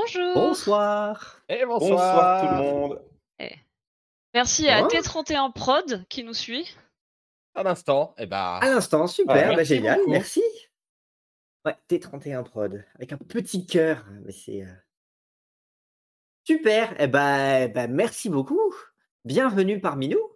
Bonjour. Bonsoir. Et bonsoir. Bonsoir tout le monde. Merci Ça à va? T31 Prod qui nous suit. Un instant. Et bah. À l'instant, super, Ouais, bah, merci génial, beaucoup. merci. Ouais, T31 Prod, avec un petit cœur, mais c'est euh, super. Eh ben, eh ben, merci beaucoup. Bienvenue parmi nous.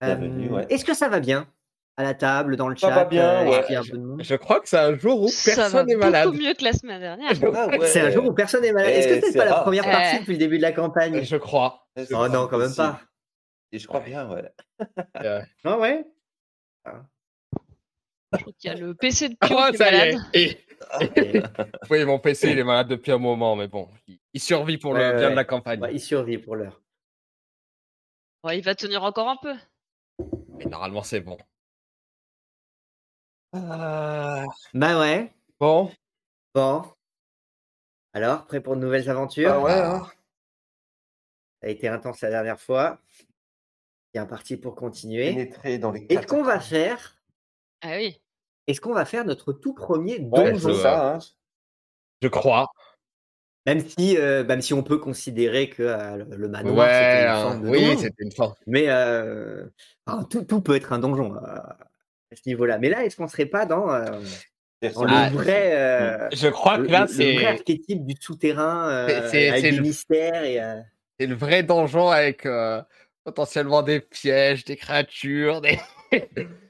Bienvenue, ouais. Est-ce que ça va bien? À la table, dans le Ça chat va bien, euh, ouais. monde Je crois que c'est un jour où personne n'est beaucoup malade. mieux que la semaine dernière. Ah ouais. C'est un jour où personne n'est malade. Est-ce que c'est c'est pas la première partie depuis le début de la campagne? Je crois. Oh non, quand même pas. Et je crois bien, ouais. Euh, Ah ouais? Je crois qu'il y a le PC de Oh, Pio qui est ça y est. malade. Et, Et- oui, mon PC, il est malade depuis un moment, mais bon, il, survit pour Ouais, le ouais, bien de ouais. la campagne. ouais, Il survit pour l'heure. Ouais, il va tenir encore un peu. Mais normalement, c'est bon. Ah, Bah ouais. Bon. Bon. Alors, prêt pour de nouvelles aventures? Ah ouais, hein. Ça a été intense la dernière fois. Bien parti pour continuer. Pénétrer dans les Et ce qu'on va faire, Ah oui. est-ce qu'on va faire notre tout premier donjon? ça, hein. Je crois. Même si, euh, même si on peut considérer que euh, le- le manoir, ouais, c'était une hein, forme de oui, donjon. c'était une fin. Mais euh, enfin, tout, tout peut être un donjon euh, à ce niveau-là. Mais là, est-ce qu'on serait pas dans, euh, dans Ah, le vrai, euh, Je crois le, que là, le- le vrai c'est archétype du souterrain euh, C'est- c'est- avec c'est des le- mystères et euh, c'est le vrai donjon avec euh, potentiellement des pièges, des créatures, des.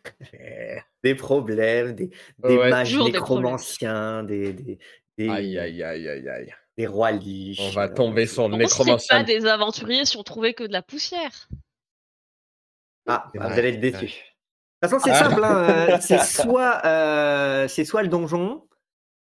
des problèmes, des, des Ouais. mages nécromanciens, des, des, des, Aïe, aïe, aïe, aïe, aïe. des rois liches. On va tomber sur le On serait pas nécromancien. des aventuriers si on trouvait que de la poussière. Ah, C'est bah, vous allez être c'est déçus. De toute façon, c'est Ah. simple. hein, euh, c'est soit, euh, c'est soit le donjon,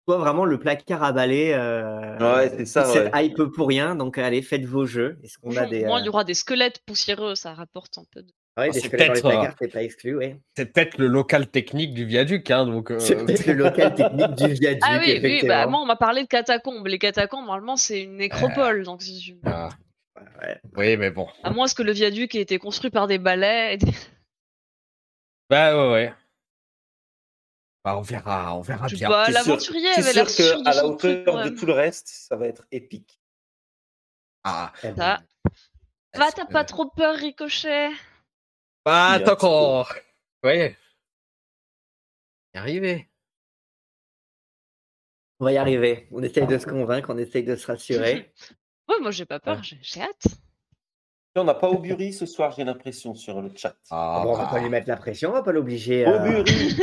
soit vraiment le placard à balai. euh, Ouais, c'est ça, toute Cette ouais. hype pour rien. Donc, allez, faites vos jeux. Est-ce qu'on a des. Au moins, euh, il y aura des squelettes poussiéreux, ça rapporte un peu de. ouais, c'est squelettes dans les peut-être, placards, c'est pas exclu, ouais. C'est peut-être le local technique du viaduc, hein, donc. euh, C'est peut-être le local technique du viaduc. Ah oui, oui, bah moi on m'a parlé de catacombes. Les catacombes, normalement, c'est une nécropole. Donc, si tu- ah, Ouais. oui, mais bon. à moins que le viaduc ait été construit par des balais. et des- Bah ouais, ouais. Bah, on verra, on verra bien. sûr- l'aventurier avait sûr l'air sûr de qu'à la hauteur de tout le reste, ça va être épique. Ah, Eh ben, Ça. Va, est-ce t'as que- pas trop peur, Ricochet? Bah, tant qu'on. Ouais. Y arriver. On va y arriver. On essaye de se convaincre, on essaye de se rassurer. Ouais, moi j'ai pas peur, Ouais. j'ai hâte. On n'a pas Aubury ce soir, j'ai l'impression, sur le chat. Ah, Bon, on va bah, pas lui mettre la pression, on va pas l'obliger. à- Aubury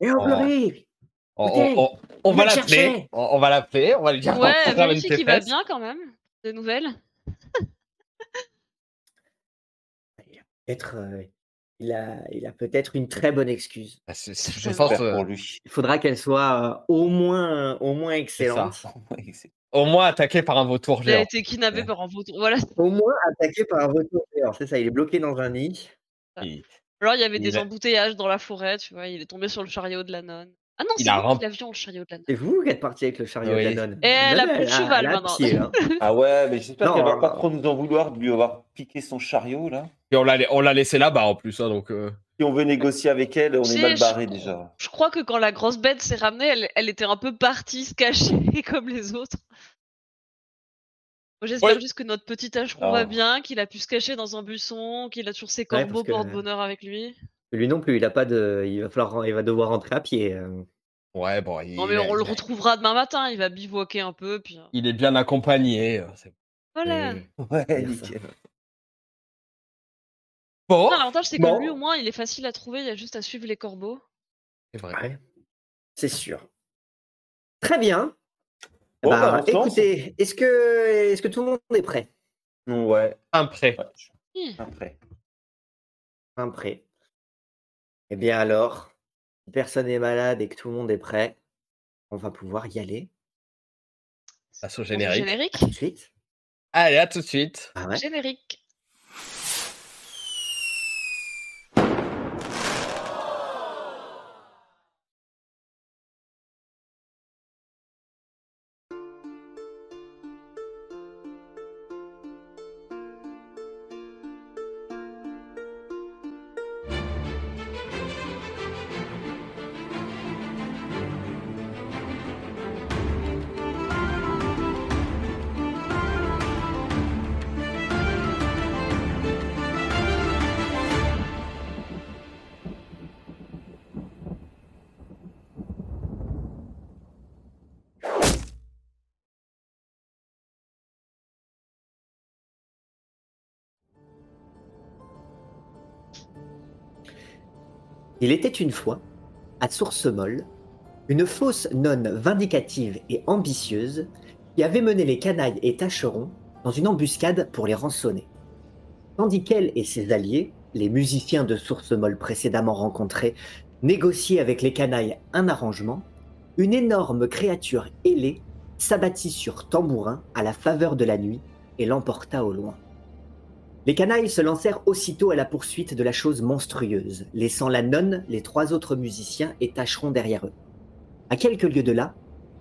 Et Aubury on, Écoutez, on- on- on va l'appeler. On, va l'appeler. On va lui dire. Ouais, vérifie qu'il va bien quand même. Des nouvelles Peut-être, euh, il a, il a peut-être une très bonne excuse. Bah, je pense, euh, pour lui. Il faudra qu'elle soit euh, au moins, au moins excellente. Au moins attaqué par un vautour Il a géant. été kidnappé Ouais. par un vautour. Voilà. Au moins attaqué par un retour géant. C'est ça, il est bloqué dans un nid. Il, Alors il y avait des a- embouteillages dans la forêt, tu vois, il est tombé sur le chariot de la nonne. Ah non, c'est l'avions, le chariot de la nonne. C'est vous qui êtes parti avec le chariot Oui. de la nonne. Et elle a plus de cheval maintenant. pied, hein. Ah ouais, mais j'espère qu'elle va pas trop nous en vouloir de lui avoir piqué son chariot, là. Et on l'a on l'a laissé là-bas en plus, hein, donc. euh, Si on veut négocier avec elle, on est mal je- barré déjà. Je crois que quand la grosse bête s'est ramenée, elle, elle était un peu partie se cacher comme les autres. J'espère Ouais. juste que notre petit tâcheron Ah. va bien, qu'il a pu se cacher dans un buisson, qu'il a toujours ses Ouais, corbeaux que- porte-bonheur avec lui. Lui non plus, il a pas de. Il va falloir, il va devoir rentrer à pied. euh. Ouais, bon. Il, Non mais on le retrouvera demain matin, il va bivouaquer un peu, puis euh, il est bien accompagné. euh, voilà. Et- Ouais, nickel. Bon. L'avantage c'est que Bon. lui au moins il est facile à trouver, il y a juste à suivre les corbeaux. C'est vrai. Ouais, c'est sûr. Très bien. Bon, Bah, bah, écoutez, est-ce que, est-ce que tout le monde est prêt? Ouais, Un prêt. ouais, Hi. suis après. Un prêt. Eh bien alors, si personne n'est malade et que tout le monde est prêt, on va pouvoir y aller. Passe au générique. Générique. Tout de suite. Allez, à tout de suite. Ah ouais. Générique. Il était une fois, à Source-Molle, une fausse nonne vindicative et ambitieuse qui avait mené les canailles et tâcherons dans une embuscade pour les rançonner. Tandis qu'elle et ses alliés, les musiciens de Source-Molle précédemment rencontrés, négociaient avec les canailles un arrangement, une énorme créature ailée s'abattit sur Tambourin à la faveur de la nuit et l'emporta au loin. Les canailles se lancèrent aussitôt à la poursuite de la chose monstrueuse, laissant la nonne, les trois autres musiciens et tâcherons derrière eux. À quelques lieues de là,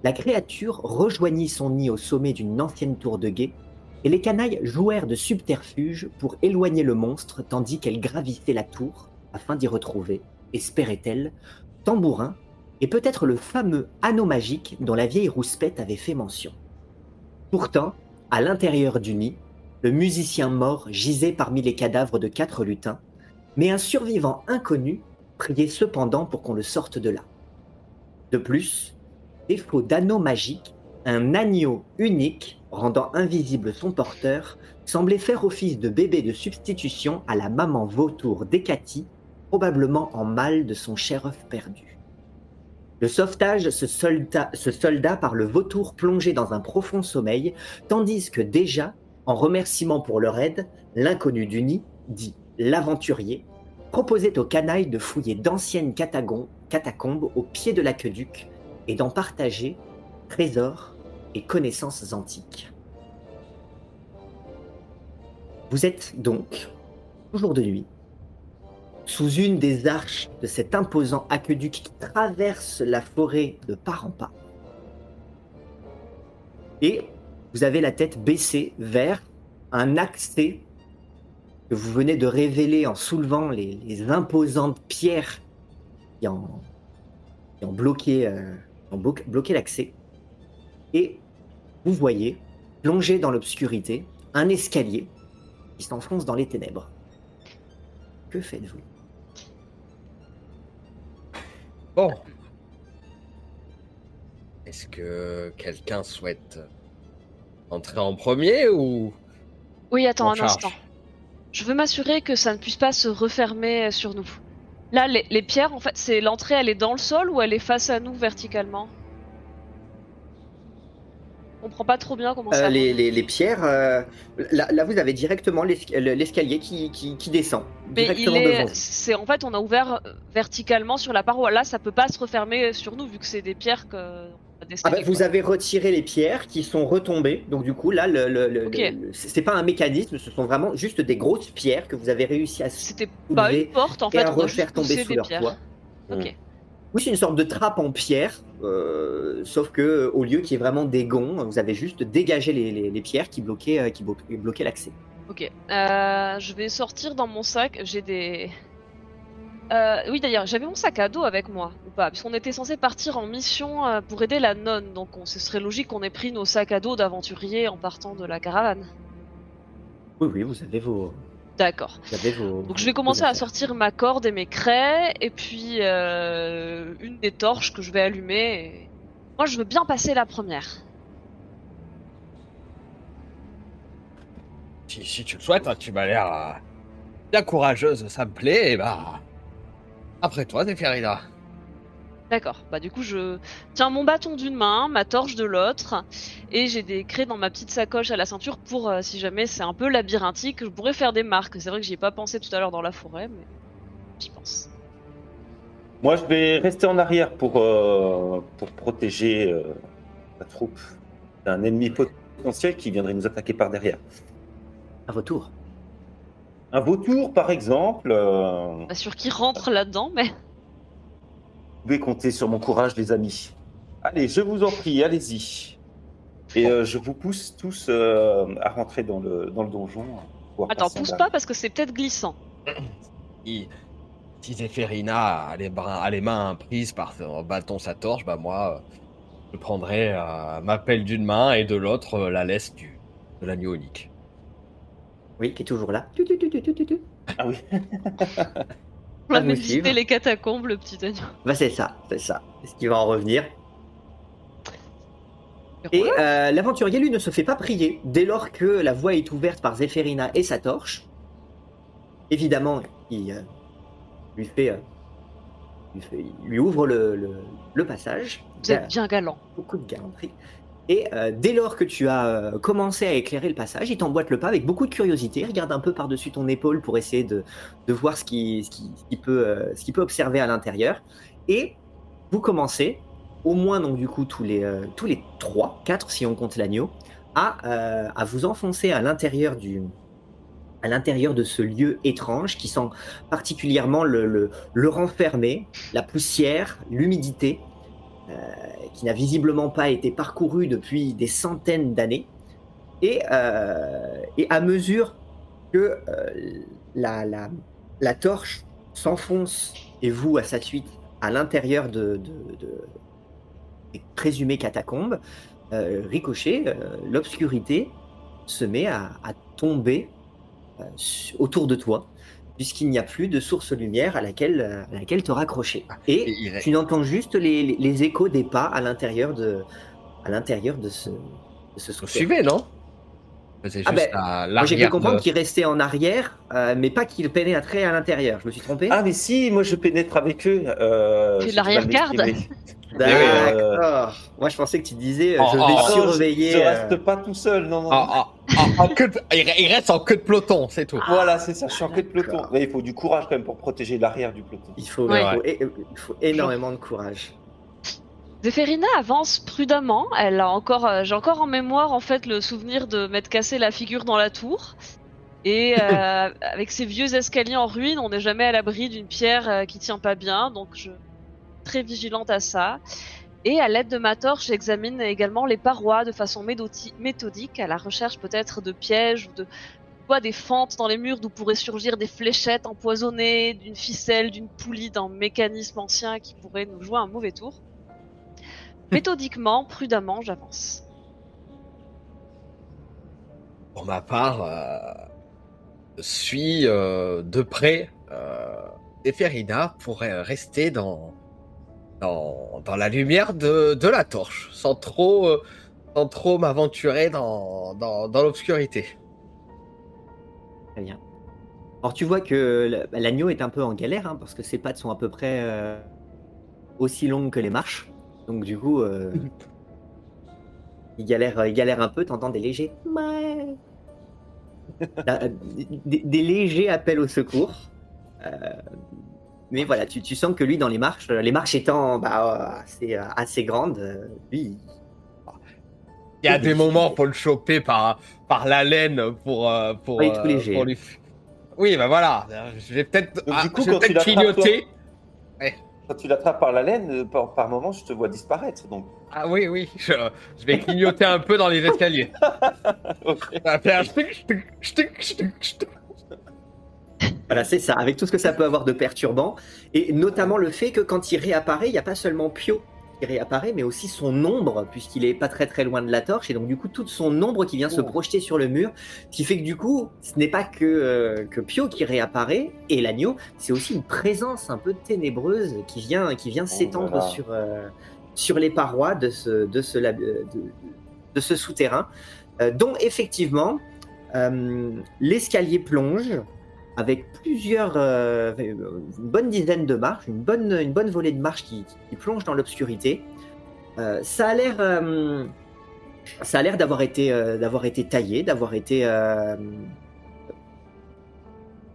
la créature rejoignit son nid au sommet d'une ancienne tour de guet, et les canailles jouèrent de subterfuge pour éloigner le monstre tandis qu'elle gravissait la tour afin d'y retrouver, espérait-elle, Tambourin et peut-être le fameux anneau magique dont la vieille rouspette avait fait mention. Pourtant, à l'intérieur du nid, le musicien mort gisait parmi les cadavres de quatre lutins, mais un survivant inconnu priait cependant pour qu'on le sorte de là. De plus, défaut d'anneau magique, un agneau unique rendant invisible son porteur semblait faire office de bébé de substitution à la maman vautour d'Hécatie, probablement en mal de son cher œuf perdu. Le sauvetage se solda par le vautour plongé dans un profond sommeil, tandis que déjà, en remerciement pour leur aide, l'inconnu du nid, dit l'aventurier, proposait aux canailles de fouiller d'anciennes catacombes au pied de l'aqueduc et d'en partager trésors et connaissances antiques. Vous êtes donc, jour de nuit, sous une des arches de cet imposant aqueduc qui traverse la forêt de part en pas. Et vous avez la tête baissée vers un accès que vous venez de révéler en soulevant les, les imposantes pierres qui en, qui ont bloqué, euh, qui ont blo- bloqué l'accès. Et vous voyez, plongé dans l'obscurité, un escalier qui s'enfonce dans les ténèbres. Que faites-vous? Bon. Est-ce que quelqu'un souhaite entrer en premier ou Oui, attends on un charge instant. Je veux m'assurer que ça ne puisse pas se refermer sur nous. Là, les, les pierres, en fait, c'est l'entrée, elle est dans le sol ou elle est face à nous verticalement? On comprend pas trop bien comment Euh, ça. les, les- les pierres, euh, là, là, vous avez directement l'esca- l'escalier qui, qui- qui descend. Mais directement il devant est, c'est en fait, on a ouvert euh, verticalement sur la paroi. Là, ça peut pas se refermer sur nous vu que c'est des pierres que. Ah bah, escaliers, vous avez retiré les pierres qui sont retombées. Donc du coup, là, le, le- le- Ok. le- le- c'est pas un mécanisme, ce sont vraiment juste des grosses pierres que vous avez réussi à C'était pas soulever une porte en fait, à on refaire juste tomber sous leur pierres. poids. Ok. Oui, c'est une sorte de trappe en pierre, euh, sauf que au lieu qu'il y ait vraiment des gonds, vous avez juste dégagé les, les- les pierres qui bloquaient, euh, qui blo- bloquaient l'accès. Ok. Euh, je vais sortir dans mon sac. J'ai des. Euh, oui, d'ailleurs, j'avais mon sac à dos avec moi, ou pas Puisqu'on était censé partir en mission euh, pour aider la nonne, donc on, ce serait logique qu'on ait pris nos sacs à dos d'aventuriers en partant de la caravane. Oui, oui, vous avez vos, D'accord. vous avez vos. Donc je vais commencer à sortir ma corde et mes craies, et puis euh, une des torches que je vais allumer. et- Moi, je veux bien passer la première. si, si tu le souhaites, hein, tu m'as l'air euh, bien courageuse, ça me plaît, et bah. Après toi, Zéphirina. D'accord. Bah du coup, je tiens mon bâton d'une main, ma torche de l'autre, et j'ai des craies dans ma petite sacoche à la ceinture pour euh, si jamais c'est un peu labyrinthique, je pourrais faire des marques. C'est vrai que j'y ai pas pensé tout à l'heure dans la forêt, mais j'y pense. Moi, je vais rester en arrière pour, euh, pour protéger euh, la troupe d'un ennemi potentiel qui viendrait nous attaquer par derrière. À vos tours. Un vautour, par exemple. euh, Pas sûr qu'il rentre là-dedans, mais Vous pouvez compter sur mon courage, les amis. Allez, je vous en prie, allez-y. Et euh, je vous pousse tous euh, à rentrer dans le, dans le donjon. pouvoir attends, pousse pas parce que c'est peut-être glissant. Si, si a les, bras- a les mains prises par son bâton, sa torche, bah moi, euh, je prendrai euh, ma pelle d'une main et de l'autre la laisse du, de l'agneau unique. Oui, qui est toujours là. Tu, tu, tu, tu, tu, tu, tu. Ah oui. On va vous visiter les catacombes, le petit agneau. Bah c'est ça, c'est ça. Est-ce qu'il va en revenir? Et euh, l'aventurier, lui, ne se fait pas prier dès lors que la voie est ouverte par Zéphirina et sa torche. Évidemment, il euh, lui fait euh, fait- lui ouvre le, le- le passage. Vous êtes bien galant. beaucoup de galanterie. Et euh, dès lors que tu as euh, commencé à éclairer le passage, il t'emboîte le pas avec beaucoup de curiosité. Regarde un peu par-dessus ton épaule pour essayer de, voir ce qu'il euh, peut observer à l'intérieur. Et vous commencez, au moins donc du coup tous les, tous les 3, 4 si on compte l'agneau, à, vous enfoncer à l'intérieur de ce lieu étrange qui sent particulièrement le, le renfermé, la poussière, l'humidité, euh, qui n'a visiblement pas été parcouru depuis des centaines d'années. Et, euh, à mesure que euh, la, la, torche s'enfonce et vous à sa suite à l'intérieur de, de, de- des présumées catacombes, ricochet, l'obscurité se met à, tomber autour de toi, puisqu'il n'y a plus de source de lumière à laquelle, euh, à laquelle te raccrocher. Et Et tu n'entends juste les, les- les échos des pas à l'intérieur de, à l'intérieur de ce, de ce Vous souterrain. suivez, non? C'est juste Ah ben, j'ai cru l'arrière comprendre de- qu'il restait en arrière, euh, mais pas qu'il pénétrait à l'intérieur. Je me suis trompé? Ah, mais si, moi je pénètre avec eux. Euh, C'est l'arrière-garde. m'exprimer. D'accord. Moi, je pensais que tu disais, euh, Oh, je vais oh, surveiller. Je, je euh, reste pas tout seul, non, non. En- en- en queue de- il re- il reste en queue de peloton, c'est tout. Voilà, c'est ça, je suis en queue de peloton. Mais il faut du courage quand même pour protéger l'arrière du peloton. Il faut, Ouais. il faut- et- il faut énormément de courage. Zéphérina avance prudemment. Elle a encore, euh, j'ai encore en mémoire en fait le souvenir de m'être cassé la figure dans la tour. Et euh, avec ces vieux escaliers en ruine, on n'est jamais à l'abri d'une pierre euh, qui tient pas bien, donc je suis très vigilante à ça. Et à l'aide de ma torche, j'examine également les parois de façon méthodique, à la recherche peut-être de pièges ou de soit des fentes dans les murs d'où pourraient surgir des fléchettes empoisonnées, d'une ficelle, d'une poulie, d'un mécanisme ancien qui pourrait nous jouer un mauvais tour. Méthodiquement, prudemment, j'avance. Pour ma part, euh, je suis euh, de près euh, Eferina pour rester dans, dans, dans la lumière de, de la torche, sans trop, euh, sans trop m'aventurer dans, dans, dans l'obscurité. Très bien. Alors, tu vois que bah, l'agneau est un peu en galère, hein, parce que ses pattes sont à peu près euh, aussi longues que les marches. Donc, du coup, euh, il, galère, il galère un peu. T'entends des légers. Des légers appels au secours. Euh, mais voilà, tu, tu sens que lui, dans les marches, euh, les marches étant bah, assez, euh, assez grandes, euh, lui, Il y a des moments pour le choper par, par la laine pour, euh, pour, Oui, tout euh, léger. pour lui. Oui, bah voilà. Je vais peut-être ah, du coup, je vais quand tu peut-être l'attrapes, clignoter. Quand tu l'attrapes par la laine, euh, par, par moment, je te vois disparaître. Donc, Ah oui, oui. Je, je vais clignoter un peu dans les escaliers. ok. Ça va faire Voilà, c'est ça, avec tout ce que ça peut avoir de perturbant, et notamment le fait que quand il réapparaît, il n'y a pas seulement Pio qui réapparaît, mais aussi son ombre, puisqu'il est pas très très loin de la torche, et donc du coup toute son ombre qui vient se Oh. projeter sur le mur, ce qui fait que du coup, ce n'est pas que, euh, que Pio qui réapparaît, et l'agneau, c'est aussi une présence un peu ténébreuse qui vient, qui vient s'étendre là là. sur, euh, sur les parois de ce, de ce, lab- euh, de, de ce souterrain, euh, dont effectivement l'escalier plonge avec plusieurs, euh, une bonne dizaine de marches, une bonne, une bonne volée de marches qui, qui plonge dans l'obscurité. Euh, ça a l'air, euh, ça a l'air d'avoir été, d'avoir été taillé, d'avoir été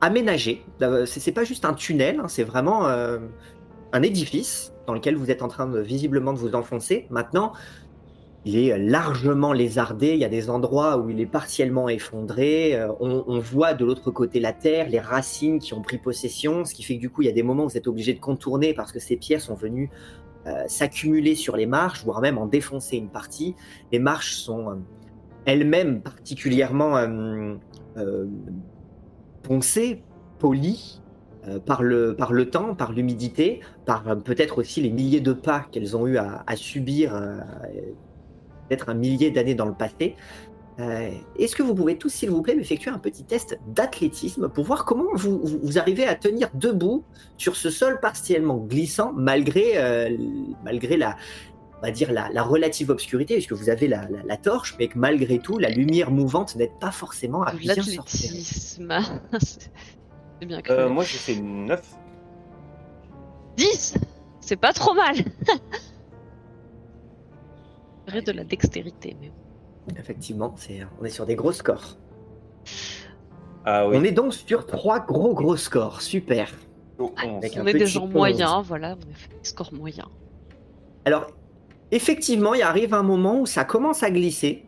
aménagé. C'est pas juste un tunnel, hein, c'est vraiment un édifice dans lequel vous êtes en train de visiblement de vous enfoncer. Maintenant, il est largement lézardé. Il y a des endroits où il est partiellement effondré. Euh, on, voit de l'autre côté la terre, les racines qui ont pris possession, ce qui fait que du coup, il y a des moments où vous êtes obligé de contourner parce que ces pierres sont venues euh, s'accumuler sur les marches, voire même en défoncer une partie. Les marches sont euh, elles-mêmes particulièrement poncées, polies. par le, par le temps, par l'humidité, par peut-être aussi les milliers de pas qu'elles ont eu à, subir peut-être un millier d'années dans le passé. Euh, Est-ce que vous pouvez tous, s'il vous plaît, m'effectuer un petit test d'athlétisme pour voir comment vous, vous, vous arrivez à tenir debout sur ce sol partiellement glissant malgré, euh, malgré la, on va dire la, la relative obscurité, puisque vous avez la, la- la torche, mais que malgré tout, la lumière mouvante n'aide pas forcément à bien sortir. C'est- bien. Euh, moi, j'ai fait 9. 10 C'est pas trop mal De la dextérité, mais Effectivement, c'est, on est sur des gros scores. Ah oui. On est donc sur trois gros gros scores. Super. Oh, un on est des gens moyens, voilà, on a fait des scores moyens. Alors, effectivement, il arrive un moment où ça commence à glisser.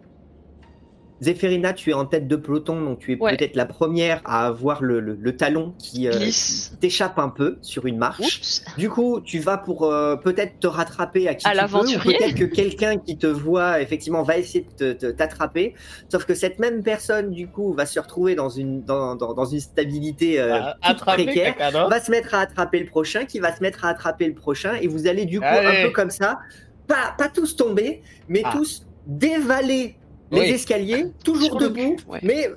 Zéphérina, tu es en tête de peloton, donc tu es Ouais. peut-être la première à avoir le, le- le talon qui euh, qui t'échappe un peu sur une marche. Oups Du coup, tu vas pour euh, peut-être te rattraper à qui À tu peux, peut-être que quelqu'un qui te voit effectivement va essayer de t'attraper. Sauf que cette même personne, du coup, va se retrouver dans une dans, dans, dans une stabilité euh, Attraper précaire va se mettre à attraper le prochain, qui va se mettre à attraper le prochain, et vous allez du coup Allez. un peu comme ça, pas, pas tous tomber, mais Ah. tous dévaler les Oui. escaliers, toujours debout, cul, ouais. mais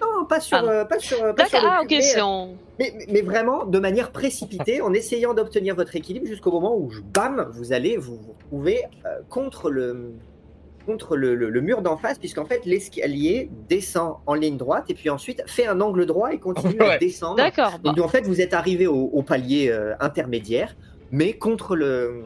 non, pas sur, Ah pas sur, pas sur D'accord, le ah cul, ok, mais, c'est en... mais, mais- mais vraiment de manière précipitée, en essayant d'obtenir votre équilibre jusqu'au moment où, bam, vous allez vous vous retrouver euh, contre le contre le, le- le mur d'en face, puisqu'en fait l'escalier descend en ligne droite et puis ensuite fait un angle droit et continue à descendre. D'accord, bah, Donc en fait, vous êtes arrivé au, au palier euh, intermédiaire, mais contre le.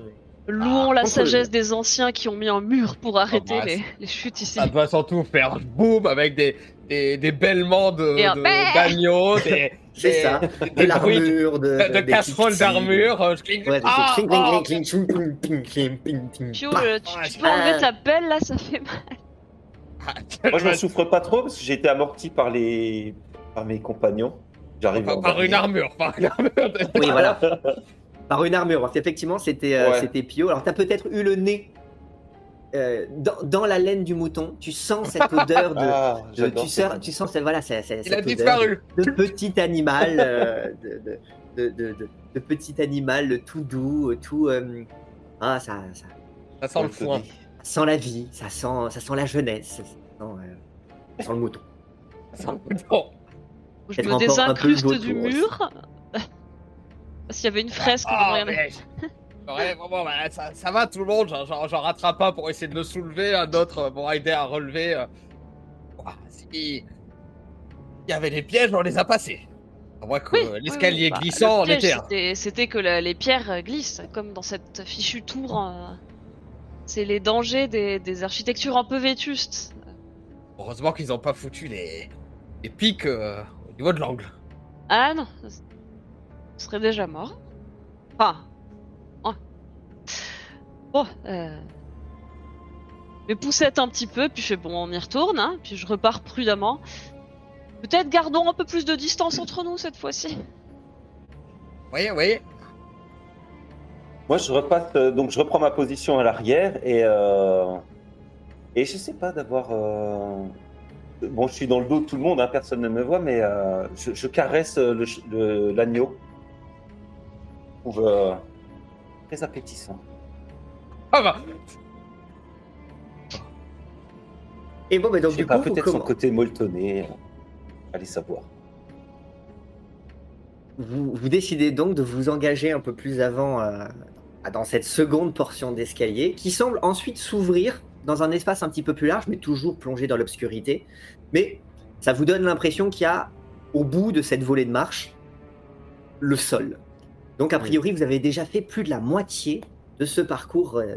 Louons la contre le sagesse des anciens qui ont mis un mur pour arrêter bah, les, les chutes ici. Ça doit surtout faire boum avec des, des, des bêlements de, un de- d'agneaux, des, C'est des- ça, des de l'armure, de, de, de casseroles d'armure. euh, Ouais, Ah, ah, tu, Ah, tu peux enlever ah. ta pelle là, ça fait mal. ah, Moi, je n'en souffre pas trop parce que j'ai été amorti par, les... par mes compagnons. J'arrive par, par une armure, par une armure. de- Oui, voilà. Par une armure. parce qu'effectivement, c'était euh, Ouais. c'était Pio. Alors, tu as peut-être eu le nez euh, dans, dans la laine du mouton. Tu sens cette odeur de. Ah, de- tu, sens, tu sens cette, voilà, c'est- c'est- Il a cette odeur disparu. de petit animal, euh, de, de, de, de- de- de petit animal tout doux, tout. euh, ah, ça, ça, Ça sent le foin. ça sent la vie, ça sent, ça sent la jeunesse, ça sent, euh, ça sent le mouton. Ça sent le foin. Je me désincruste le du mur. Qu'il y avait une fresque. Ah, on mais- Ouais, bon, bon, bah, ça, ça va tout le monde, j'en- rattrape un pour essayer de le soulever, un autre euh, pour aider à relever. euh. Ouah, si il y avait des pièges, on les a passés. À moins que Oui, euh, l'escalier oui, bah, glissant le en piège, était un. c'était- que la- les pierres euh, glissent, comme dans cette fichue tour. euh, C'est les dangers des, des architectures un peu vétustes. Heureusement qu'ils ont pas foutu les, les pics au niveau de l'angle. Ah non, on serait déjà mort. Enfin. ouais. Bon, euh. Je poussette un petit peu, puis je fais bon, on y retourne, hein, puis je repars prudemment. Peut-être gardons un peu plus de distance entre nous cette fois-ci. Vous voyez Moi, je repasse, euh, donc je reprends ma position à l'arrière et euh, et je sais pas d'avoir. euh, Bon, je suis dans le dos de tout le monde, hein, personne ne me voit, mais euh, je, je caresse le ch- le- l'agneau. Je trouve euh, très appétissant. Ah bah Et bon, mais donc je sais du pas, coup, vous, peut-être son côté molletonné. euh, Allez savoir. vous, vous décidez donc de vous engager un peu plus avant euh, dans cette seconde portion d'escalier, qui semble ensuite s'ouvrir dans un espace un petit peu plus large, mais toujours plongé dans l'obscurité. Mais ça vous donne l'impression qu'il y a au bout de cette volée de marche le sol. Donc a priori, vous avez déjà fait plus de la moitié de ce parcours euh,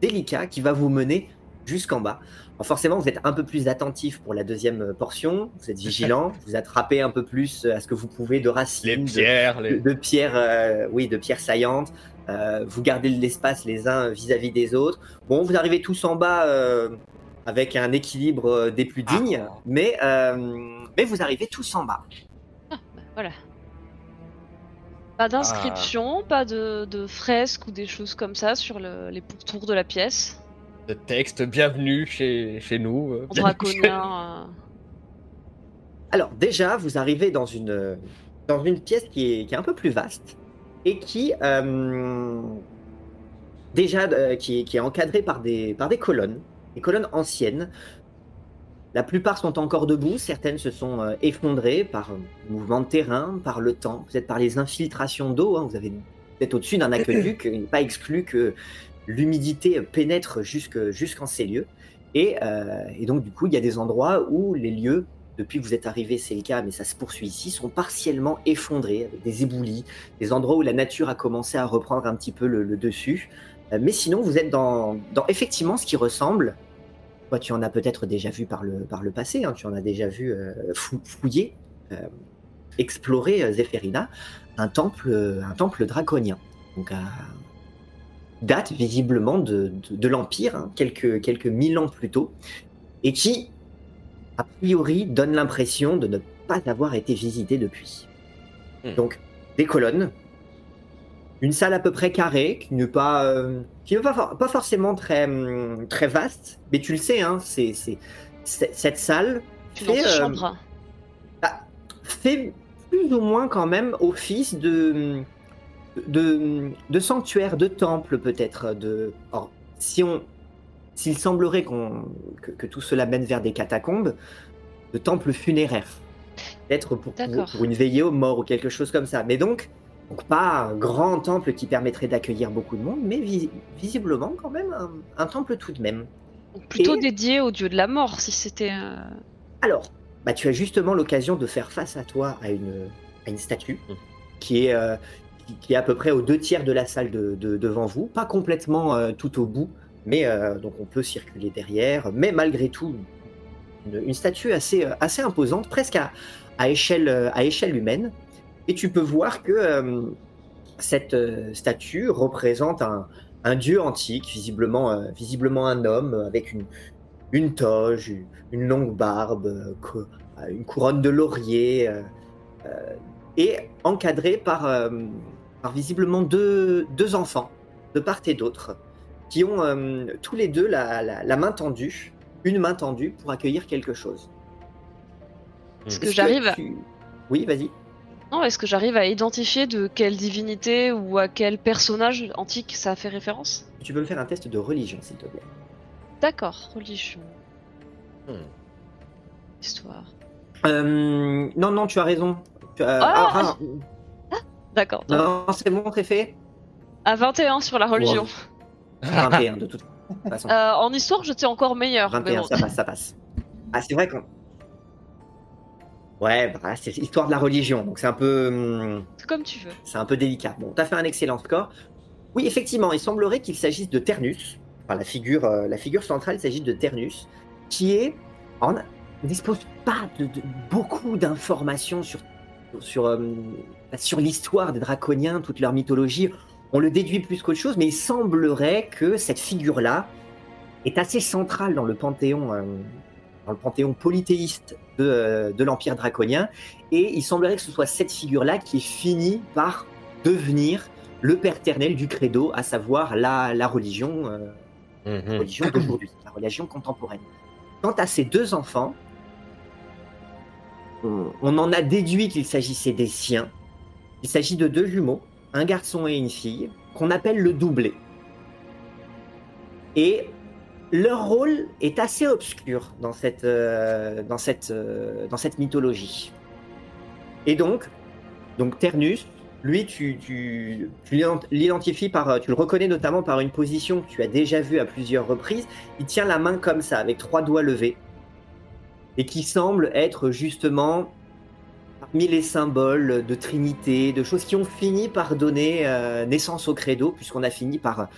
délicat qui va vous mener jusqu'en bas. Alors forcément, vous êtes un peu plus attentif pour la deuxième euh, portion, vous êtes vigilant, vous attrapez un peu plus euh, à ce que vous pouvez de racines, Les de- pierres, de, les... de pierres, euh, oui, de pierres saillantes. Euh, vous gardez l'espace les uns vis-à-vis des autres. Bon, vous arrivez tous en bas euh, avec un équilibre des plus dignes, Ah. mais, euh, mais vous arrivez tous en bas. Bah, voilà. Pas d'inscription, pas de, de fresques ou des choses comme ça sur le- les pourtours de la pièce. de texte bienvenue chez, chez nous. euh, euh, Alors déjà, vous arrivez dans une, dans une pièce qui est, qui est un peu plus vaste et qui, euh, déjà, euh, qui, est- qui est encadrée par des, par des colonnes, des colonnes anciennes. La plupart sont encore debout, certaines se sont euh, effondrées par euh, mouvement de terrain, par le temps, peut-être par les infiltrations d'eau. hein. Vous avez peut-être au-dessus d'un aqueduc, il n'est pas exclu que l'humidité pénètre jusque- jusqu'en ces lieux. Et, euh, et donc, du coup, il y a des endroits où les lieux depuis que vous êtes arrivé, c'est le cas, mais ça se poursuit ici, sont partiellement effondrés, avec des éboulis, des endroits où la nature a commencé à reprendre un petit peu le, le dessus. Euh, mais sinon, vous êtes dans, dans effectivement ce qui ressemble. Toi, tu en as peut-être déjà vu par le, par le passé, hein, tu en as déjà vu euh, fou- fouiller, euh, explorer euh, Zéphérina, un temple, un temple draconien. Donc, à date visiblement de, de, de l'Empire, hein, quelques, quelques mille ans plus tôt, et qui, a priori, donne l'impression de ne pas avoir été visité depuis. Hmm. Donc, des colonnes, une salle à peu près carrée, qui n'est pas, euh, qui n'est pas, for- pas forcément très, hum, très vaste, mais tu le sais, hein, c'est, cette salle fait, euh, antichambre. fait plus ou moins quand même office de, de, de sanctuaire, de temple peut-être. De... Or, si on, s'il semblerait qu'on, que, que tout cela mène vers des catacombes, de temples funéraires. Peut-être pour, pour une veillée aux morts ou quelque chose comme ça. Mais donc, donc pas un grand temple qui permettrait d'accueillir beaucoup de monde, mais vis- visiblement quand même un, un temple tout de même. Plutôt et- dédié au dieu de la mort, si c'était. euh, Alors, bah, tu as justement l'occasion de faire face à toi à une, à une statue Mm. qui est, euh, qui, qui est à peu près aux deux tiers de la salle de, de- devant vous, pas complètement euh, tout au bout, mais euh, donc on peut circuler derrière, mais malgré tout, une, une statue assez, assez imposante, presque à, à échelle, à échelle humaine. Et tu peux voir que euh, cette euh, statue représente un, un dieu antique, visiblement, euh, visiblement un homme avec une, une toge, une- une longue barbe, une couronne de laurier, et encadré par, euh, par visiblement deux, deux enfants, de part et d'autre, qui ont euh, tous les deux la, la- la main tendue, une main tendue pour accueillir quelque chose. Est-ce que j'arrive tu- Oui, vas-y. Non, est-ce que j'arrive à identifier de quelle divinité ou à quel personnage antique ça fait référence Tu peux me faire un test de religion, s'il te plaît. D'accord, religion, Hmm. histoire. Euh, non, non, tu as raison. Tu as- Ah ah, D'accord. ah, non, c'est bon, c'est fait. À 21 sur la religion. 21 de toute façon. Euh, en histoire, j'étais encore meilleur. mais 21, bon. ça passe, ça passe. Ah, c'est vrai qu'on. Ouais, bah, c'est l'histoire de la religion, donc c'est un peu, hum, C'est comme tu veux. c'est un peu délicat. Bon, t'as fait un excellent score. Oui, effectivement, il semblerait qu'il s'agisse de Ternus. Enfin, la figure, euh, la figure centrale, il s'agit de Ternus, qui est, on ne dispose pas de, de beaucoup d'informations sur sur euh, sur l'histoire des draconiens, toute leur mythologie. On le déduit plus qu'autre chose, mais il semblerait que cette figure-là est assez centrale dans le panthéon, euh, dans le panthéon polythéiste de, de l'Empire draconien. Et il semblerait que ce soit cette figure-là qui finit par devenir le père éternel du credo, à savoir la, la religion, euh, Mhm. religion d'aujourd'hui, la religion contemporaine. Quant à ces deux enfants, on, on en a déduit qu'il s'agissait des siens. Il s'agit de deux jumeaux, un garçon et une fille, qu'on appelle le doublé. Et leur rôle est assez obscur dans cette, euh, dans cette, euh, dans cette mythologie. Et donc, donc Ternus, lui, tu, tu, tu l'ident- l'identifies par, tu le reconnais notamment par une position que tu as déjà vue à plusieurs reprises. Il tient la main comme ça, avec trois doigts levés, et qui semble être justement parmi les symboles de Trinité, de choses qui ont fini par donner euh, naissance au credo, puisqu'on a fini par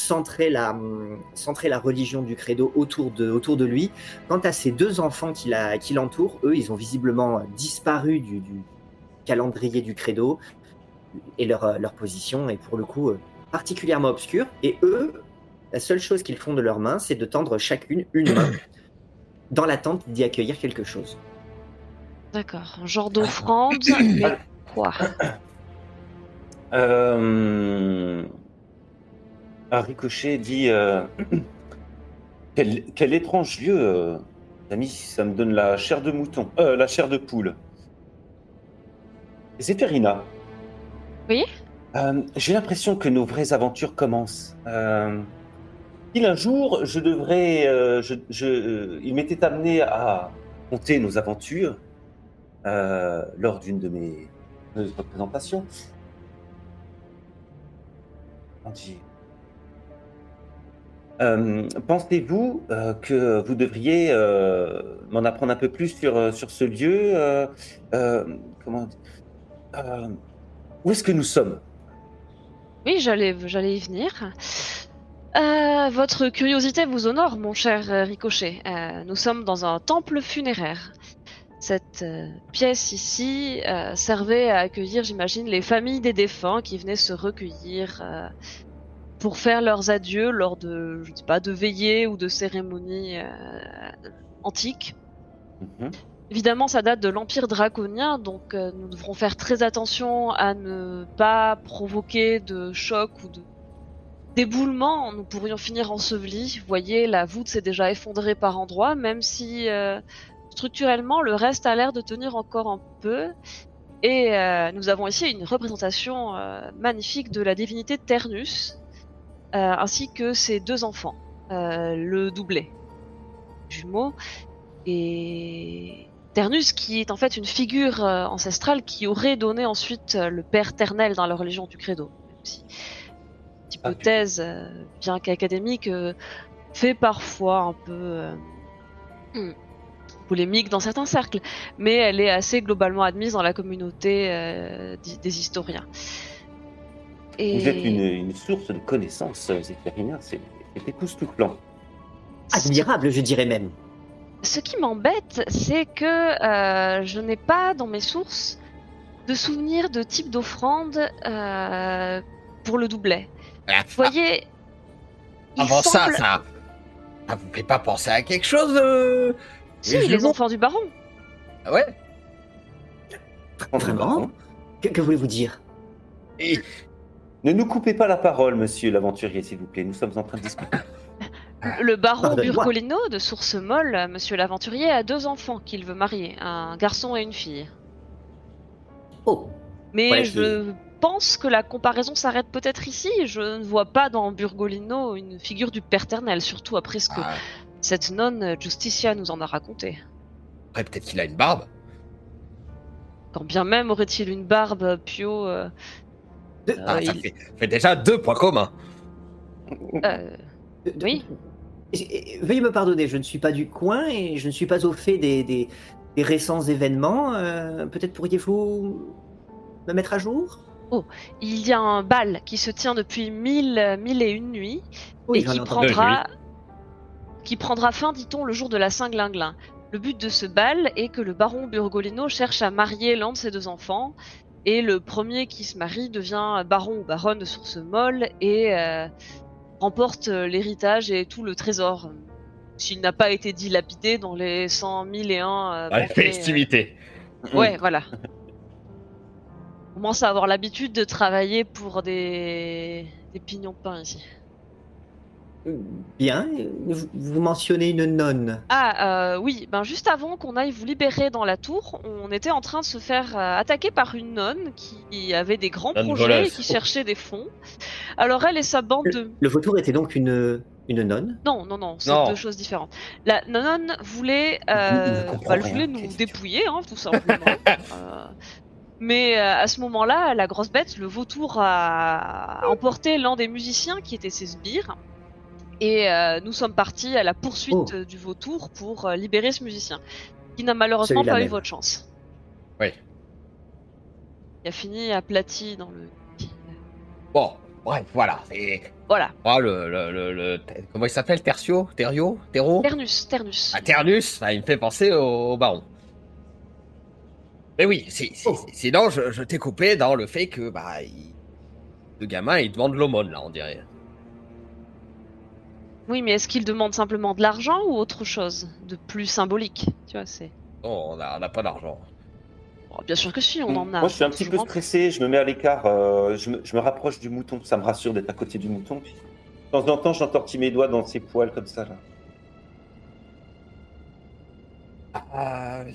centrer la, centrer la religion du credo autour de, autour de lui. Quant à ces deux enfants qui la- qui l'entourent, eux, ils ont visiblement disparu du, du calendrier du credo, et leur, euh, leur position est pour le coup euh, particulièrement obscure. Et eux, la seule chose qu'ils font de leurs mains, c'est de tendre chacune une main dans l'attente d'y accueillir quelque chose. D'accord. Un genre d'offrande, mais quoi? Euh... Ricochet dit euh, quel, quel étrange lieu, euh, ami, ça me donne la chair de mouton, euh, la chair de poule. Zéphérina. Oui J'ai l'impression que nos vraies aventures commencent. Il un jour, je devrais, je, je, il m'était amené à compter nos aventures lors d'une de mes de mes représentations. On dit. Euh, Pensez-vous euh, que vous devriez euh, m'en apprendre un peu plus sur, sur ce lieu Comment Où est-ce que nous sommes? Oui, j'allais, y venir. Votre curiosité vous honore, mon cher Ricochet. Nous sommes dans un temple funéraire. Cette pièce ici servait à accueillir, j'imagine, les familles des défunts qui venaient se recueillir pour faire leurs adieux lors de, je ne sais pas, de veillées ou de cérémonies euh, antiques. Mhm. Évidemment, ça date de l'Empire draconien, donc euh, nous devrons faire très attention à ne pas provoquer de choc ou de d'éboulement. Nous pourrions finir ensevelis. Vous voyez, la voûte s'est déjà effondrée par endroits, même si euh, structurellement le reste a l'air de tenir encore un peu. Et euh, nous avons ici une représentation magnifique de la divinité Ternus, ainsi que ses deux enfants, euh, le doublé jumeau et Ternus, qui est en fait une figure euh, ancestrale qui aurait donné ensuite euh, le père ternel dans la religion du credo. Même si cette hypothèse, euh, bien qu'académique, euh, fait parfois un peu euh, hmm, polémique dans certains cercles, mais elle est assez globalement admise dans la communauté euh, des historiens. Et... Vous êtes une, une source de connaissances, Zéphérina, c'est époustouflant. Admirable, je dirais même. Ce qui m'embête, c'est que euh, je n'ai pas dans mes sources de souvenirs de type d'offrande euh, pour le doublet. Ah, Vous voyez, il Avant semble... ça, ça. Vous fait pas penser à quelque chose euh... Si, les enfants du baron. Ah Ouais. Vraiment Que, que voulez-vous dire? Et Ne nous coupez pas la parole, monsieur l'aventurier, s'il vous plaît. Nous sommes en train de discuter. Le baron. Burgolino de Source Molle, euh, monsieur l'aventurier, a deux enfants qu'il veut marier, un garçon et une fille. Oh, Mais Ouais, je pense que la comparaison s'arrête peut-être ici. Je ne vois pas dans Burgolino une figure du paternel, surtout après ce que Ah, cette nonne euh, Justicia nous en a raconté. après, peut-être qu'il a une barbe. Quand bien même aurait-il une barbe, Pio. euh, De- euh, Ah, ça il- fait, fait déjà deux points communs. euh, de- Oui. Veuillez me pardonner, je ne suis pas du coin et je ne suis pas au fait des, des- des récents événements. euh, Peut-être pourriez-vous me mettre à jour? Il y a un bal qui se tient depuis mille, euh, mille et une nuits et qui prendra, qui prendra fin, dit-on, le jour de la Saint-Glinglin. Le but de ce bal est que le baron Burgolino cherche à marier l'un de ses deux enfants, et le premier qui se marie devient baron ou baronne de source molle et euh, remporte euh, l'héritage et tout le trésor, s'il n'a pas été dilapidé dans les cent mille et un euh, Ouais, banquets, euh, festivité. Ouais, voilà. On commence à avoir l'habitude de travailler pour des, des pignons de pain ici. Bien, vous, mentionnez une nonne. Ah, euh, oui, ben juste avant qu'on aille vous libérer dans la tour, on était en train de se faire euh, attaquer par une nonne qui avait des grands Nonne projets et qui cherchait des fonds. Alors elle et sa bande de... Le vautour était donc une, une nonne? Non, non, non, c'est deux choses différentes. La nonne voulait, euh, bah, elle rien, voulait nous dépouiller, hein, tout simplement. Euh, mais à ce moment-là, la grosse bête, le vautour, a emporté l'un des musiciens qui était ses sbires. Et euh, nous sommes partis à la poursuite Oh. du vautour pour euh, libérer ce musicien, qui n'a malheureusement pas eu votre chance. Oui. Il a fini aplati dans le. Bon, bref, voilà. Voilà, ah, le, le, le, le- Comment il s'appelle Tertio Terio Terro? Ternus, Ternus. Ah, Ternus, ah, il me fait penser au, au baron. Mais oui, Oh. si- sinon je, je t'ai coupé dans le fait que bah, il- le gamin il demande l'aumône là, on dirait. Oui, mais est-ce qu'il demande simplement de l'argent ou autre chose de plus symbolique Tu vois, c'est. Non, on n'a pas d'argent. Bon, bien sûr que si, on en a. Moi, je suis un petit peu stressé, je me mets à l'écart, euh, je, me, je me rapproche du mouton, ça me rassure d'être à côté du mouton. Puis, de temps en temps, j'entortille mes doigts dans ses poils comme ça. Là. Euh,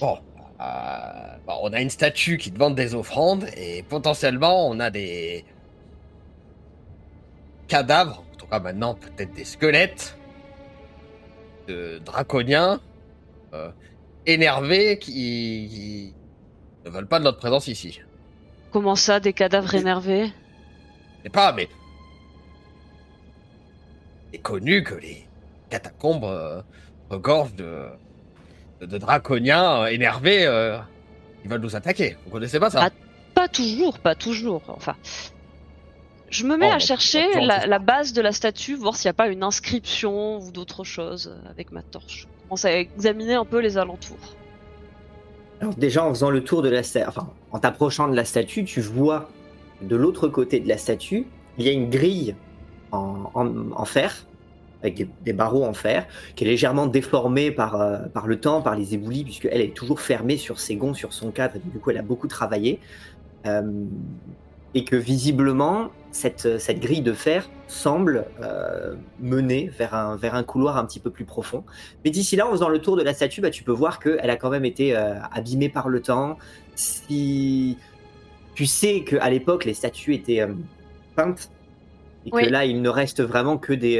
Bon, euh, bon, on a une statue qui demande des offrandes et potentiellement on a des cadavres, tout cas maintenant peut-être des squelettes de draconiens euh, énervés qui... qui ne veulent pas de notre présence ici. Comment ça, des cadavres énervés? Je sais pas, mais est connu que les catacombes euh, regorgent de, de, de draconiens euh, énervés euh, qui veulent nous attaquer. Vous connaissez pas ça? Ah, Pas toujours, pas toujours. Enfin, je me mets Oh, à chercher la, base de la statue, voir s'il n'y a pas une inscription ou d'autres choses avec ma torche. Je commence à examiner un peu les alentours. Alors déjà en faisant le tour de la statue, enfin en t'approchant de la statue, tu vois de l'autre côté de la statue, il y a une grille en, en- en fer, avec des, des barreaux en fer, qui est légèrement déformée par, euh, par le temps, par les éboulis, puisqu'elle est toujours fermée sur ses gonds, sur son cadre, et du coup elle a beaucoup travaillé. Euh, et que visiblement, cette, cette grille de fer semble euh, mener vers un, vers un couloir un petit peu plus profond. Mais d'ici là, en faisant le tour de la statue, bah, tu peux voir qu'elle a quand même été euh, abîmée par le temps. Si tu sais qu'à l'époque, les statues étaient euh, peintes et Oui. que là, il ne reste vraiment que des,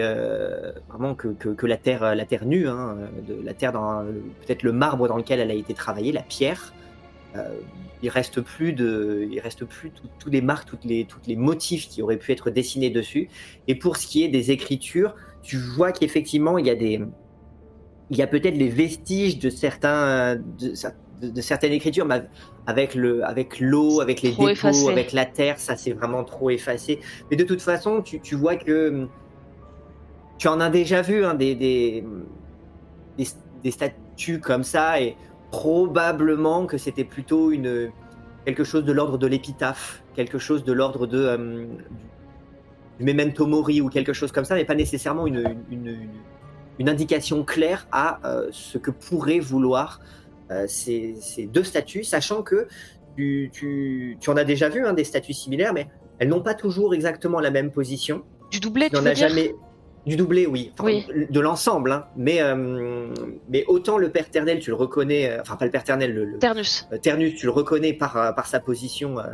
vraiment que, que, que la terre, la terre nue, hein, de la terre dans peut-être le marbre dans lequel elle a été travaillée, la pierre. Euh, il reste plus de, il reste plus tous les marques, toutes les, toutes les motifs qui auraient pu être dessinés dessus. Et pour ce qui est des écritures, tu vois qu'effectivement il y a des, il y a peut-être les vestiges de certains, de, de- de certaines écritures, mais avec le, avec l'eau, avec les dépôts, effacé. avec la terre, ça c'est vraiment trop effacé. Mais de toute façon, tu, tu vois que tu en as déjà vu hein, des, des, des, des statues comme ça et probablement que c'était plutôt une quelque chose de l'ordre de l'épitaphe, quelque chose de l'ordre de euh, du memento mori ou quelque chose comme ça, mais pas nécessairement une, une, une- une indication claire à euh, ce que pourraient vouloir euh, ces, ces deux statues, sachant que tu, tu, tu en as déjà vu hein, des statues similaires, mais elles n'ont pas toujours exactement la même position. Du doublé, Tu veux as dire? jamais du doublé, oui, Enfin, Oui. de l'ensemble, hein. mais euh, mais autant le père Ternel, tu le reconnais, euh, enfin pas le père Ternel, le, le- Ternus. euh, Ternus, tu le reconnais par, par sa position euh,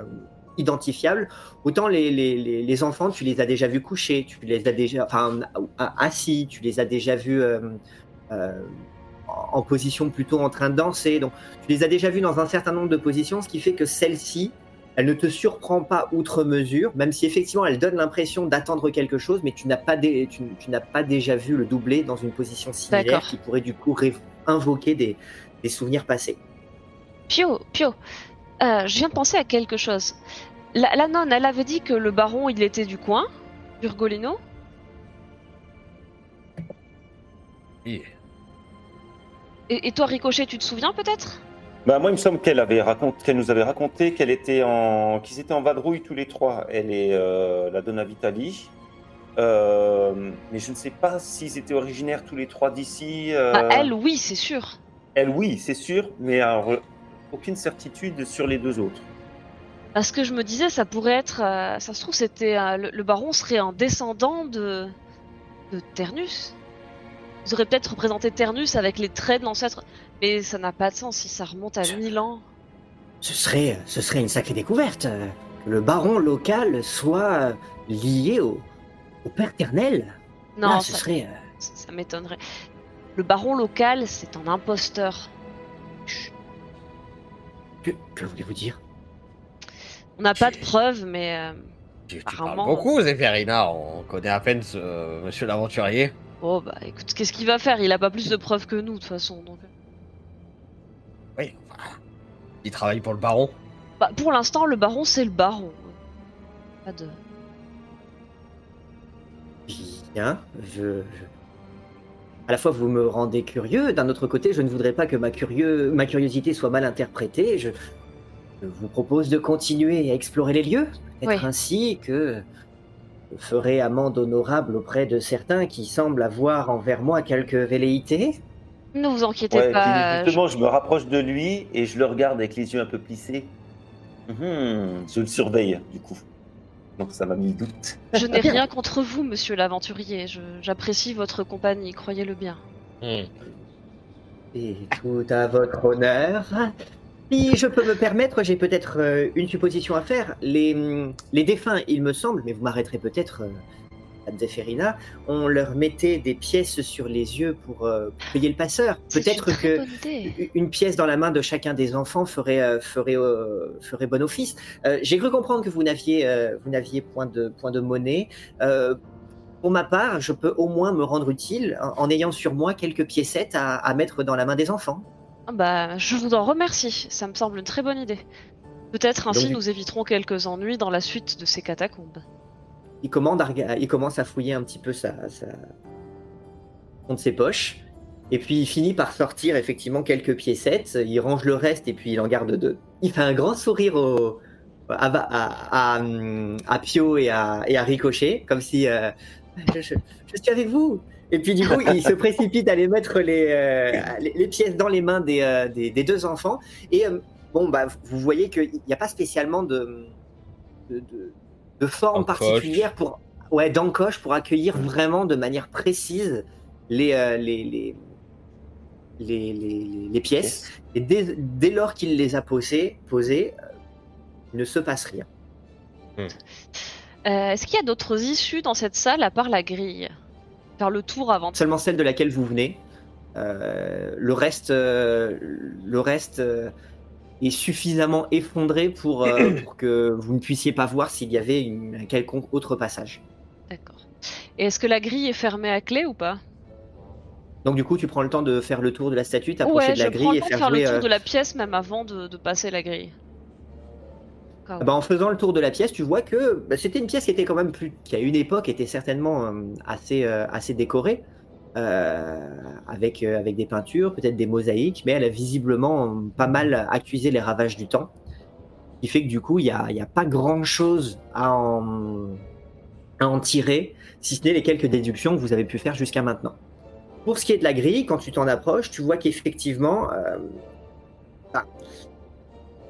identifiable. Autant les, les, les, les enfants, tu les as déjà vus coucher, tu les as déjà, enfin, assis, tu les as déjà vus euh, en en position plutôt en train de danser. Donc, tu les as déjà vus dans un certain nombre de positions, ce qui fait que celle-ci, elle ne te surprend pas outre mesure, même si effectivement elle donne l'impression d'attendre quelque chose, mais tu n'as pas, dé- tu, tu n'as pas déjà vu le doublé dans une position similaire qui pourrait du coup ré- invoquer des, des souvenirs passés. Pio, Pio, euh, je viens de penser à quelque chose. La, la nonne, elle avait dit que le baron, il était du coin, Urgolino. Oui. Et, et toi, Ricochet, tu te souviens peut-être? Bah, moi, il me semble qu'elle avait raconté, qu'elle nous avait raconté qu'elle était en, qu'ils étaient en vadrouille tous les trois. Elle et euh, la Donna Vitali. Euh, mais je ne sais pas s'ils étaient originaires tous les trois d'ici. euh, Bah, Elle, oui, c'est sûr. elle, oui, c'est sûr, mais alors, aucune certitude sur les deux autres. Parce que je me disais, ça pourrait être. ça se trouve, c'était. le, le baron serait un descendant de. de Ternus. Vous aurez peut-être représenté Ternus avec les traits de l'ancêtre. Mais ça n'a pas de sens si ça remonte à 1000 ans. Ce serait, ce serait une sacrée découverte. euh, Que le baron local soit euh, lié au, au père Ternel. Non, Là, ce ça, serait. euh, ça- m'étonnerait. Le baron local, c'est un imposteur. Chut. que, que voulez-vous dire? On n'a pas de preuves, mais. euh, Tu, parles beaucoup, Zéphérina. On connaît à peine ce euh, monsieur l'aventurier. Oh bah écoute, qu'est-ce qu'il va faire? Il a pas plus de preuves que nous de toute façon. Donc... Il travaille pour le baron. Bah, pour l'instant, le baron c'est le baron. Pas de. Bien, je, je- À la fois, vous me rendez curieux. D'un autre côté, je ne voudrais pas que ma, curieux... ma curiosité soit mal interprétée. Je... je vous propose de continuer à explorer les lieux. Peut-être Oui. ainsi que je ferai amende honorable auprès de certains qui semblent avoir envers moi quelques velléités. Ne vous inquiétez Ouais, pas. justement, je me rapproche de lui et je le regarde avec les yeux un peu plissés. Mhm, je le surveille, du coup. Donc ça m'a mis le doute. Je, n'ai rien contre vous, monsieur l'aventurier. Je- J'apprécie votre compagnie, croyez-le bien. Hmm. Et tout à votre honneur. Si je peux me permettre, j'ai peut-être euh, une supposition à faire. Les, les défunts, il me semble, mais vous m'arrêterez peut-être, Madame Zéphérina, on leur mettait des pièces sur les yeux pour, euh, pour payer le passeur. Peut-être que une pièce dans la main de chacun des enfants ferait, euh, ferait, euh, ferait bon office. Euh, J'ai cru comprendre que vous n'aviez euh, vous n'aviez point de, point de monnaie. Euh, pour ma part, je peux au moins me rendre utile en, en ayant sur moi quelques piécettes à, à mettre dans la main des enfants. Ah Bah, je vous en remercie. Ça me semble une très bonne idée. Peut-être ainsi Donc- nous éviterons quelques ennuis dans la suite de ces catacombes. Il, commande à il commence à fouiller un petit peu sa, sa... de ses poches. Et puis il finit par sortir effectivement quelques piécettes. Il range le reste et puis il en garde deux. Il fait un grand sourire au... à, à, à, à- à Pio et à, et à Ricochet, comme si euh, je, je- je suis avec vous. Et puis du coup, il se précipite à aller mettre les, euh, les, les pièces dans les mains des, euh, des, des deux enfants. Et bon, bah, vous voyez qu'il n'y a pas spécialement de, de, de, de forme D'encoche. particulière pour, ouais, d'encoche pour accueillir vraiment de manière précise les, euh, les, les, les, les- les pièces. Et dès, dès lors qu'il les a posées, posées euh, ne se passe rien. Euh, Est-ce qu'il y a d'autres issues dans cette salle à part la grille? Faire le tour avant. Seulement celle de laquelle vous venez. Euh, le reste, euh, le reste euh, est suffisamment effondré pour, euh, pour que vous ne puissiez pas voir s'il y avait une- un quelconque autre passage. D'accord. Et est-ce que la grille est fermée à clé ou pas? Donc du coup, tu prends le temps de faire le tour de la statue, t'approcher Ouais, de je la prends grille le et temps de faire le tour euh, de la pièce même avant de, de passer la grille. Où. Bah, en faisant le tour de la pièce, tu vois que bah, c'était une pièce qui était quand même plus, qui à une époque était certainement euh, assez, euh, assez décorée, euh, avec, euh, avec des peintures, peut-être des mosaïques, mais elle a visiblement euh, pas mal accusé les ravages du temps. Qui fait que du coup, il n'y a, y a pas grand-chose à en, tirer, si ce n'est les quelques déductions que vous avez pu faire jusqu'à maintenant. Pour ce qui est de la grille, quand tu t'en approches, tu vois qu'effectivement, euh, bah,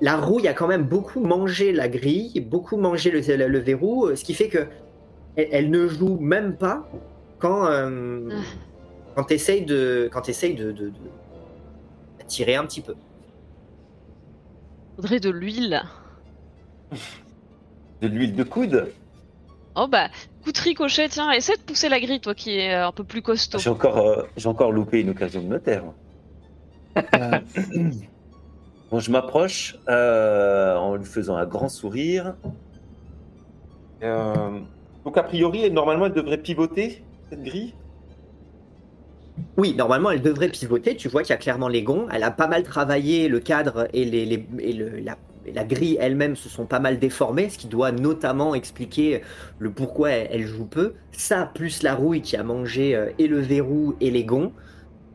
la rouille a quand même beaucoup mangé la grille, beaucoup mangé le, le- verrou, euh, ce qui fait que elle, ne joue même pas quand, euh, Ah. Quand tu essayes de, quand essayes de, de, tirer un petit peu. Faudrait de l'huile. De l'huile de coude. Oh bah, coup de ricochet, tiens, essaie de pousser la grille, toi qui es euh, un peu plus costaud. J'ai encore, euh, j'ai encore loupé une occasion de me taire. Euh, bon, je m'approche euh, en lui faisant un grand sourire. Euh, donc, a priori, elle- normalement, elle devrait pivoter, cette grille? Oui, normalement, elle devrait pivoter. Tu vois qu'il y a clairement les gonds. Elle a pas mal travaillé le cadre et, la, grille elle-même se sont pas mal déformées, ce qui doit notamment expliquer le pourquoi elle, joue peu. Ça, plus la rouille qui a mangé euh, et le verrou et les gonds.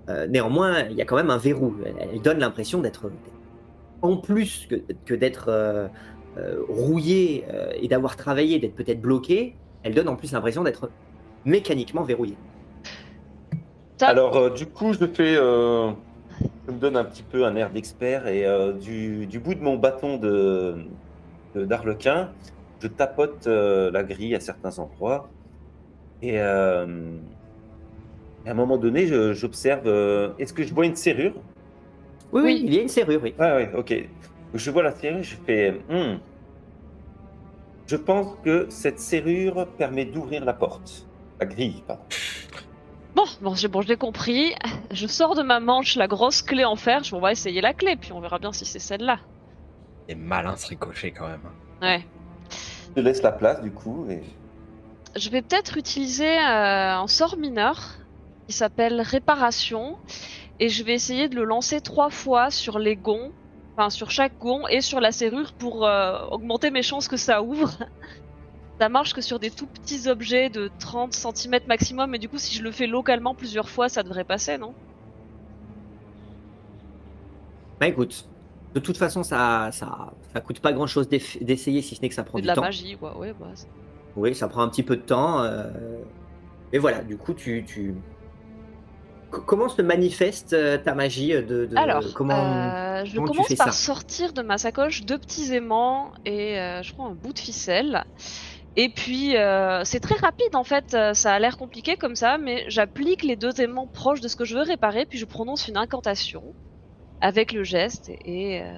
Euh, néanmoins, il y a quand même un verrou. Elle, donne l'impression d'être, en plus que, d'être euh, rouillée et d'avoir travaillé, d'être peut-être bloquée, elle donne en plus l'impression d'être mécaniquement verrouillée. Alors, euh, du coup, je fais. euh, je me donne un petit peu un air d'expert et euh, du, du bout de mon bâton de de- d'arlequin, je tapote euh, la grille à certains endroits. Et euh, à un moment donné, j'observe. euh, Est-ce que je vois une serrure? Oui, oui, Oui. il y a une serrure, oui. Ouais, ouais, ok. Je vois la serrure, je fais. Hmm. Je pense que cette serrure permet d'ouvrir la porte. La grille, pardon. Bon, bon, j'ai bon, je l'ai compris. Je sors de ma manche la grosse clé en fer. Je on va essayer la clé, puis on verra bien si c'est celle-là. C'est malin ce ricochet quand même. Ouais. Je laisse la place, du coup. Et... Je vais peut-être utiliser euh, un sort mineur qui s'appelle réparation et je vais essayer de le lancer trois fois sur les gonds, enfin sur chaque gond et sur la serrure pour euh, augmenter mes chances que ça ouvre. Ça marche que sur des tout petits objets de 30 cm maximum, et du coup, si je le fais localement plusieurs fois, ça devrait passer, non? Bah écoute, de toute façon, ça, ça, ça coûte pas grand chose d'essayer, si ce n'est que ça prend C'est du de la temps. magie, quoi. Ouais, bah, Oui, ça prend un petit peu de temps. euh, Mais voilà, du coup, tu. tu... Comment se manifeste euh, ta magie de, de- Alors, comment euh, je comment commence par sortir de ma sacoche deux petits aimants et euh, je prends un bout de ficelle. Et puis, euh, c'est très rapide en fait, euh, ça a l'air compliqué comme ça, mais j'applique les deux aimants proches de ce que je veux réparer, puis je prononce une incantation avec le geste et euh,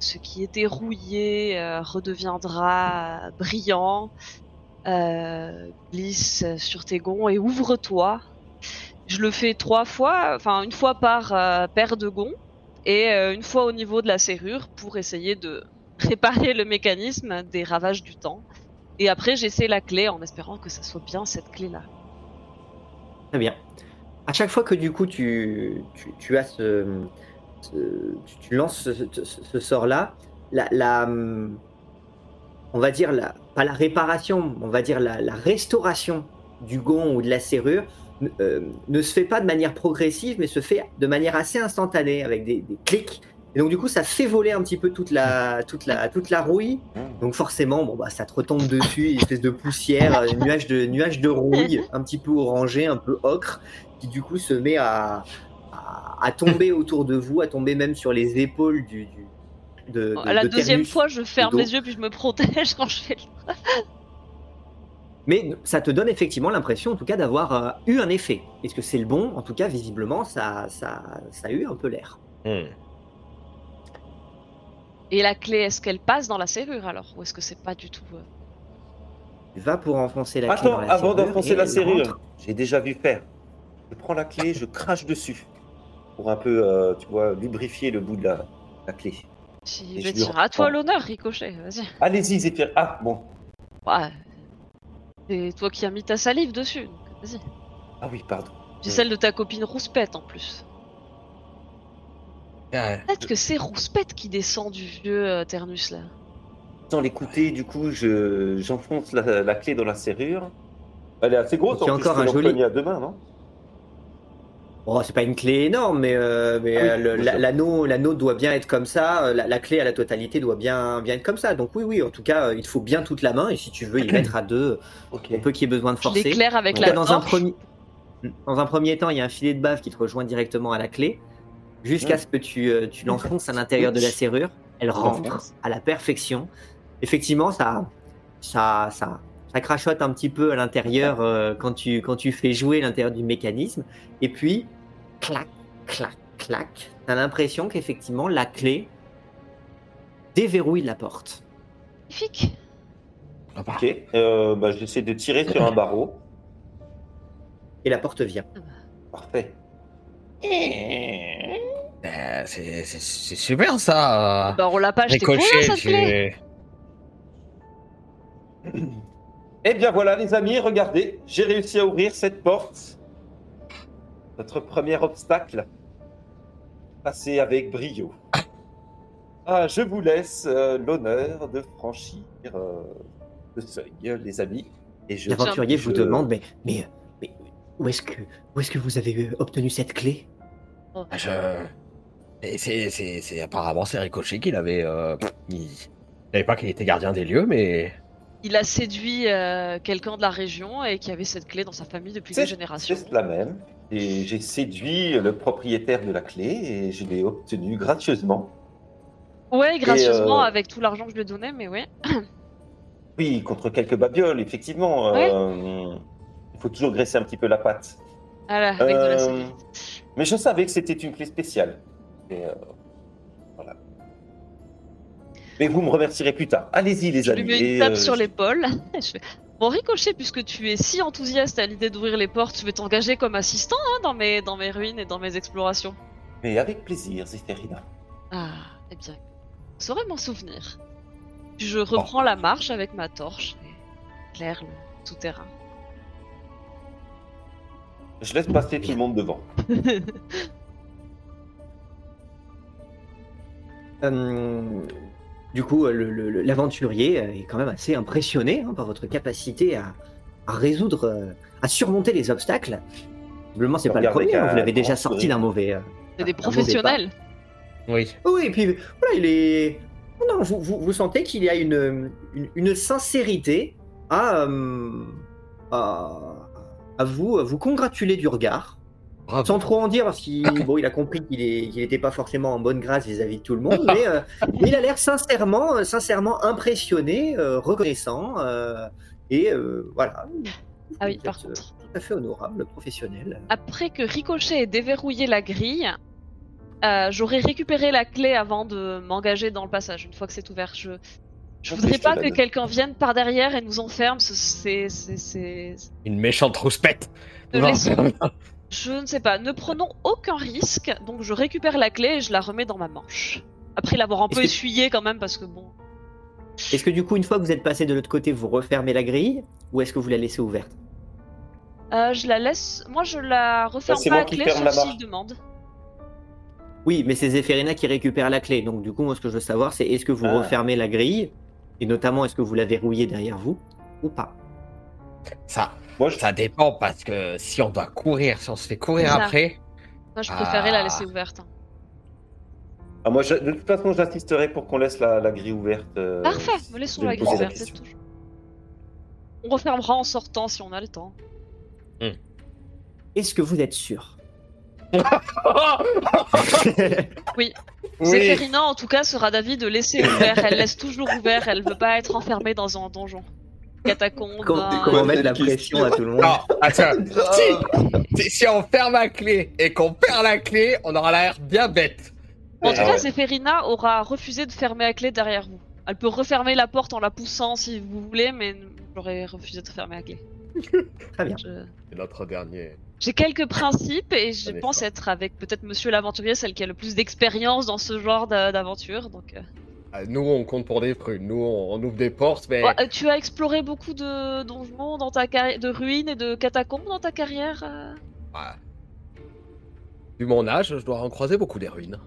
ce qui était rouillé redeviendra brillant, glisse sur tes gonds et ouvre-toi. Je le fais trois fois, enfin une fois par paire de gonds et une fois au niveau de la serrure pour essayer de réparer le mécanisme des ravages du temps. Et après j'essaie la clé en espérant que ça soit bien cette clé-là. Très bien. À chaque fois que du coup tu, tu, as tu, lances ce, sort-là, la, on va dire la, pas la réparation, on va dire la, restauration du gond ou de la serrure euh, ne se fait pas de manière progressive, mais se fait de manière assez instantanée avec des clics. Et donc du coup, ça fait voler un petit peu toute la, toute la, toute la rouille. Mmh. Donc forcément, bon bah ça te retombe dessus, une espèce de poussière, un nuage de nuage de rouille, un petit peu orangé, un peu ocre, qui du coup se met à, à, à tomber autour de vous, à tomber même sur les épaules du. du de, de- À la de deuxième fois, je ferme les yeux puis je me protège quand je fais le... Mais ça te donne effectivement l'impression, en tout cas, d'avoir euh, eu un effet. Est-ce que c'est le bon? En tout cas, visiblement, ça, ça, ça a eu un peu l'air. Hmm. Et la clé, est-ce qu'elle passe dans la serrure alors? Ou est-ce que c'est pas du tout... euh, Tu vas pour enfoncer la clé Attends, avant serrure d'enfoncer la serrure, j'ai déjà vu faire. Je prends la clé, je crache dessus. Pour un peu, euh, tu vois, lubrifier le bout de la, la clé. Si Et je je lui dire à toi l'honneur, Ricochet, vas-y. Allez-y, Zéphyr. Ah, bon. Ouais. C'est toi qui as mis ta salive dessus, donc vas-y. Ah oui, pardon. C'est Ouais. celle de ta copine Rouspette en plus. Ah, Peut-être que c'est Rouspette qui descend du vieux euh, Ternus là. Sans l'écouter, du coup, je, j'enfonce la, la clé dans la serrure. Elle est assez grosse, Donc, en plus, encore un joli- à deux mains, non? Oh, c'est pas une clé énorme, mais, euh, mais Ah oui, euh, l'anneau, l'anneau doit bien être comme ça. La, la clé à la totalité doit bien, bien être comme ça. Donc oui, oui. En tout cas, il te faut bien toute la main. Et si tu veux y mettre à deux, Ok. on peut qu'il y ait besoin de Je forcer. l'éclaire avec En la dans un premier, dans un premier temps, il y a un filet de bave qui te rejoint directement à la clé, jusqu'à Mm. ce que tu, euh, tu l'enfonces à l'intérieur de la serrure. Elle rentre l'enfonce. à la perfection. Effectivement, ça, ça, ça, ça crachote un petit peu à l'intérieur euh, quand tu, quand tu fais jouer l'intérieur du mécanisme. Et puis, clac, clac, clac. T'as l'impression qu'effectivement la clé déverrouille la porte. Magnifique. Ok. Euh, bah, j'essaie de tirer sur un barreau. Et la porte vient. Parfait. Euh, c'est super ça. Bah on l'a pas acheté pour rien Eh bien voilà, les amis, regardez. J'ai réussi à ouvrir cette porte. Notre premier obstacle. Passé avec brio. Ah, je vous laisse euh, l'honneur de franchir euh, le seuil, les amis. Et je, L'aventurier vous je- demande mais, mais, mais où est-ce que, où est-ce que vous avez euh, obtenu cette clé? Oh. Ah, Je... et c'est- apparemment c'est Ricochet qui l'avait. Euh... Il... je savais pas qu'il était gardien des lieux, mais Il a séduit euh, quelqu'un de la région et qui avait cette clé dans sa famille depuis des générations. c'est la même. Et j'ai séduit le propriétaire de la clé et je l'ai obtenue gracieusement. Ouais, gracieusement euh, avec tout l'argent que je lui ai donné, mais ouais. Oui, contre quelques babioles, effectivement. Ouais. euh, il faut toujours graisser un petit peu la pâte. Voilà, avec de la. Mais je savais que c'était une clé spéciale. Euh, voilà. Mais vous me remercierez plus tard. Allez-y, les Je amis. lui mets une tape euh, sur l'épaule. Je Bon, Ricochet, puisque tu es si enthousiaste à l'idée d'ouvrir les portes, je vais t'engager comme assistant hein, dans, mes, dans mes ruines et dans mes explorations. Mais avec plaisir, Zéphérina. Ah, eh bien, je saurais m'en souvenir. Je reprends la marche avec ma torche et claire le souterrain. Je laisse passer tout le monde devant. Du coup, euh, l'aventurier euh, est quand même assez impressionné hein, par votre capacité à, à résoudre, euh, à surmonter les obstacles. Visiblement, c'est pas le premier, hein, vous l'avez déjà sorti d'un mauvais. euh, C'est des professionnels. oui. Oui, et puis voilà, il est. Non, vous, vous, vous sentez qu'il y a une, une, une sincérité à, euh, à, à vous, à vous congratuler du regard, Bravo. sans trop en dire, parce qu'il bon, il a compris qu'il n'était pas forcément en bonne grâce vis-à-vis de tout le monde, mais, euh, il a l'air sincèrement, euh, sincèrement impressionné, euh, reconnaissant, euh, et euh, voilà. Ah oui, par euh, contre. Tout à fait honorable, professionnel. Après que Ricochet ait déverrouillé la grille, euh, j'aurais récupéré la clé avant de m'engager dans le passage, une fois que c'est ouvert. Je, je voudrais pas que quelqu'un vienne par derrière et nous enferme. ce- C'est. Une méchante rouspette. Je ne sais pas. Ne prenons aucun risque. Donc je récupère la clé et je la remets dans ma manche. Après l'avoir un peu que- essuyée quand même parce que bon. Est-ce que du coup, une fois que vous êtes passé de l'autre côté, vous refermez la grille, ou est-ce que vous la laissez ouverte? Euh, je la laisse. Moi, je la referme pas à clé sauf la s'il demande. Oui, mais c'est Zéphérina qui récupère la clé. Donc, du coup, moi, ce que je veux savoir, c'est est-ce que vous Ah. refermez la grille? Et notamment, est-ce que vous la verrouillez derrière vous ou pas? Ça, Moi, je... ça dépend parce que si on doit courir, si on se fait courir après, Moi, je préférais la Ah. laisser ouverte. hein. Ah, moi, je- de toute façon, j'insisterai pour qu'on laisse la, la grille ouverte. euh, Parfait, me laissons la grille la ouverte. tout. On refermera en sortant si on a le temps. Est-ce que vous êtes sûr oui, Zéphérina, en tout cas, sera d'avis de laisser ouvert. Elle laisse toujours ouvert. Elle veut pas être enfermée dans un donjon. Catacombe. Comment, un- comment Ouais, mettre la pression à tout le monde non, attends, si, si, si on ferme la clé et qu'on perd la clé, on aura l'air bien bête. En tout Ah cas, ouais. Zéphérina aura refusé de fermer la clé derrière vous. Elle peut refermer la porte en la poussant si vous voulez, mais j'aurais refusé de fermer la clé. Très bien. Je- C'est notre dernier. J'ai quelques principes et je pense être avec peut-être Monsieur l'aventurier, celle qui a le plus d'expérience dans ce genre d'a- d'aventure. Donc, euh. Nous, on compte pour des prunes. Nous, on, on ouvre des portes, mais Ouais, euh, tu as exploré beaucoup de donjons dans ta carrière, de ruines et de catacombes dans ta carrière. euh ah, vu mon âge, je dois en croiser beaucoup des ruines.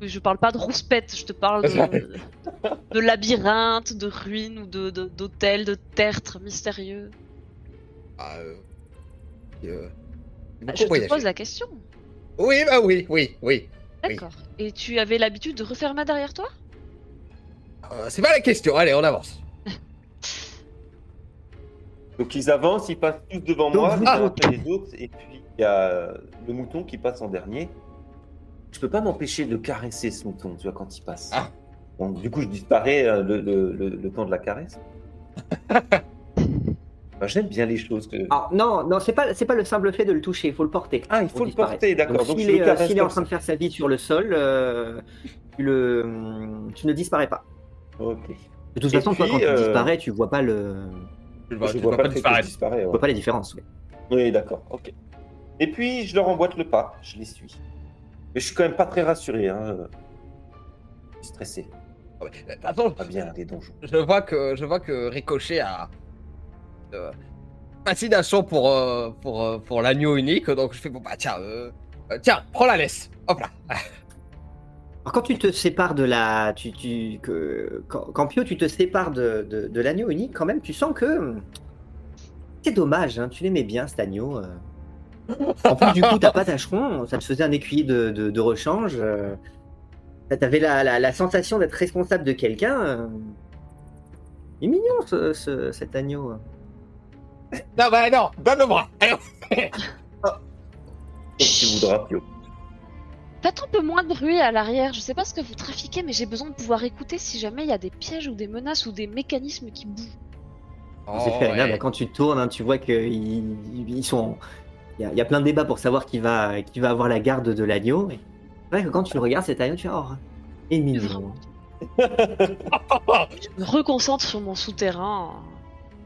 Je parle pas de rouspette, je te parle de, de labyrinthes, de ruines ou de de- d'hôtels, de, tertres mystérieux. Ah, euh, euh, Bah, je te pose la question. Oui, bah oui, oui, oui. Oui. D'accord. Et tu avais l'habitude de refermer derrière toi? C'est pas la question. Allez, on avance. Donc, ils avancent, ils passent tous devant Donc, moi, vous- les uns après les autres, et puis il y a le mouton qui passe en dernier. Je peux pas m'empêcher de caresser ce mouton, tu vois, quand il passe. Ah. Donc, du coup, je disparais euh, le, le- le- le temps de la caresse. Bah, J'aime bien les choses que. Alors, non, non, c'est pas, c'est pas le simple fait de le toucher, il faut le porter. Ah, il faut le porter, d'accord. Donc, Donc, s'il est, euh, est en train de faire sa vie sur le sol, euh, tu, le, tu ne disparais pas. Ok. De toute Et façon, toi, quand tu euh, disparais, tu vois pas le, Je vois, je tu vois vois pas pas disparaître. tu ouais. vois pas les différences. oui. Oui, d'accord, ok. Et puis, je leur emboîte le pas, je les suis. Mais je suis quand même pas très rassuré, hein. Je suis stressé. Ah ouais. Toute façon, Pas bien, les donjons. je vois que je vois que Ricochet a euh, fascination pour euh, pour euh, pour l'agneau unique, donc je fais bon bah tiens euh, euh, tiens prends la laisse, hop là. Quand tu te sépares de la. Tu, tu, que, quand, quand Pio, tu te sépares de, de, de l'agneau unique, quand même, tu sens que. hum, C'est dommage, hein, tu l'aimais bien cet agneau. euh. En plus, du coup, t'as pas tâcheron, ça te faisait un écuyer de, de, de rechange. euh. T'avais la, la, la sensation d'être responsable de quelqu'un. euh. Il est mignon, ce, ce- cet agneau. Non bah non, donne le bras. Comme tu voudras, Pio. Faites un peu moins de bruit à l'arrière. Je sais pas ce que vous trafiquez, mais j'ai besoin de pouvoir écouter si jamais il y a des pièges ou des menaces ou des mécanismes qui bougent. Oh, C'est fait, là, ouais. bah, quand tu tournes, hein, tu vois qu'ils ils sont. Il y, a, il y a plein de débats pour savoir qui va, qui va avoir la garde de l'agneau. et C'est vrai que quand tu le regardes, cet agneau, tu vois, oh, il est mignon. Vraiment. Je me reconcentre sur mon souterrain.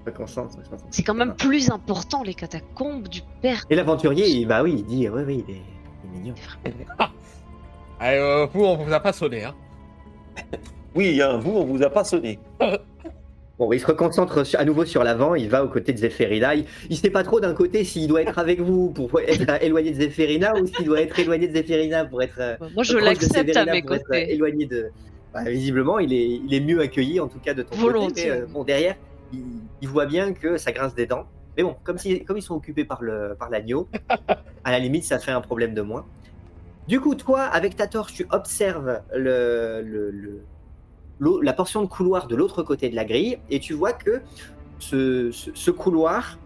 Je me concentre, je me concentre. C'est quand même plus important les catacombes du père. Et l'aventurier, il- bah oui, il dit, oui, oui, il est, il est mignon. Euh, vous on vous a pas sonné hein. Oui, hein, vous, on vous a pas sonné. Bon, il se reconcentre à nouveau sur l'avant, il va aux côtés de Zéphérina. Il, il sait pas trop d'un côté s'il doit être avec vous pour être éloigné de Zéphérina ou s'il doit être éloigné de Zéphérina pour être. euh, Moi, je l'accepte à mes être, euh, côtés. éloigné de. Bah, visiblement, il est, il est mieux accueilli, en tout cas de ton Volontiers. côté. Mais, euh, bon, derrière, il, il voit bien que ça grince des dents. Mais bon, comme, si, comme ils sont occupés par le par l'agneau, à la limite, ça fait un problème de moins. Du coup, toi, avec ta torche, tu observes la portion de couloir de l'autre côté de la grille et tu vois que ce, couloir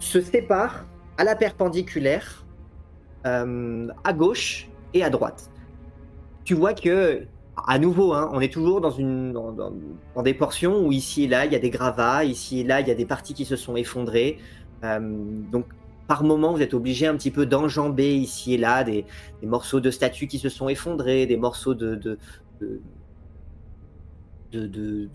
se sépare à la perpendiculaire euh, à gauche et à droite. Tu vois que, à nouveau, hein, on est toujours dans des portions où ici et là, il y a des gravats, ici et là, il y a des parties qui se sont effondrées. Euh, donc, par moment, vous êtes obligé un petit peu d'enjamber ici et là des, des morceaux de statues qui se sont effondrés, des morceaux de, de, de, de,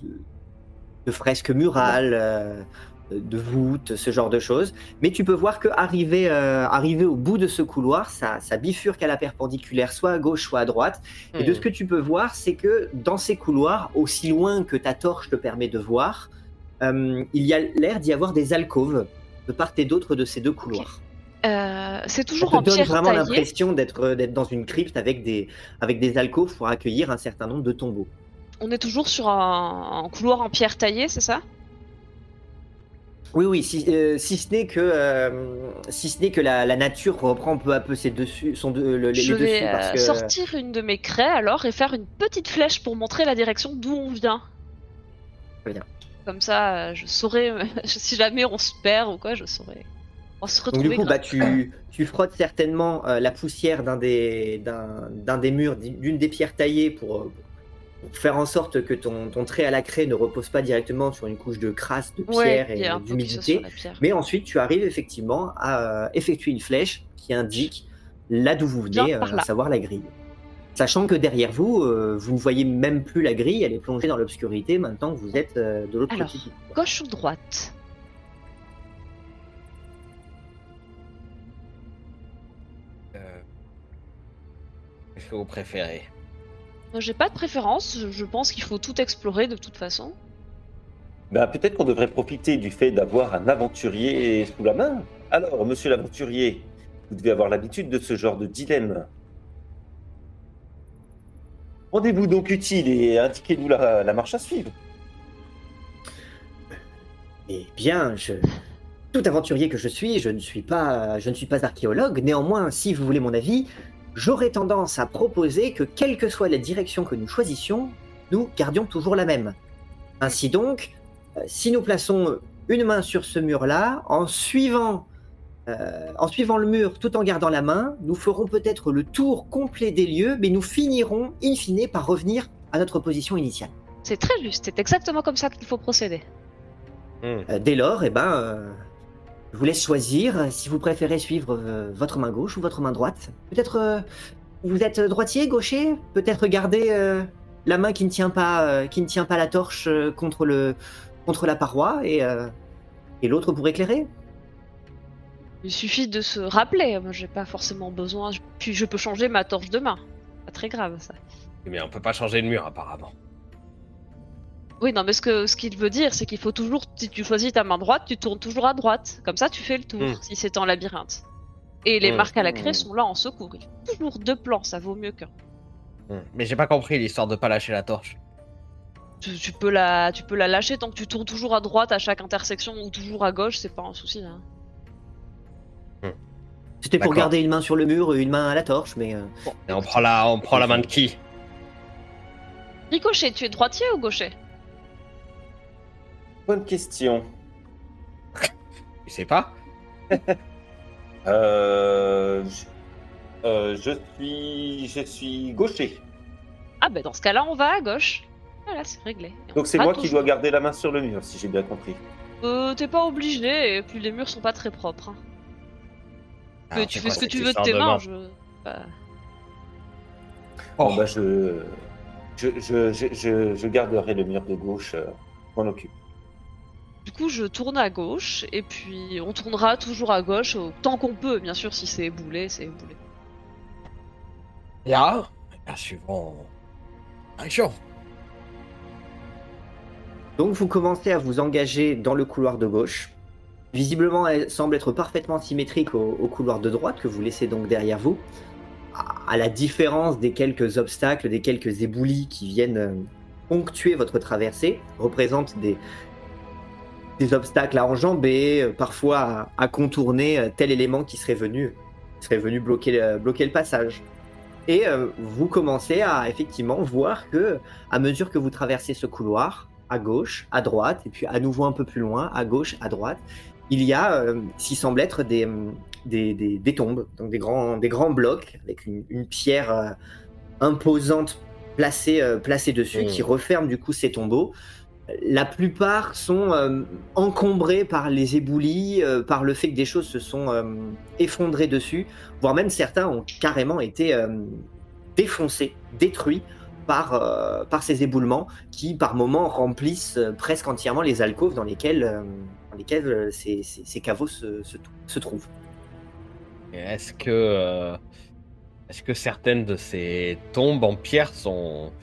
de- fresques murales, euh, de voûtes, ce genre de choses. Mais tu peux voir que arrivé, euh, arrivé au bout de ce couloir, ça, ça bifurque à la perpendiculaire, soit à gauche, soit à droite. Et de ce que tu peux voir, c'est que dans ces couloirs, aussi loin que ta torche te permet de voir, euh, il y a l'air d'y avoir des alcôves de part et d'autre de ces deux couloirs. Euh, c'est Ça toujours te en donne vraiment l'impression d'être d'être dans une crypte avec des, avec des alcôves pour accueillir un certain nombre de tombeaux. On est toujours sur un, un couloir en pierre taillée, c'est ça? Oui, oui, si, euh, si ce n'est que, euh, si ce n'est que la, la nature reprend peu à peu ses dessus, son de, le- les Je vais parce euh, que sortir une de mes craies alors et faire une petite flèche pour montrer la direction d'où on vient. Très bien. Comme ça, euh, je saurai si jamais on se perd ou quoi, je saurai. On se Donc retrouver. du coup, bah, tu, tu frottes certainement euh, la poussière d'un des, d'un, des murs, d'une des pierres taillées pour, euh, pour faire en sorte que ton, ton trait à la craie ne repose pas directement sur une couche de crasse, de pierre et d'humidité. Mais ensuite, tu arrives effectivement à effectuer une flèche qui indique là d'où vous venez, à savoir la grille. Sachant que derrière vous, euh, vous ne voyez même plus la grille, elle est plongée dans l'obscurité maintenant que vous êtes euh, de l'autre Alors. côté. couloir. Gauche ou droite? Euh, Qu'est-ce que vous préférez? Moi, J'ai pas de préférence, je- je pense qu'il faut tout explorer de toute façon. Ben, peut-être qu'on devrait profiter du fait d'avoir un aventurier sous la main. Alors, monsieur l'aventurier, vous devez avoir l'habitude de ce genre de dilemme. Rendez-vous donc utile et indiquez-nous la, marche à suivre. Eh bien, tout aventurier que je suis, je ne suis pas, je ne suis pas archéologue. Néanmoins, si vous voulez mon avis, j'aurais tendance à proposer que, quelle que soit la direction que nous choisissions, nous gardions toujours la même. Ainsi donc, euh, si nous plaçons une main sur ce mur-là, en suivant, euh, en suivant le mur tout en gardant la main, nous ferons peut-être le tour complet des lieux, mais nous finirons, in fine, par revenir à notre position initiale. C'est très juste, c'est exactement comme ça qu'il faut procéder. Hmm. Euh, dès lors, eh ben, euh, je vous laisse choisir si vous préférez suivre euh, votre main gauche ou votre main droite. Peut-être euh, vous êtes droitier, gaucher? Peut-être garder euh, la main qui ne tient pas, euh, qui ne tient pas la torche euh, contre le, contre la paroi et, euh, et l'autre pour éclairer? Il suffit de se rappeler, moi j'ai pas forcément besoin, puis je peux changer ma torche de main. Pas très grave ça. Mais on peut pas changer le mur apparemment. Oui, non, mais ce que ce qu'il veut dire, c'est qu'il faut toujours, si tu choisis ta main droite, tu tournes toujours à droite. Comme ça, tu fais le tour, Hmm. si c'est en labyrinthe. Et les Hmm. marques à la craie Hmm. sont là en secours. Il faut toujours deux plans, ça vaut mieux qu'un. Mais j'ai pas compris l'histoire de pas lâcher la torche. Tu, tu peux la, tu peux la lâcher tant que tu tournes toujours à droite à chaque intersection ou toujours à gauche, c'est pas un souci. Hein. C'était pour garder une main sur le mur et une main à la torche, mais euh, Bon, Et on prend la, on prend la main de qui? Ricochet, tu es droitier ou gaucher? Bonne question. Tu sais pas? Euh, je, euh, je suis, je suis gaucher. Ah, bah dans ce cas-là, on va à gauche. Voilà, c'est réglé. Et on Donc c'est moi qui toujours. dois garder la main sur le mur, si j'ai bien compris. Euh, t'es pas obligé, et puis les murs sont pas très propres. hein. Mais Alors, tu fais ce que tu veux de tes mains. main Je... bah, Oh, Bon, bah, je, je, je, je, je, je garderai le mur de gauche. euh, m'en occupe. Du coup, je tourne à gauche, et puis on tournera toujours à gauche autant qu'on peut. Bien sûr, si c'est éboulé, c'est éboulé. Bien. Bien, suivant. Action. Donc vous commencez à vous engager dans le couloir de gauche. Visiblement, elle semble être parfaitement symétrique au, couloir de droite que vous laissez donc derrière vous. À- la différence des quelques obstacles, des quelques éboulis qui viennent euh, ponctuer votre traversée, représentent des, obstacles à enjamber, euh, parfois à, contourner euh, tel élément qui serait venu, serait venu bloquer le passage. Et euh, vous commencez à effectivement voir que, à mesure que vous traversez ce couloir, à gauche, à droite, et puis à nouveau un peu plus loin, à gauche, à droite, il y a euh, ce qui semble être des, hum, des, des- des tombes, donc des grands, des grands blocs avec une, une pierre euh, imposante placée, euh, placée dessus Mm. qui referme du coup ces tombeaux. La plupart sont euh, encombrés par les éboulis, euh, par le fait que des choses se sont euh, effondrées dessus, voire même certains ont carrément été euh, défoncés, détruits par, euh, par ces éboulements qui, par moments, remplissent euh, presque entièrement les alcôves dans lesquelles, euh, dans lesquelles euh, ces, ces- ces caveaux se, se, se trouvent. Est-ce que, euh, est-ce que certaines de ces tombes en pierre sont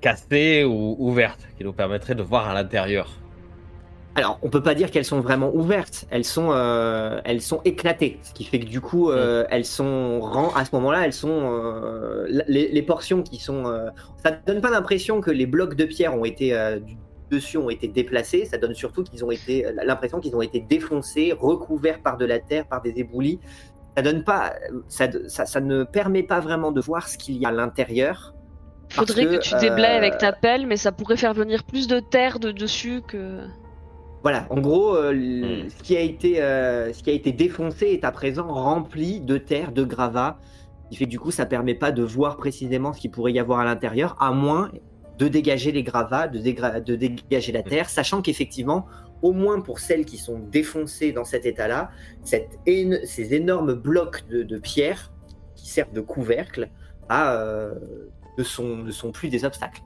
cassées ou ouvertes, qui nous permettraient de voir à l'intérieur? Alors, on peut pas dire qu'elles sont vraiment ouvertes. Elles sont, euh, elles sont éclatées, ce qui fait que du coup, euh, elles sont ren- à ce moment-là, elles sont euh, les, les portions qui sont. ça donne pas l'impression que les blocs de pierre ont été dessus ont été déplacés. Ça donne surtout qu'ils ont été l'impression qu'ils ont été défoncés, recouverts par de la terre, par des éboulis. Ça donne pas, ça, ça, ça ne permet pas vraiment de voir ce qu'il y a à l'intérieur. Faudrait que, que, tu déblayes euh, avec ta pelle, mais ça pourrait faire venir plus de terre de dessus que. Voilà, en gros, euh, l- Mm. ce, qui a été, euh, ce qui a été défoncé est à présent rempli de terre, de gravats, qui fait que du coup, ça permet pas de voir précisément ce qu'il pourrait y avoir à l'intérieur, à moins de dégager les gravats, de, dégra- de dégager la terre, sachant qu'effectivement, au moins pour celles qui sont défoncées dans cet état-là, éno- ces énormes blocs de, de pierre qui servent de couvercle à, euh, ne, sont, ne sont plus des obstacles.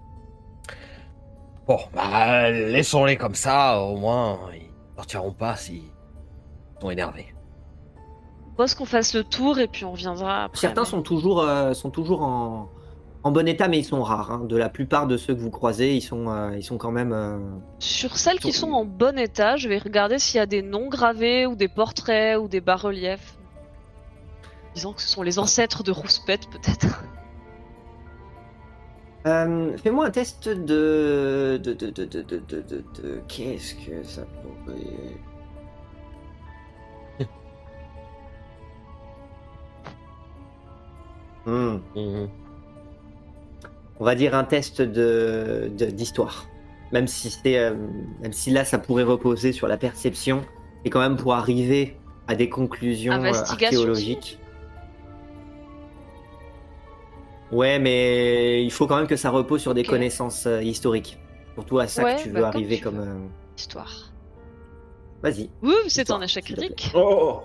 Bon, bah, laissons-les comme ça, au moins, ils sortiront pas s'ils sont énervés. Je propose qu'on fasse le tour et puis on reviendra après. Certains mais- sont toujours, euh, sont toujours en, en bon état, mais ils sont rares. hein. De la plupart de ceux que vous croisez, ils sont, euh, ils sont quand même. euh, Sur celles qui Sont- en bon état, je vais regarder s'il y a des noms gravés ou des portraits ou des bas-reliefs. Disons que ce sont les ancêtres de Rouspette, peut-être. euh, Fais-moi un test de. de, de, de, de, de, de, de- de- Qu'est-ce que ça pourrait. Hmm. Mhm. On va dire un test de de- d'histoire. Même si c'est, euh, même si là ça pourrait reposer sur la perception, et quand même pour arriver à des conclusions euh, archéologiques. Ouais, mais il faut quand même que ça repose sur des connaissances euh, historiques. Surtout à ça Ouais, que tu bah, veux arriver tu comme. veux. euh, Histoire. Vas-y. Ouh, c'est Histoire, un échec critique. Oh,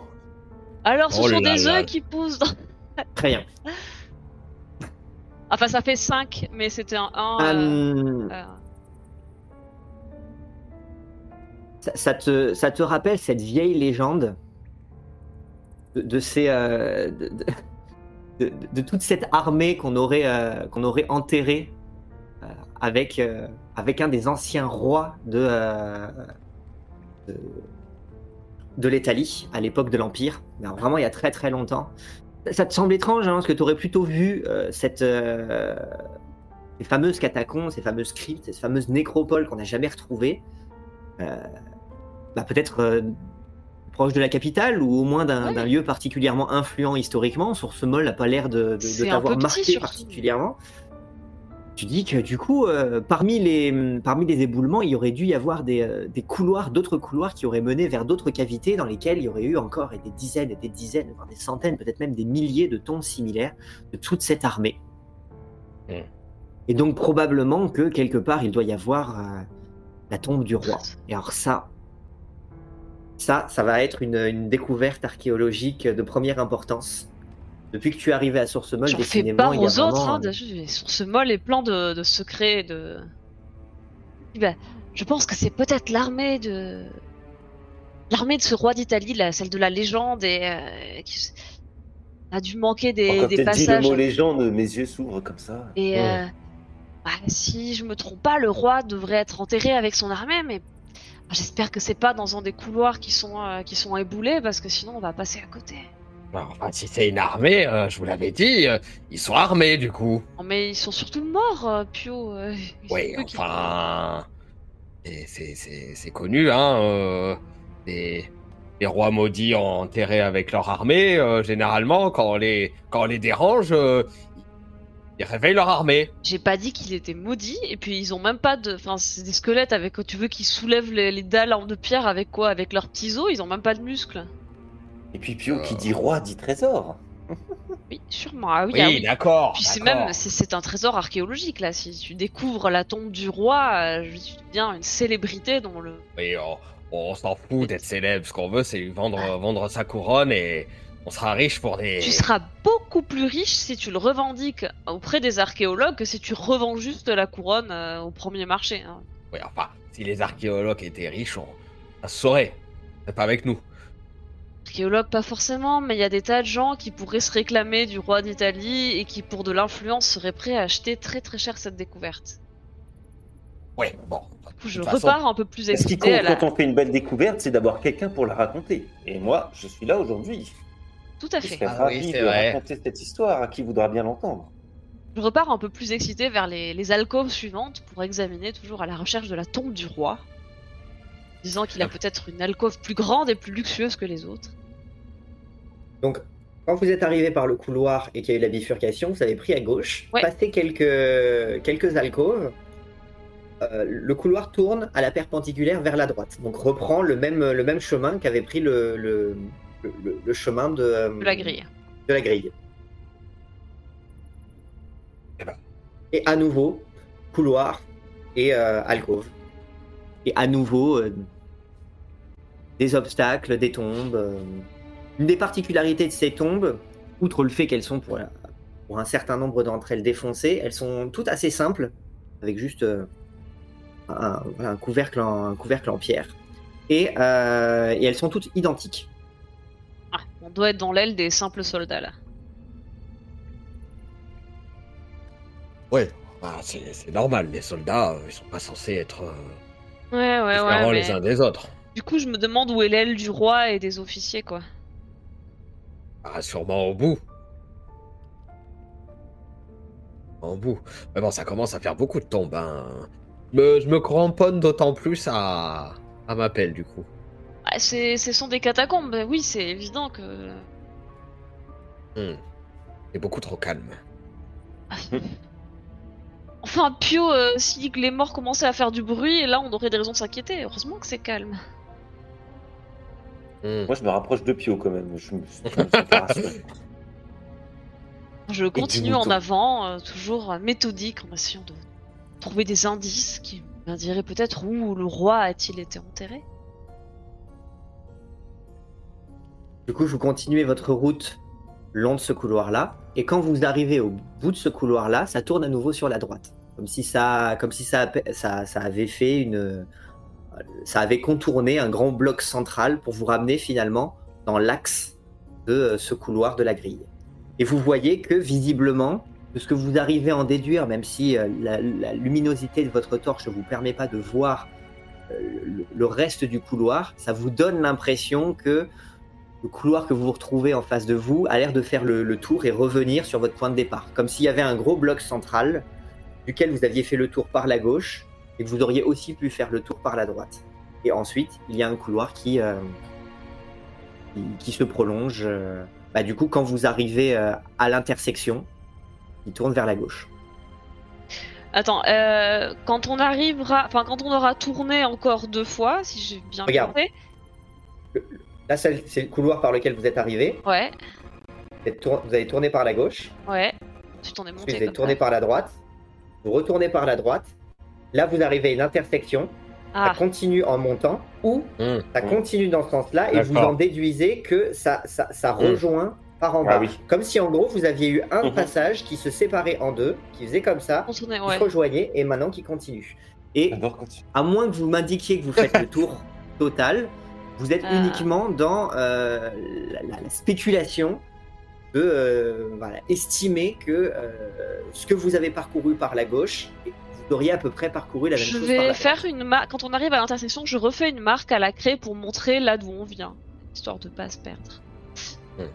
Alors, ce Oh sont des œufs qui poussent dans... Très bien. Enfin, ça fait 5, mais c'était un 1. Hum, ça, ça te, ça te rappelle cette vieille légende de, de ces, euh, de, de- de- de toute cette armée qu'on aurait, euh, qu'on aurait enterrée euh, avec, euh, avec un des anciens rois de, euh, de, l'Italie à l'époque de l'Empire. Vraiment, il y a très très longtemps. Ça te semble étrange, hein, parce que tu aurais plutôt vu euh, cette, euh, ces fameuses catacombes, ces fameuses cryptes, ces fameuses nécropoles qu'on n'a jamais retrouvées. Euh, bah, peut-être proche de la capitale ou au moins d'un Ouais. lieu particulièrement influent historiquement. Source Molle n'a pas l'air de, t'avoir marqué surtout. Tu dis que du coup, euh, parmi, les, parmi les éboulements, il y aurait dû y avoir des, euh, des couloirs, d'autres couloirs qui auraient mené vers d'autres cavités dans lesquelles il y aurait eu encore des dizaines et des dizaines, voire des centaines, peut-être même des milliers de tombes similaires de toute cette armée. Mm. Et donc probablement que quelque part il doit y avoir euh, la tombe du roi. Et alors ça, ça, ça va être une, une découverte archéologique de première importance. Depuis que tu es arrivé à Source Molle, J'en fais a aux autres. Hein, euh, de- sur ce mol est plein de, de secrets. De... Eh ben, je pense que c'est peut-être l'armée de l'armée de ce roi d'Italie, celle de la légende, et euh, qui a dû manquer des, Quand des tu dis le passages. mot légende, mes yeux s'ouvrent comme ça. Et Ouais. euh, bah, si je me trompe pas, le roi devrait être enterré avec son armée, mais j'espère que c'est pas dans un des couloirs qui sont euh, qui sont éboulés, parce que sinon on va passer à côté. Bah, Enfin, si c'est une armée, euh, je vous l'avais dit, euh, ils sont armés du coup. Non, mais ils sont surtout morts, euh, Pio. Oui, enfin, c'est- connu, hein. les, les rois maudits enterrés avec leur armée, généralement, quand on les, quand on les dérange, ils réveillent leur armée. J'ai pas dit qu'il était maudit, et puis ils ont même pas de. Enfin, c'est des squelettes avec. Tu veux qu'ils soulèvent les, les dalles en de pierre avec quoi? Avec leurs petits os, ils ont même pas de muscles. Et puis Pio Euh. qui dit roi dit trésor. Oui, sûrement. Ah oui, Oui, ah oui. d'accord. Puis c'est même, c'est- c'est un trésor archéologique là. Si tu découvres la tombe du roi, euh, je tu deviens une célébrité dans le. Oui, on, on s'en fout d'être célèbre. Ce qu'on veut, c'est vendre, vendre sa couronne et on sera riche pour des. Tu seras beaucoup plus riche si tu le revendiques auprès des archéologues que si tu revends juste la couronne euh, au premier marché. hein. Oui, enfin, si les archéologues étaient riches, on ça se saurait. C'est pas avec nous. Archéologues, pas forcément, mais il y a des tas de gens qui pourraient se réclamer du roi d'Italie et qui, pour de l'influence, seraient prêts à acheter très très cher cette découverte. Ouais, bon. Du coup, je façon, repars un peu plus Ce qui excitée. compte à la- quand on fait une belle découverte, c'est d'avoir quelqu'un pour la raconter. Et moi, je suis là aujourd'hui. Tout à Je fait. serais Ah ravi de vrai. raconter cette histoire à qui voudra bien l'entendre. Je repars un peu plus excitée vers les, les alcôves suivantes pour examiner toujours à la recherche de la tombe du roi. Disant qu'il a peut-être une alcôve plus grande et plus luxueuse que les autres. Donc, quand vous êtes arrivé par le couloir et qu'il y a eu la bifurcation, vous avez pris à gauche, Ouais. passé quelques, quelques alcôves. euh, le couloir tourne à la perpendiculaire vers la droite. Donc, reprend le même, le même chemin qu'avait pris le, le, le- chemin de, euh, De la grille. de la grille. Eh ben. Et à nouveau, couloir et euh, alcôve. Et à nouveau, euh, des obstacles, des tombes. Une des particularités de ces tombes, outre le fait qu'elles sont pour, la- pour un certain nombre d'entre elles défoncées, elles sont toutes assez simples, avec juste euh, un, couvercle en, un couvercle en pierre. Et, euh, et elles sont toutes identiques. Ah, on doit être dans l'aile des simples soldats là. Ouais. Ah, c'est normal, les soldats, euh, ils sont pas censés être euh, Ouais, ouais, différents ouais. les mais uns des autres. Du coup, je me demande où est l'aile du roi et des officiers, quoi. Ah, sûrement au bout. En bout. Mais bon, ça commence à faire beaucoup de tombes. Hein. Je me cramponne d'autant plus à, à ma pelle, du coup. Ah, c'est, ce sont des catacombes, bah oui, c'est évident que. Hmm. C'est beaucoup trop calme. Enfin, Pio, euh, si les morts commençaient à faire du bruit, là on aurait des raisons de s'inquiéter. Heureusement que c'est calme. Hmm. Moi, je me rapproche de Pio quand même. Je me, continue en avant, euh, toujours euh, méthodique, en essayant de trouver des indices qui m'indiqueraient peut-être où le roi a-t-il été enterré. Du coup, vous continuez votre route le long de ce couloir-là, et quand vous arrivez au bout de ce couloir-là, ça tourne à nouveau sur la droite, comme si ça, comme si ça, ça, ça avait fait une, ça avait contourné un grand bloc central pour vous ramener finalement dans l'axe de euh, ce couloir de la grille. Et vous voyez que visiblement, de ce que vous arrivez à en déduire, même si euh, la, luminosité de votre torche ne vous permet pas de voir euh, le, reste du couloir, ça vous donne l'impression que le couloir que vous retrouvez en face de vous a l'air de faire le tour et revenir sur votre point de départ. Comme s'il y avait un gros bloc central duquel vous aviez fait le tour par la gauche et que vous auriez aussi pu faire le tour par la droite. Et ensuite, il y a un couloir qui, euh, qui, qui se prolonge. euh, bah, du coup, quand vous arrivez euh, à l'intersection, il tourne vers la gauche. Attends, quand on arrivera, enfin quand on aura tourné encore deux fois, si j'ai bien Regarde. compté, Là, c'est le couloir par lequel vous êtes arrivé. ouais, Vous, êtes tour- vous avez tourné par la gauche. ouais, monté vous avez tourné par la droite. Vous retournez par la droite. Là, vous arrivez à une intersection. Ah, Ça continue en montant ou Hmm. ça continue dans ce sens-là et vous en déduisez que ça, ça, ça rejoint par en bas. Ah oui. Comme si en gros vous aviez eu un passage qui se séparait en deux, qui faisait comme ça, qui ouais. se rejoignait et maintenant qui continue. Et continue. à moins que vous m'indiquiez que vous faites le tour total, vous êtes Ah. uniquement dans euh, la, la- la spéculation de euh, voilà, estimer que euh, ce que vous avez parcouru par la gauche, auriez à peu près parcouru la même Je chose vais faire une marque, quand on arrive à l'intersection, je refais une marque à la craie pour montrer là d'où on vient, histoire de pas se perdre.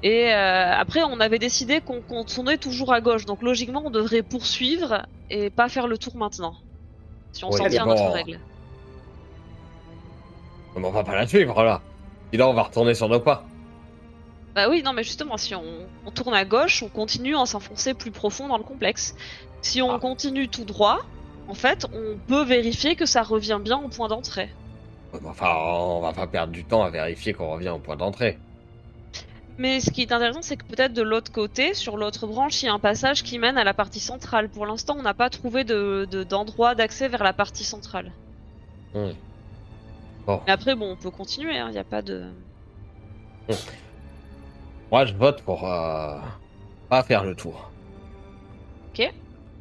Et euh, après, on avait décidé qu'on tournait toujours à gauche, donc logiquement, on devrait poursuivre et pas faire le tour maintenant. Si on Oui, s'en tient à bon. notre règle. Mais on va pas la suivre là. Et là, on va retourner sur nos pas. Bah oui, non, mais justement, si on, on tourne à gauche, on continue à s'enfoncer plus profond dans le complexe. Si on Ah. continue tout droit, en fait, on peut vérifier que ça revient bien au point d'entrée. Enfin, on va pas perdre du temps à vérifier qu'on revient au point d'entrée. Mais ce qui est intéressant, c'est que peut-être de l'autre côté, sur l'autre branche, il y a un passage qui mène à la partie centrale. Pour l'instant, on n'a pas trouvé de de- d'endroit d'accès vers la partie centrale. Hmm. Mais après, bon, on peut continuer, il n'y a pas de... Moi, je vote pour euh, pas faire le tour.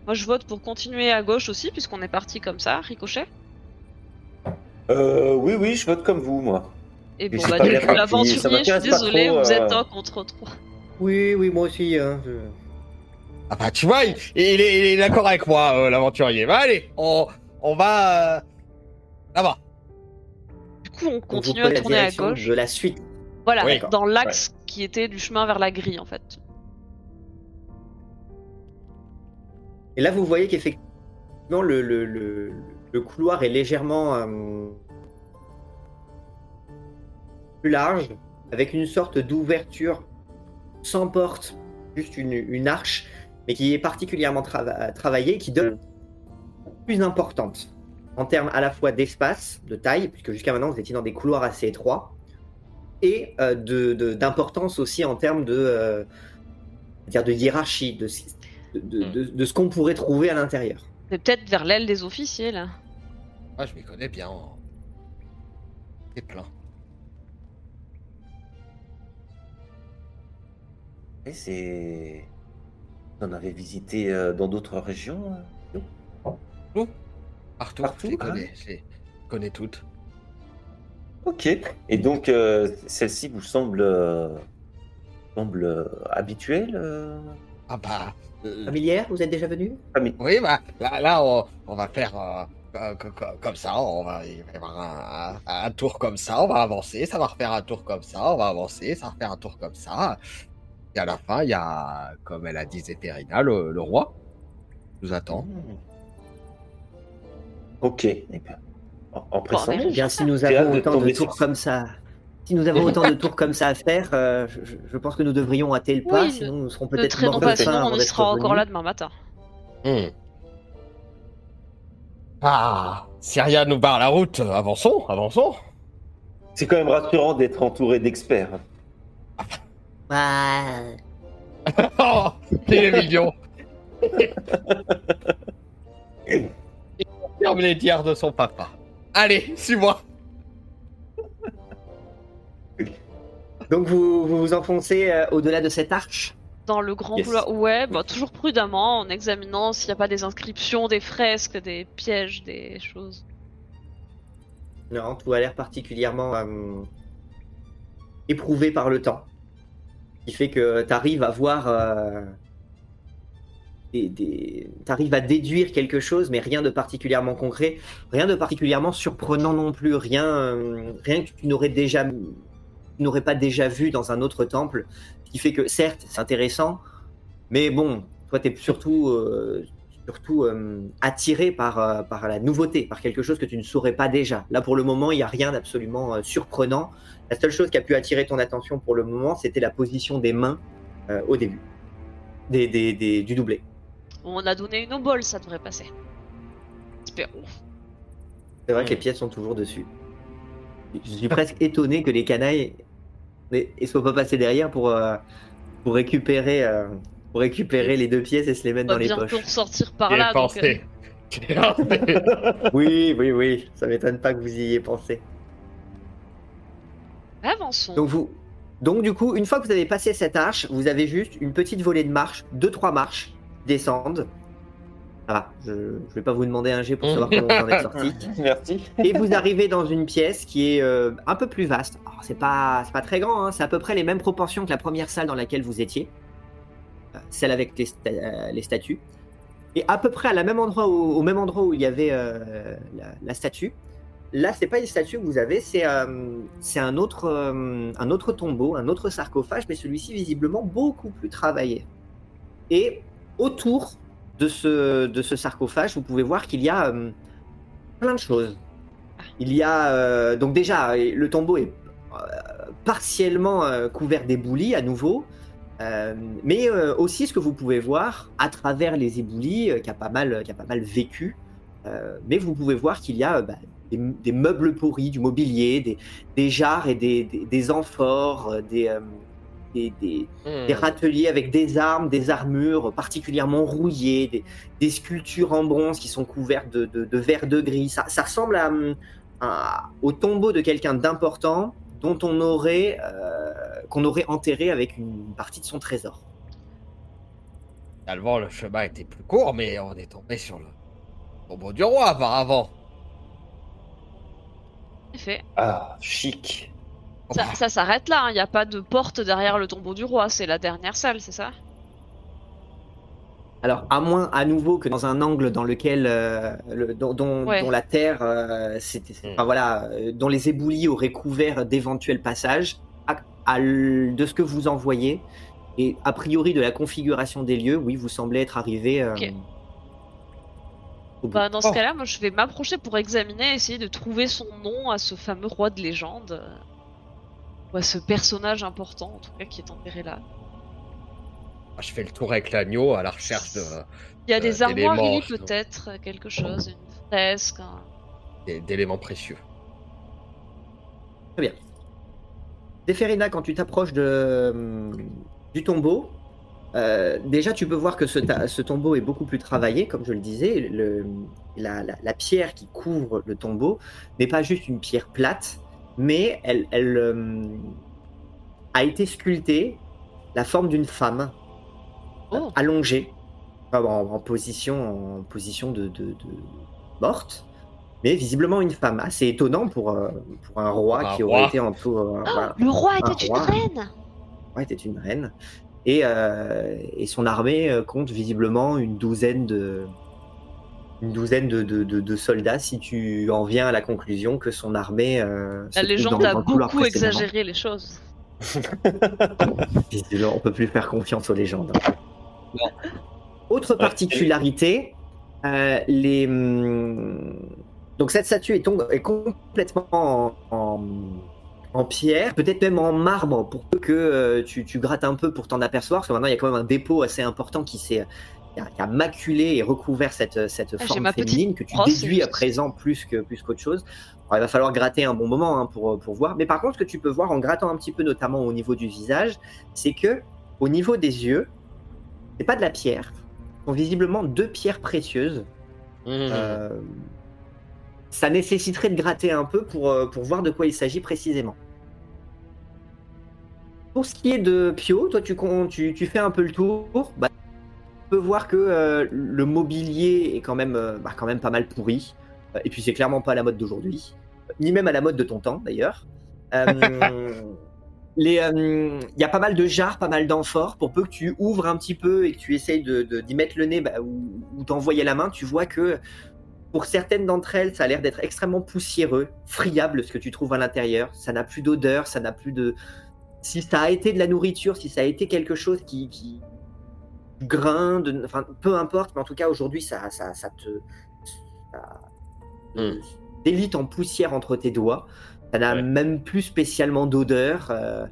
Moi, je vote pour continuer à gauche aussi, puisqu'on est parti comme ça, ricochet. Euh, oui, oui, je vote comme vous, moi. Et bon, bah, du bien coup, l'aventurier, je suis désolé, trop, vous euh. êtes un contre trois. Oui, oui, moi aussi. hein, je- Ah bah, tu vois, il, il est, il est d'accord avec moi, euh, l'aventurier. Bah, allez, on, on va euh, là-bas. Du coup, on continue à tourner à gauche. De la suite. Voilà, Oui. dans l'axe qui était du chemin vers la grille en fait. Et là, vous voyez qu'effectivement, le, le, le, le couloir est légèrement euh, plus large, avec une sorte d'ouverture sans porte, juste une, une arche, mais qui est particulièrement trava- travaillée, qui donne plus importante en termes à la fois d'espace, de taille, puisque jusqu'à maintenant vous étiez dans des couloirs assez étroits, et euh, de- de- d'importance aussi en termes de, euh, dire de hiérarchie, de, de, de- de- de ce qu'on pourrait trouver à l'intérieur. C'est peut-être vers l'aile des officiers là. Moi, je m'y connais bien. en- C'est plein. Et c'est. On avait visité euh, dans d'autres régions euh, Partout, Partout, je les hein. connais. Je les connais toutes. Ok. Et donc, euh, celle-ci vous semble, euh, semble euh, habituelle euh? Ah bah. Euh, Familière, vous êtes déjà venu? Oui, bah, là, là on, on va faire euh, co- co- comme ça. On va, avoir un, un- un tour comme ça. On va avancer. Ça va refaire un tour comme ça. On va avancer. Ça va refaire un tour comme ça. Et à la fin, il y a, comme elle a dit Zéphérina, le, le roi nous attend. Ok. Eh bien, en, en pressant. bien, si nous avons autant de tours sur- comme ça, si nous avons autant de tours comme ça à faire, euh, je, pense que nous devrions hâter le pas, Oui, sinon nous serons peut-être morts de faim on y sera encore là demain matin. Hmm. Ah, si rien nous barre la route, avançons, avançons. C'est quand même rassurant d'être entouré d'experts. Ouais. Oh, il est mignon. Il ferme les tiers de son papa. Allez, suis-moi. Donc vous vous, vous enfoncez euh, au-delà de cette arche? Dans le grand Yes. couloir, ouais, bah, toujours prudemment en examinant s'il n'y a pas des inscriptions, des fresques, des pièges, des choses. Non, tout a l'air particulièrement euh, éprouvé par le temps. Ce qui fait que tu arrives à voir. euh, des, des... t'arrives à déduire quelque chose, mais rien de particulièrement concret, rien de particulièrement surprenant non plus, rien, euh, rien que tu n'aurais déjà, tu n'aurais pas déjà vu dans un autre temple. Ce qui fait que certes, c'est intéressant, mais bon, toi, tu es surtout, euh, surtout euh, attiré par, euh, par la nouveauté, par quelque chose que tu ne saurais pas déjà. Là, pour le moment, il n'y a rien d'absolument euh, surprenant. La seule chose qui a pu attirer ton attention pour le moment, c'était la position des mains euh, au début, des, des- des- du doublé. On a donné une obole, ça devrait passer. Espérons. C'est vrai que les pièces sont toujours dessus. Je suis presque étonné que les canailles ne soient pas passés derrière pour, euh, pour, récupérer, euh, pour récupérer les deux pièces et se les mettre dans les poches. ressortir par J'ai là, donc... euh, pensé. J'ai pensé. Oui, oui, oui, ça m'étonne pas que vous y ayez pensé. avançons. Donc, vous... Donc du coup, une fois que vous avez passé cette arche, vous avez juste une petite volée de marches, deux, trois marches, descendent. Voilà, je ne vais pas vous demander un jet pour savoir comment vous en êtes sorti. Merci. Et vous arrivez dans une pièce qui est euh, un peu plus vaste. Alors, c'est pas, pas très grand, hein, c'est à peu près les mêmes proportions que la première salle dans laquelle vous étiez, Euh, celle avec les, sta- euh, les statues. Et à peu près à la même endroit où- au même endroit où il y avait la, la statue. Là, c'est pas une statue que vous avez, c'est c'est un autre, un autre tombeau, un autre sarcophage, mais celui-ci visiblement beaucoup plus travaillé. Et autour de ce, de ce sarcophage, vous pouvez voir qu'il y a euh, plein de choses. Il y a euh, donc déjà le tombeau est euh, partiellement euh, couvert d'éboulis à nouveau, euh, mais euh, aussi ce que vous pouvez voir à travers les éboulis euh, qui a pas mal qui a pas mal vécu. euh, mais vous pouvez voir qu'il y a euh, bah, des, meubles pourris, du mobilier, des, jarres et des, des, amphores, euh, des, euh, des, des- Hmm. des râteliers avec des armes, des armures particulièrement rouillées, des, des sculptures en bronze qui sont couvertes de, de, de verre de gris. Ça, ça ressemble à, à- au tombeau de quelqu'un d'important dont on aurait euh, qu'on aurait enterré avec une partie de son trésor. Finalement, le chemin était plus court, mais on est tombé sur le tombeau du roi apparemment. En effet. Ah, chic. Ça, ça s'arrête là, il n'y a pas de porte derrière le tombeau du roi, c'est la dernière salle, c'est ça? Alors, à moins à nouveau que dans un angle dans lequel, euh, le- dont, dont- Ouais. dont la terre, euh, c'était, Mm. enfin, voilà, euh, dont les éboulis auraient couvert d'éventuels passages, à- à l- de ce que vous en voyez, et a priori de la configuration des lieux, oui, vous semblez être arrivé. euh, Ok. au bout. Bah, dans ce Oh. cas-là, moi je vais m'approcher pour examiner, essayer de trouver son nom à ce fameux roi de légende. Ou à ce personnage important, en tout cas, qui est enterré là. Ah, Je fais le tour avec l'agneau à la recherche de, Il y a Euh, des armoiries peut-être, quelque chose, une fresque. un- d'éléments précieux. Zéphérina, quand tu t'approches de, du tombeau, euh, déjà tu peux voir que ce, ta- ce tombeau est beaucoup plus travaillé, comme je le disais. Le, la, la- la pierre qui couvre le tombeau n'est pas juste une pierre plate, mais elle, elle, hum, a été sculptée la forme d'une femme euh, Oh. allongée, enfin, en, en position, en position de, de- de morte. Mais visiblement une femme, assez étonnant pour, euh, pour un roi qui roi. aurait été en tout. euh, voilà. Le roi Un était une roi. reine Ouais, était une reine. Et, euh, et son armée euh, compte visiblement une douzaine de, une douzaine de, de- de- de soldats, si tu en viens à la conclusion que son armée. euh, La légende dans- a beaucoup exagéré les choses. On peut plus faire confiance aux légendes. Non. Autre particularité, euh, les, hum, donc cette statue est, complètement en, en- en pierre, peut-être même en marbre, pour peu que euh, tu, tu grattes un peu pour t'en apercevoir, parce que maintenant il y a quand même un dépôt assez important qui s'est qui a, qui a maculé et recouvert cette, cette Ah, forme féminine que tu brosse, déduis à présent plus que plus qu'autre chose. Alors, il va falloir gratter un bon moment hein, pour, pour voir. Mais par contre, ce que tu peux voir en grattant un petit peu, notamment au niveau du visage, c'est que au niveau des yeux, c'est pas de la pierre, ce sont visiblement deux pierres précieuses. Mmh. Euh, ça nécessiterait de gratter un peu pour, euh, pour voir de quoi il s'agit précisément. Pour ce qui est de Pio, toi tu, con- tu, tu fais un peu le tour. Bah, tu peux voir que euh, le mobilier est quand même, euh, bah, quand même pas mal pourri. Euh, Et puis c'est clairement pas à la mode d'aujourd'hui. Ni même à la mode de ton temps d'ailleurs. Il y a pas mal de jarres, pas mal d'amphores. Pour peu que tu ouvres un petit peu et que tu essayes de, de- d'y mettre le nez bah, ou, ou d'envoyer la main, tu vois que pour certaines d'entre elles, ça a l'air d'être extrêmement poussiéreux, friable ce que tu trouves à l'intérieur. Ça n'a plus d'odeur, ça n'a plus de. Si ça a été de la nourriture, si ça a été quelque chose qui. qui grain, de... enfin peu importe, mais en tout cas aujourd'hui ça, ça, ça te. Ça... Mm. délite en poussière entre tes doigts. Ça n'a Ouais. même plus spécialement d'odeur. euh,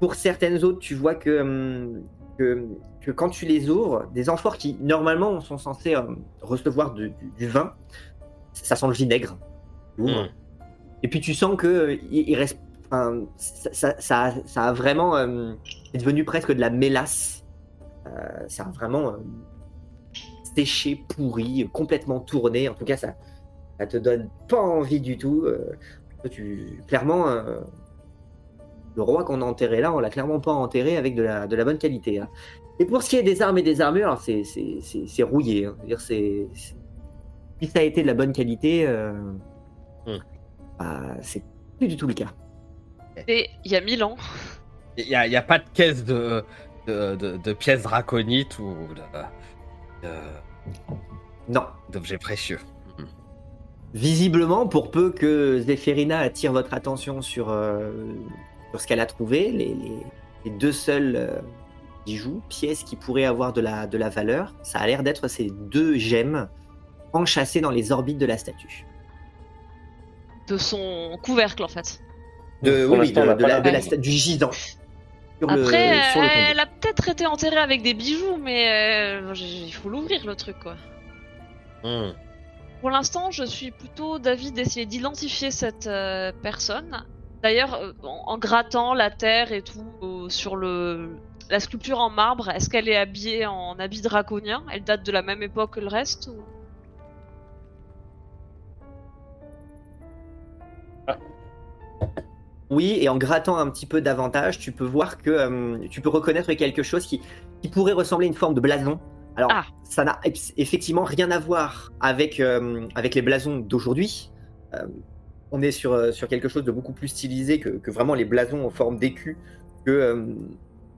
Pour certaines autres, tu vois que, hum, que, que quand tu les ouvres, des amphores qui normalement sont censés euh, recevoir de- du, du vin, ça sent le vinaigre. Mmh. Et puis tu sens que euh, il, il reste, ça, ça, ça a- ça a vraiment, euh, c'est devenu presque de la mélasse. Euh, ça a vraiment euh, séché, pourri, complètement tourné. En tout cas, ça, ça te donne pas envie du tout. euh, tu, clairement, euh, le roi qu'on a enterré là, on l'a clairement pas enterré avec de la, de la bonne qualité. hein. Et pour ce qui est des armes et des armures, c'est, rouillé. hein. Si ça a été de la bonne qualité, euh, Hmm. bah, c'est plus du tout le cas. Et il y a mille ans. Il n'y a, il y a pas de caisse de, de, de- de pièces draconites ou de- de- Non. d'objets précieux. Visiblement, pour peu que Zéphérina attire votre attention sur, euh, sur ce qu'elle a trouvé, les, les- les deux seuls euh, bijoux, pièces qui pourraient avoir de la, de la valeur, ça a l'air d'être ces deux gemmes enchâssées dans les orbites de la statue. De son couvercle en fait. De, oui, de- la- de du gisant. Le- Après, sur le euh, elle a peut-être été enterrée avec des bijoux, mais euh, il faut l'ouvrir le truc quoi. Mmh. Pour l'instant, je suis plutôt d'avis d'essayer d'identifier cette euh, personne. D'ailleurs, euh, en, en grattant la terre et tout euh, sur le la sculpture en marbre, est-ce qu'elle est habillée en habit draconien? Elle date de la même époque que le reste ou- Oui, et en grattant un petit peu davantage, tu peux voir que euh, tu peux reconnaître quelque chose qui, qui pourrait ressembler à une forme de blason. Alors, Ah. ça n'a eff- effectivement rien à voir avec, euh, avec les blasons d'aujourd'hui. Euh, on est sur, sur quelque chose de beaucoup plus stylisé que, que vraiment les blasons en forme d'écu que,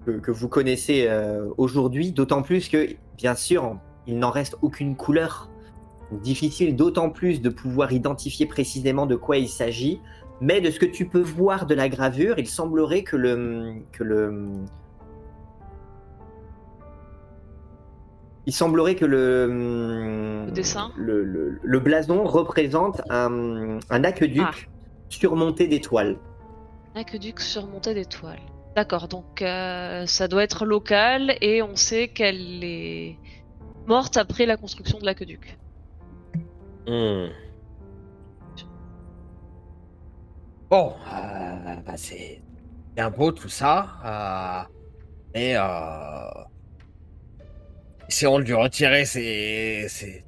que, que vous connaissez aujourd'hui. D'autant plus que, bien sûr, il n'en reste aucune couleur. Difficile d'autant plus de pouvoir identifier précisément de quoi il s'agit. Mais de ce que tu peux voir de la gravure, il semblerait que le, que le, il semblerait que le, Le dessin le, le- le blason représente un, un aqueduc Ah. surmonté d'étoiles. Aqueduc surmonté d'étoiles. D'accord, donc euh, ça doit être local et on sait qu'elle est morte après la construction de l'aqueduc. Hmm. Bon, euh, bah, c'est bien beau tout ça, euh, mais euh, essayons de lui retirer ces, ces,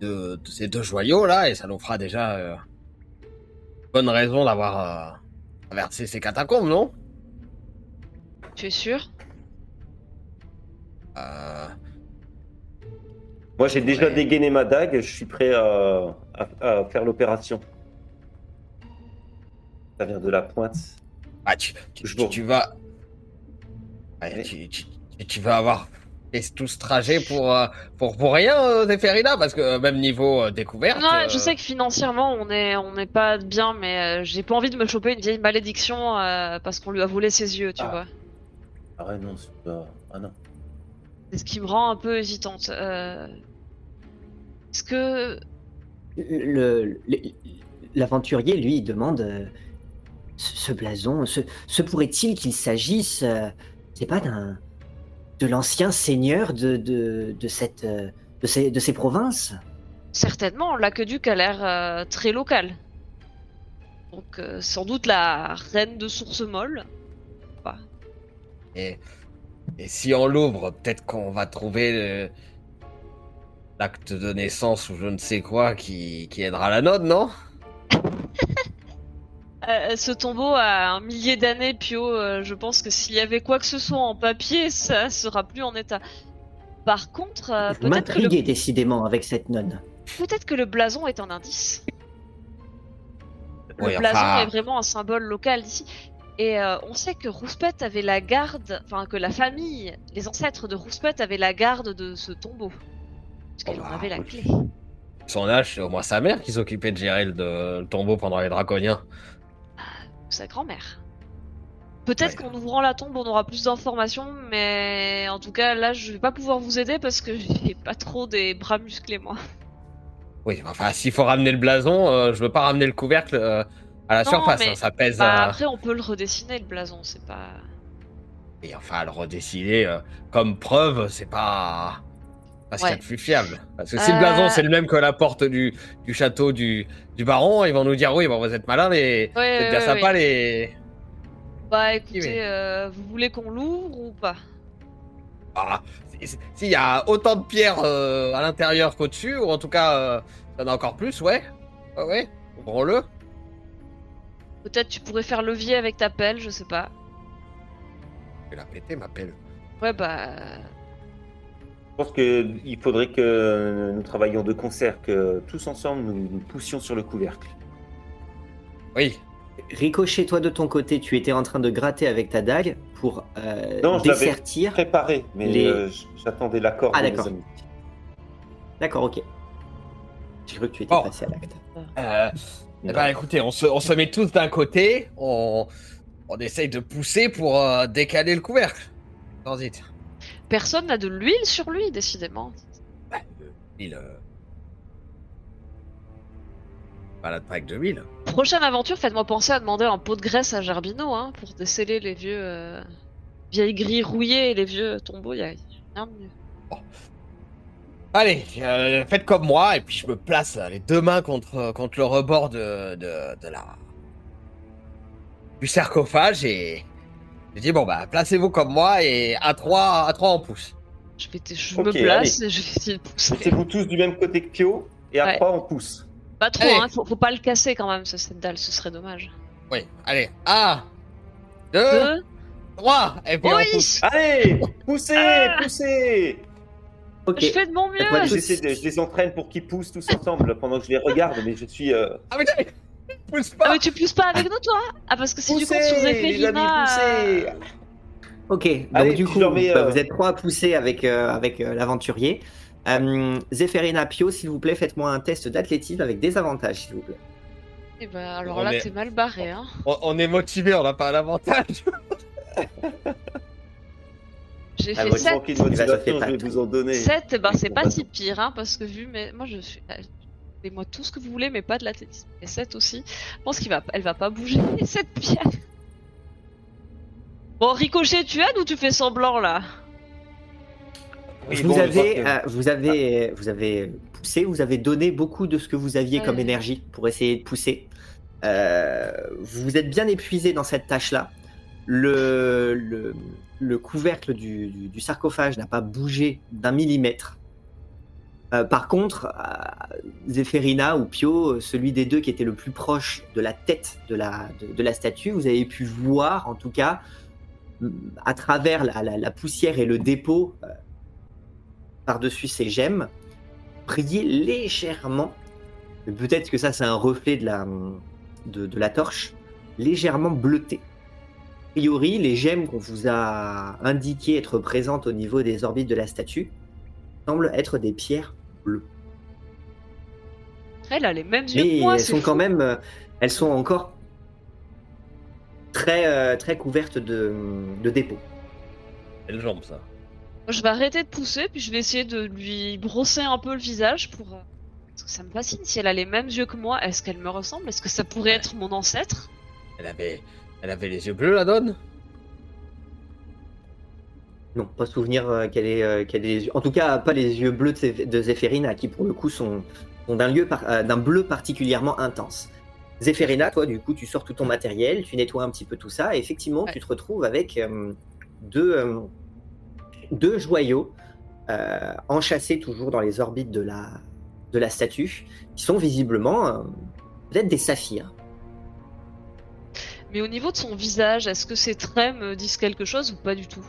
deux, ces deux joyaux là, et ça nous fera déjà euh, bonne raison d'avoir euh, traversé ces catacombes, non? Tu es sûr? Euh, Moi, j'ai déjà Ouais. dégainé ma dague. Je suis prêt à, à- à faire l'opération. Ça vient de la pointe. Ah, tu, tu, vas. Tu, tu- tu- tu vas avoir fait tout ce trajet pour, euh, pour, pour rien, euh, Zéphérina, parce que euh, même niveau euh, découverte. Non, je euh, sais que financièrement on est on n'est pas bien, mais j'ai pas envie de me choper une vieille malédiction euh, parce qu'on lui a volé ses yeux, tu Ah. vois. Ah ouais, non, c'est pas. Ah non. C'est ce qui me rend un peu hésitante. Euh... Est-ce que Le- le- L'aventurier, lui, il demande euh, ce, ce blason, se, se pourrait-il qu'il s'agisse, euh, c'est pas d'un de l'ancien seigneur de, de, de cette euh, de ces, de ces provinces? Certainement l'aqueduc a l'air euh, très local. Donc euh, sans doute la reine de source molle. Et, et si on l'ouvre, peut-être qu'on va trouver l'acte de naissance ou je ne sais quoi qui, qui aidera la node, non? Euh, ce tombeau a un millier d'années, Pio. euh, je pense que s'il y avait quoi que ce soit en papier, ça sera plus en état. Par contre, euh, Vous peut-être que, le... décidément avec cette nonne. peut-être que le blason est un indice. Le Oui, blason enfin- est vraiment un symbole local d'ici. Et euh, on sait que Rouspette avait la garde, enfin que la famille, les ancêtres de Rouspette avaient la garde de ce tombeau. Parce qu'elle Oh en bah, avait la clé. Son âge, c'est au moins sa mère qui s'occupait de gérer le, de- le tombeau pendant les draconiens. Sa grand-mère. Peut-être Ouais. qu'en ouvrant la tombe, on aura plus d'informations, mais en tout cas, là, je vais pas pouvoir vous aider parce que j'ai pas trop des bras musclés, moi. Oui, enfin, s'il faut ramener le blason, euh, je veux pas ramener le couvercle euh, à la Non, surface. mais- hein, ça pèse. Bah, euh, après, on peut le redessiner, le blason, c'est pas... Et enfin, le redessiner comme preuve, c'est pas. Pas ce qu'il y a de plus fiable. Parce que si le Euh. blason c'est le même que la porte du, du château du, du baron, ils vont nous dire oui, bon, vous êtes malins, les. Ouais, vous êtes bien ouais. les. Bah mais- écoutez, euh, vous voulez qu'on l'ouvre ou pas? Ah, si- si- S'il y a autant de pierres euh, à l'intérieur qu'au-dessus, ou en tout cas, euh, il y en a encore plus, ouais. Ouais, ouais. Ouvrons-le. Peut-être tu pourrais faire levier avec ta pelle, je sais pas. Je vais la péter, ma pelle. Ouais, bah... Je pense qu'il faudrait que nous travaillions de concert, que tous ensemble nous, nous poussions sur le couvercle. Oui. Ricochet, toi de ton côté, tu étais en train de gratter avec ta dague pour euh, Non, je l'avais dessertir. Préparé, mais Les- euh, j'attendais l'accord Ah, de mes d'accord. amis. D'accord, ok. J'ai cru que tu étais Bon. passé à l'acte. Euh, eh ben, écoutez, on se, on se met tous d'un côté, on, on essaye de pousser pour euh, décaler le couvercle. Transit. Personne n'a de l'huile sur lui, décidément. Bah, l'huile. euh, pas avec de l'huile. Prochaine aventure, faites-moi penser à demander un pot de graisse à Gerbino, hein, pour déceler les vieux... euh, vieilles grilles rouillées et les vieux tombeaux, y a rien de mieux. Allez, euh, faites comme moi, et puis je me place les deux mains contre, contre le rebord de, de, de la. du sarcophage, et. Je dis, bon, bah, placez-vous comme moi, et à trois, à trois on pousse. Je, vais me place et je vais essayer de pousser. Mettez-vous tous du même côté que Pio, et à Ouais. trois, on pousse. Pas trop, Allez. hein, faut, faut pas le casser quand même, ce cette dalle, ce serait dommage. Oui, allez, un, deux, Deux, trois, et puis on oui pousse. Allez Poussez Ah. Poussez. Je fais de mon mieux de- Je les entraîne pour qu'ils poussent tous ensemble pendant que je les regarde, mais je suis... euh, Ah, mais pousse Ah pas mais tu pousses pas avec nous toi? Ah parce que si tu comptes sur Poussez, les amis, poussez euh, Ok, donc Allez, du coup, mets, bah, euh, vous êtes trois à pousser avec, euh, avec euh, l'aventurier. Euh, Zéphérina Pio, s'il vous plaît, faites-moi un test d'athlétisme avec des avantages, s'il vous plaît. Et bah alors On là, est- t'es mal barré, hein. On, on est motivé, on n'a pas l'avantage. J'ai Ah, fait ouais, 7. Manquer de Ça fait motivation, pas je vais vous en donner. 7, bah c'est pas si pire, hein, parce que vu, mais moi je suis. Donnez-moi tout ce que vous voulez, mais pas de l'athlétisme. Et 7 aussi. Je pense qu'elle va... Elle va pas bouger. 7 pierres. Bon, Ricochet, tu aides ou tu fais semblant là? Oui, vous, bon, avez, que- euh, vous, avez, vous avez poussé, vous avez donné beaucoup de ce que vous aviez Ouais. comme énergie pour essayer de pousser. Euh, vous êtes bien épuisé dans cette tâche-là. Le, le, le couvercle du, du- du sarcophage n'a pas bougé d'un millimètre. Euh, par contre, euh, Zéphérina ou Pio, celui des deux qui était le plus proche de la tête de la, statue, vous avez pu voir en tout cas à travers la, poussière et le dépôt euh, par-dessus ses gemmes, briller légèrement. Peut-être que ça, c'est un reflet de la, de, de la torche, légèrement bleuté. A priori, les gemmes qu'on vous a indiquées être présentes au niveau des orbites de la statue semblent être des pierres bleues. Elle a les mêmes yeux Mais que moi, elles sont quand même, euh, elles sont encore très, euh, très couvertes de, de dépôts. Quelle jambe ça Je vais arrêter de pousser, puis je vais essayer de lui brosser un peu le visage pour. euh, Parce que ça me fascine. Si elle a les mêmes yeux que moi, est-ce qu'elle me ressemble? Est-ce que ça pourrait être mon ancêtre? Elle avait, elle avait les yeux bleus, la donne? Non, pas souvenir euh, qu'elle ait, euh, qu'elle ait les yeux. En tout cas, pas les yeux bleus de, Zé- de Zéphérina, qui pour le coup sont, sont d'un lieu par- euh, d'un bleu particulièrement intense. Zéphérina, toi, du coup, tu sors tout ton matériel, tu nettoies un petit peu tout ça, et effectivement, Ouais. tu te retrouves avec euh, deux, euh, deux joyaux euh, enchâssés toujours dans les orbites de la, de la statue, qui sont visiblement peut-être des saphirs. Mais au niveau de son visage, est-ce que ses traits me disent quelque chose ou pas du tout?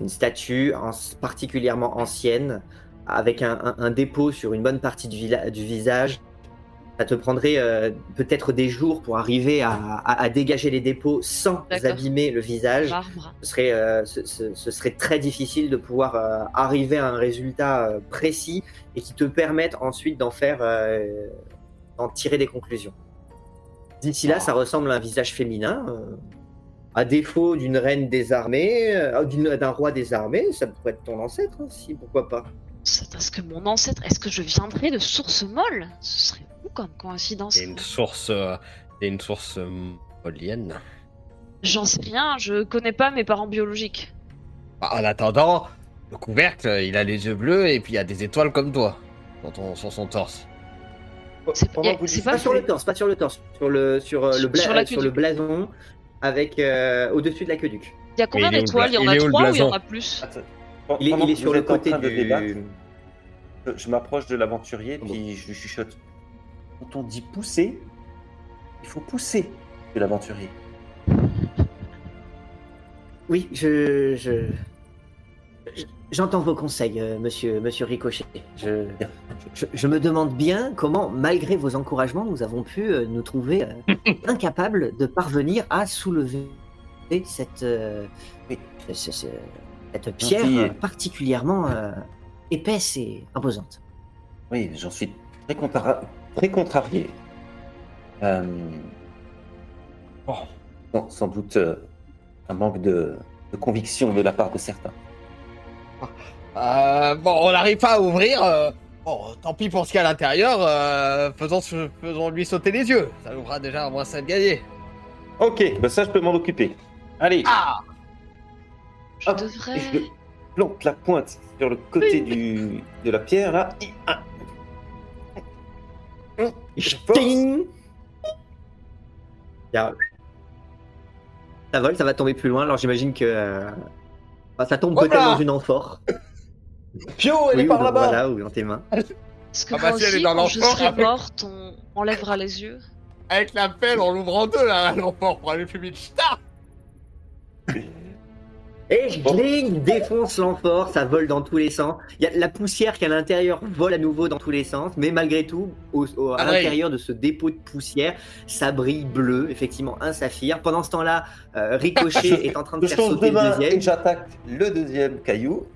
Une statue en- particulièrement ancienne, avec un, un- un dépôt sur une bonne partie du, visage. Ça te prendrait euh, peut-être des jours pour arriver à, à- à dégager les dépôts sans abîmer le visage. Marbre. Ce serait, euh, ce, ce- ce serait très difficile de pouvoir euh, arriver à un résultat précis et qui te permette ensuite d'en faire, d'en tirer des conclusions. D'ici là, ça ressemble à un visage féminin. À défaut d'une reine des armées, euh, d'un roi des armées, ça pourrait être ton ancêtre aussi, pourquoi pas. C'est parce que mon ancêtre, est-ce que je viendrais de source molle Ce serait fou comme coïncidence. C'est une source, euh, une source euh, molienne. J'en sais rien, je connais pas mes parents biologiques. Bah, en attendant, le couvercle, il a les yeux bleus et puis il y a des étoiles comme toi sur, ton- sur son torse. C'est- pas sur le torse, pas sur le torse, sur le, sur, euh, le, Sur- bla- sur la sur le blason, avec euh, au-dessus de l'aqueduc. Il y a combien d'étoiles? Il y en a trois ou il y en a plus? Attends, Il est, il est sur le côté du... débattre, je, je m'approche de l'aventurier, puis je lui chuchote. Quand on dit pousser, il faut pousser de l'aventurier. Oui, je- J'entends vos conseils, euh, monsieur, monsieur Ricochet. Je, je, je me demande bien comment, malgré vos encouragements, nous avons pu euh, nous trouver euh, incapables de parvenir à soulever cette, pierre particulièrement épaisse et imposante. Oui, j'en suis très, contra- très contrarié. Sans doute un manque de, de conviction de la part de certains. Euh, bon, on n'arrive pas à ouvrir. euh, bon, tant pis pour ce qu'il y a à l'intérieur. euh, faisons, faisons lui sauter les yeux. Ça nous fera déjà au moins 5 gagnés. Ok, bah ça je peux m'en occuper. Allez, Ah Je hop, devrais. et je plante la pointe sur le côté du, de la pierre là. Et un. Je Ça vole, ça va tomber plus loin, alors j'imagine que ça tombe peut-être dans une amphore. Pio, elle Oui, est par là-bas Voilà, ou dans tes mains. Est-ce que Ah bah moi si, elle est dans quand je serai avec- morte, on enlèvera les yeux? Avec la pelle, on l'ouvre en deux là, l'emport pour aller plus vite. Ch'ta Et gling, défonce l'amphore, ça vole dans tous les sens. Il y a la poussière qui à l'intérieur vole à nouveau dans tous les sens, mais malgré tout, au- au- à Ah oui. l'intérieur de ce dépôt de poussière, ça brille bleu, effectivement un saphir. Pendant ce temps-là, euh, Ricochet est en train de faire sauter le deuxième. j'attaque le deuxième caillou.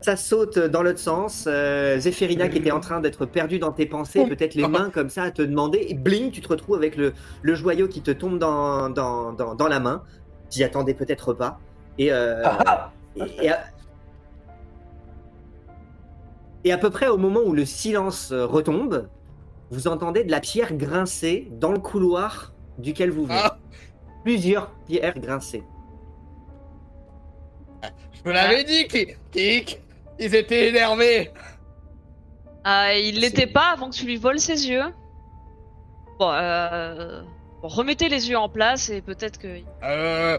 ça saute dans l'autre sens. Euh, Zéphérina qui était en train d'être perdue dans tes pensées, peut-être les mains comme ça à te demander. Et bling, tu te retrouves avec le, le joyau qui te tombe dans, dans, dans, dans la main. T'y attendais peut-être pas. Et, euh, et, et à, et à peu près au moment où le silence euh, retombe, vous entendez de la pierre grincer dans le couloir duquel vous venez. Ah, Plusieurs pierres grincer. je vous l'avais dit qu'ils- ils étaient énervés. Ah, il l'était pas avant que tu lui voles ses yeux. Bon, euh... bon, remettez les yeux en place et peut-être que. Euh...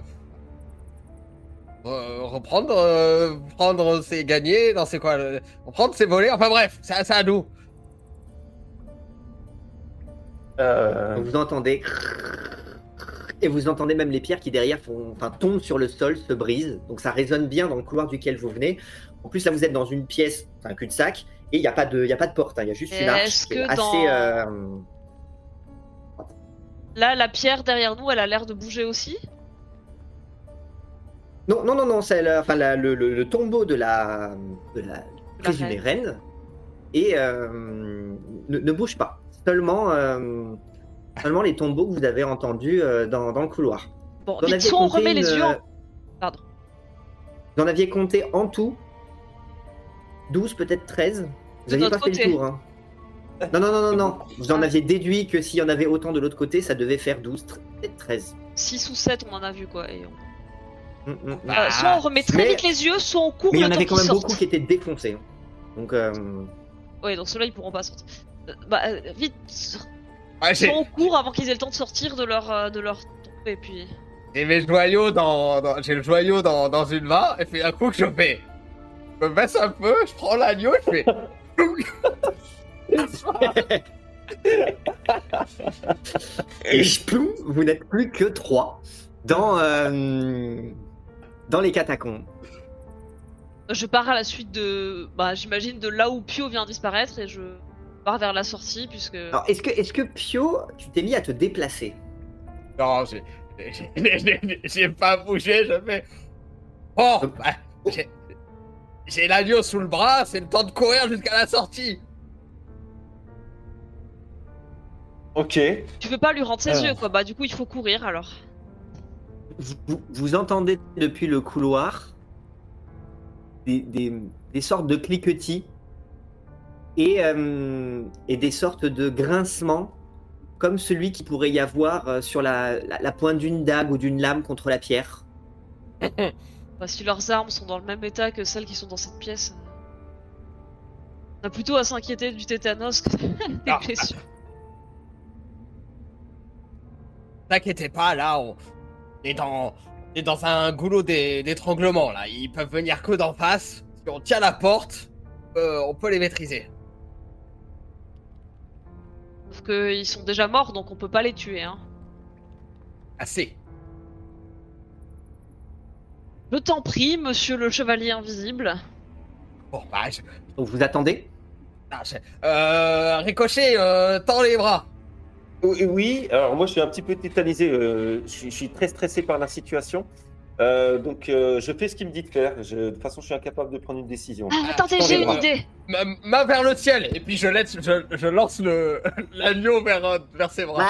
euh, reprendre, euh, prendre ses gagnés, non c'est quoi Reprendre ses volets, enfin bref, c'est à nous. Euh, Donc vous entendez et vous entendez même les pierres qui derrière font, enfin, tombent sur le sol, se brisent. Donc ça résonne bien dans le couloir duquel vous venez. En plus là vous êtes dans une pièce, un cul-de-sac, et il n'y a pas de, il y a pas de porte, hein. il y a juste une arche qui est assez. dans- euh, Là, la pierre derrière nous, elle a l'air de bouger aussi? Non non non non, c'est la- enfin la- le, le- le tombeau de la, de la présumée reine et euh, ne, ne bouge pas. Seulement, euh, seulement les tombeaux que vous avez entendus euh, dans, dans le couloir. Bon, Vous en vite, aviez soit on remet les yeux en... Pardon. Vous en aviez compté en tout 12, peut-être 13 Vous n'aviez pas fait le tour. Hein. Non, non, non, non, non. Vous en aviez déduit que s'il y en avait autant de l'autre côté, ça devait faire 12, peut-être 13. 6 ou 7, on en a vu quoi. et on- Hum, hum. Euh, soit on remet très Mais- vite les yeux, soit on court Mais il y en temps avait quand même sortent. beaucoup qui étaient défoncés. hein. Donc, euh, Ouais, donc ceux-là ils pourront pas sortir. Euh, bah, euh, vite, soit Ouais, j'ai on court avant qu'ils aient le temps de sortir de leur, euh, de leur tombe et puis. j'ai mes joyaux dans, dans- j'ai le joyau dans, dans une main, et puis un coup que je fais, je me baisse un peu, je prends l'agneau, je fais. et ploum, vous n'êtes plus que 3 dans, euh, dans les catacombes. Je pars à la suite de. Bah, j'imagine de là où Pio vient disparaître et je pars vers la sortie puisque. Alors, est-ce que, est que Pio, tu t'es mis à te déplacer? Non, j'ai- j'ai- j'ai j'ai pas bougé, je fais. Oh, bah, j'ai- j'ai l'agneau sous le bras, c'est le temps de courir jusqu'à la sortie. ok. Tu veux pas lui rendre ses Alors. yeux quoi, bah du coup il faut courir alors. Vous, vous entendez depuis le couloir des, des- des sortes de cliquetis et, euh, et des sortes de grincements comme celui qui pourrait y avoir euh, sur la, la- la pointe d'une dague ou d'une lame contre la pierre. Bah, si leurs armes sont dans le même état que celles qui sont dans cette pièce. euh, On a plutôt à s'inquiéter du tétanos que des Ah. blessures. T'inquiétez pas, là, on est dans, on est dans un goulot d'é- d'étranglement, là. Ils peuvent venir que d'en face. Si on tient la porte, euh, on peut les maîtriser. Sauf qu'ils sont déjà morts donc on peut pas les tuer hein. Assez. Je t'en prie, monsieur le chevalier invisible. Bon, bah, je... Donc vous attendez? Ah, je- Euh, Ricochet, euh, tends les bras. Oui, oui, alors moi je suis un petit peu tétanisé, euh, je, suis, je suis très stressé par la situation. Euh, donc euh, je fais ce qu'il me dit de faire. Je- de toute façon, je suis incapable de prendre une décision. Ah, attendez, j'ai une bras. idée. Ma- vers le ciel, et puis je, laisse, je, je lance le l'agneau vers, vers ses bras.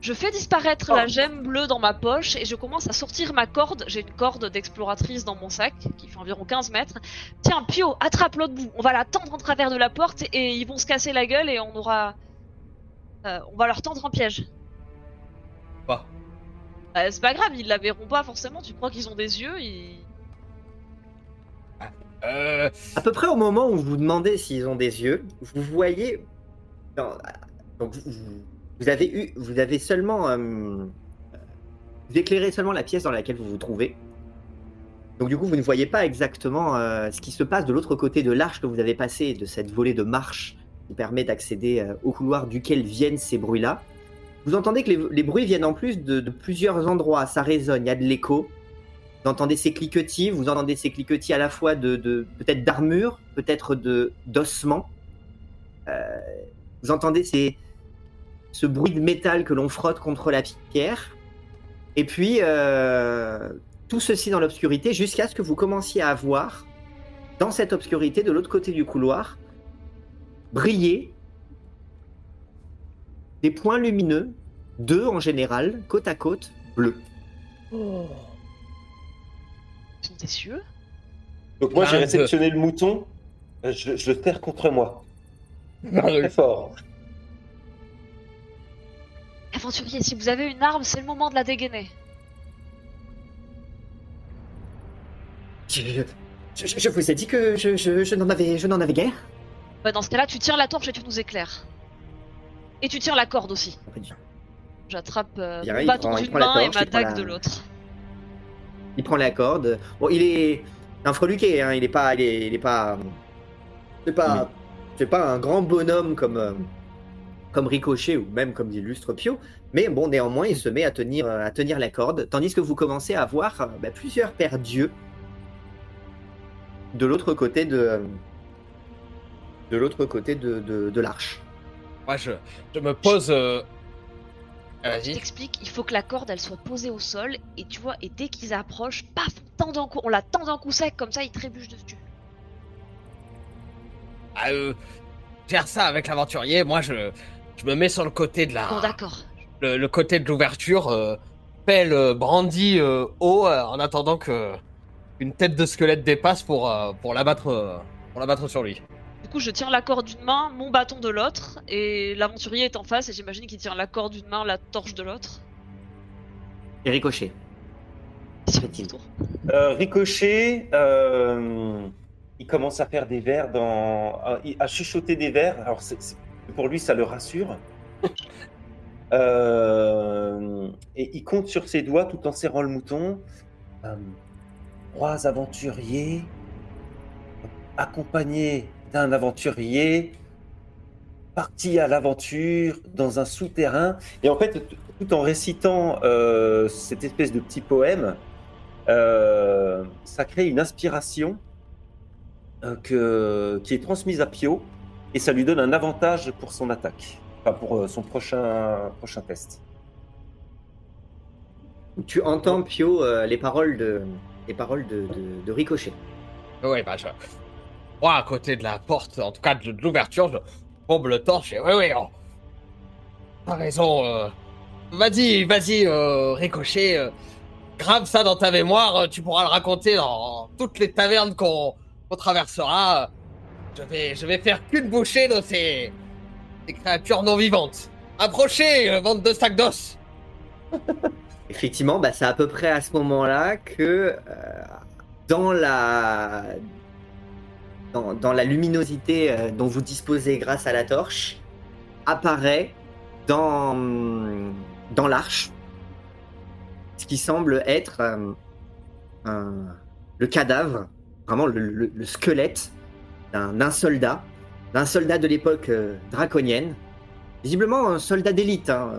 Je fais disparaître Oh. la gemme bleue dans ma poche et je commence à sortir ma corde. J'ai une corde d'exploratrice dans mon sac qui fait environ 15 mètres. Tiens, Pio, attrape l'autre bout. On va la tendre en travers de la porte et ils vont se casser la gueule et on aura. Euh, on va leur tendre un piège. Bah. Euh, c'est pas grave, ils la verront pas forcément. Tu crois qu'ils ont des yeux ils... Euh, À peu près au moment où vous demandez s'ils ont des yeux, vous voyez. non, donc vous, avez eu, vous avez seulement, euh, vous éclairez seulement la pièce dans laquelle vous vous trouvez. Donc du coup, vous ne voyez pas exactement euh, ce qui se passe de l'autre côté de l'arche que vous avez passé, de cette volée de marche permet d'accéder euh, au couloir duquel viennent ces bruits-là. Vous entendez que les, bruits viennent en plus de, plusieurs endroits, ça résonne, il y a de l'écho. Vous entendez ces cliquetis, vous entendez ces cliquetis à la fois de, de- peut-être d'armure, peut-être de d'ossements. Euh, vous entendez ces, ce bruit de métal que l'on frotte contre la pierre. Et puis, euh, tout ceci dans l'obscurité jusqu'à ce que vous commenciez à voir dans cette obscurité, de l'autre côté du couloir, briller des points lumineux, deux en général, côte à côte, bleus. Ils sont des cieux. Donc moi j'ai Vingt-deux. réceptionné le mouton, euh, je, je le serre contre moi. Très fort. Aventurier, si vous avez une arme, c'est le moment de la dégainer. Je, je- je vous ai dit que je, je- je n'en avais, je n'en avais guère. Bah, dans ce cas-là, tu tiens la torche et tu nous éclaires. Et tu tiens la corde aussi. J'attrape euh, mon bâton d'une main et ma dague la- de l'autre. Il prend la corde. Bon, il est un freluquet, hein. Il est pas, il est, il est pas, c'est pas, c'est pas un grand bonhomme comme, euh, comme Ricochet ou même comme l'illustre Pio. Mais bon, néanmoins, il se met à tenir, euh, à tenir la corde, tandis que vous commencez à voir euh, bah, plusieurs paires d'yeux de l'autre côté de, de l'autre côté de, de, de l'arche. Moi, je, je me pose. euh, Je Vas-y. t'explique, il faut que la corde elle soit posée au sol et tu vois, et dès qu'ils approchent, paf, on, tend un coup, on la tend d'un coup sec, comme ça ils trébuchent dessus. Ah, euh, gère ça avec l'aventurier. Moi, je, je me mets sur le côté de la, Bon, d'accord. le, le côté de l'ouverture, euh, pelle euh, brandie euh, haut euh, en attendant que une tête de squelette dépasse pour euh, pour l'abattre euh, pour l'abattre sur lui. Du coup, je tiens la corde d'une main, mon bâton de l'autre, et l'aventurier est en face, et j'imagine qu'il tient la corde d'une main, la torche de l'autre. Et Ricochet. Sur Fait-il. le tour. Euh, Ricochet, euh, il commence à faire des vers dans, à, à chuchoter des vers. Alors c'est- c'est- pour lui, ça le rassure. Euh, et il compte sur ses doigts tout en serrant le mouton. Euh, trois aventuriers accompagnés d'un aventurier partis à l'aventure dans un souterrain. Et en fait, tout en récitant euh, cette espèce de petit poème, euh, ça crée une inspiration euh, que, qui est transmise à Pio et ça lui donne un avantage pour son attaque, enfin pour euh, son prochain, prochain test. Tu entends Pio euh, les paroles de, les paroles de, de- de Ricochet. Ouais, bah je. Moi, à côté de la porte, en tout cas de, l'ouverture, je bombe le torche et ouais, ouais, oh. T'as raison. Euh... Vas-y, vas-y, euh, Ricochet. euh, grave ça dans ta mémoire. euh, Tu pourras le raconter dans toutes les tavernes qu'on traversera. Je vais, je vais faire qu'une bouchée de ces, créatures non vivantes. Approchez, bande de sacs d'os. Effectivement, bah, c'est à peu près à ce moment-là que dans la dans, la luminosité euh, dont vous disposez grâce à la torche apparaît dans dans l'arche ce qui semble être euh, un- le cadavre, vraiment le, le- le squelette d'un soldat, d'un soldat de l'époque euh, draconienne, visiblement un soldat d'élite. hein,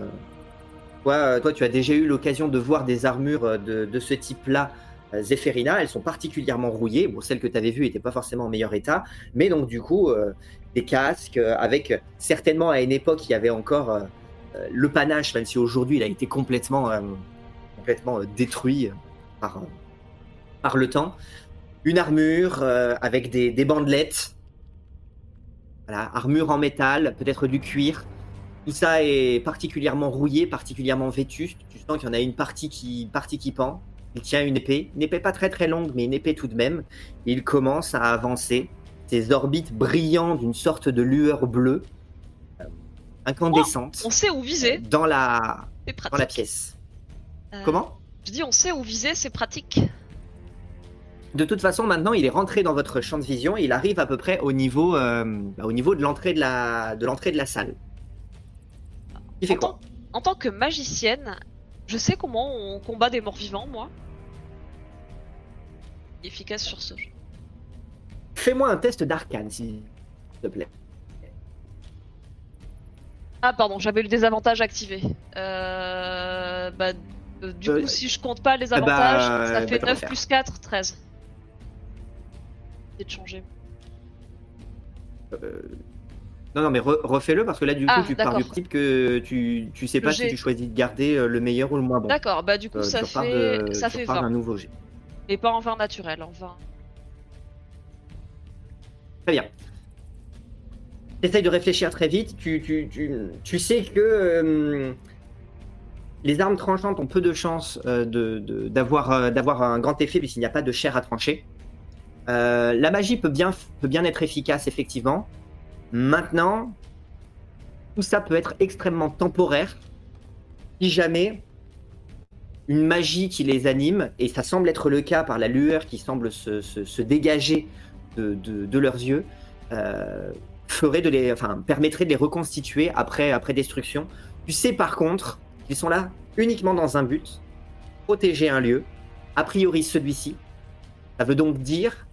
toi, toi, tu as déjà eu l'occasion de voir des armures de, de ce type-là, euh, Zéphérina. Elles sont particulièrement rouillées. Bon, celles que tu avais vues n'étaient pas forcément en meilleur état. Mais donc, du coup, euh, des casques euh, avec certainement à une époque, il y avait encore le panache, même si aujourd'hui, il a été complètement, complètement détruit par, par le temps. Une armure avec des, des bandelettes. Voilà, armure en métal, peut-être du cuir. Tout ça est particulièrement rouillé, particulièrement vétuste. Tu sens qu'il y en a une partie qui, partie qui pend. Il tient une épée, une épée pas très très longue, mais une épée tout de même. Il commence à avancer, ses orbites brillant d'une sorte de lueur bleue, euh, incandescente, On sait où viser, dans la, dans la pièce. Euh, Comment? Je dis on sait où viser, c'est pratique. De toute façon, maintenant, il est rentré dans votre champ de vision et il arrive à peu près au niveau, euh, bah, au niveau de l'entrée de la, de l'entrée de la salle. Il fait En quoi tant, en tant que magicienne, je sais comment on combat des morts vivants, moi. Efficace sur ce jeu. Fais-moi un test d'arcane, s'il te plaît. Ah pardon, j'avais le désavantage activé. Euh, bah, euh, du Euh, coup, si je compte pas les bah, avantages, ça bah, fait t'en 9 faire. plus 4, 13. C'est de changer. Euh, Non, non, mais re- refais-le parce que là, du Ah, coup, tu pars du principe que tu, tu sais pas si tu choisis de garder euh, le meilleur ou le moins bon. D'accord, bah du coup, Euh, ça fait, de- ça fait 20. nouveau jet. Et pas en 20 naturel, en 20. Très bien. T'essayes de réfléchir très vite. Tu, tu, tu, tu sais que euh, les armes tranchantes ont peu de chances euh, de- de- d'avoir un grand effet puisqu'il n'y a pas de chair à trancher. La magie peut bien, peut bien être efficace, effectivement. Maintenant, tout ça peut être extrêmement temporaire si jamais une magie qui les anime, et ça semble être le cas par la lueur qui semble se, dégager de leurs yeux, euh, ferait de les, enfin, permettrait de les reconstituer après, après destruction. Tu sais par contre qu'ils sont là uniquement dans un but, protéger un lieu, a priori celui-ci. Ça veut donc dire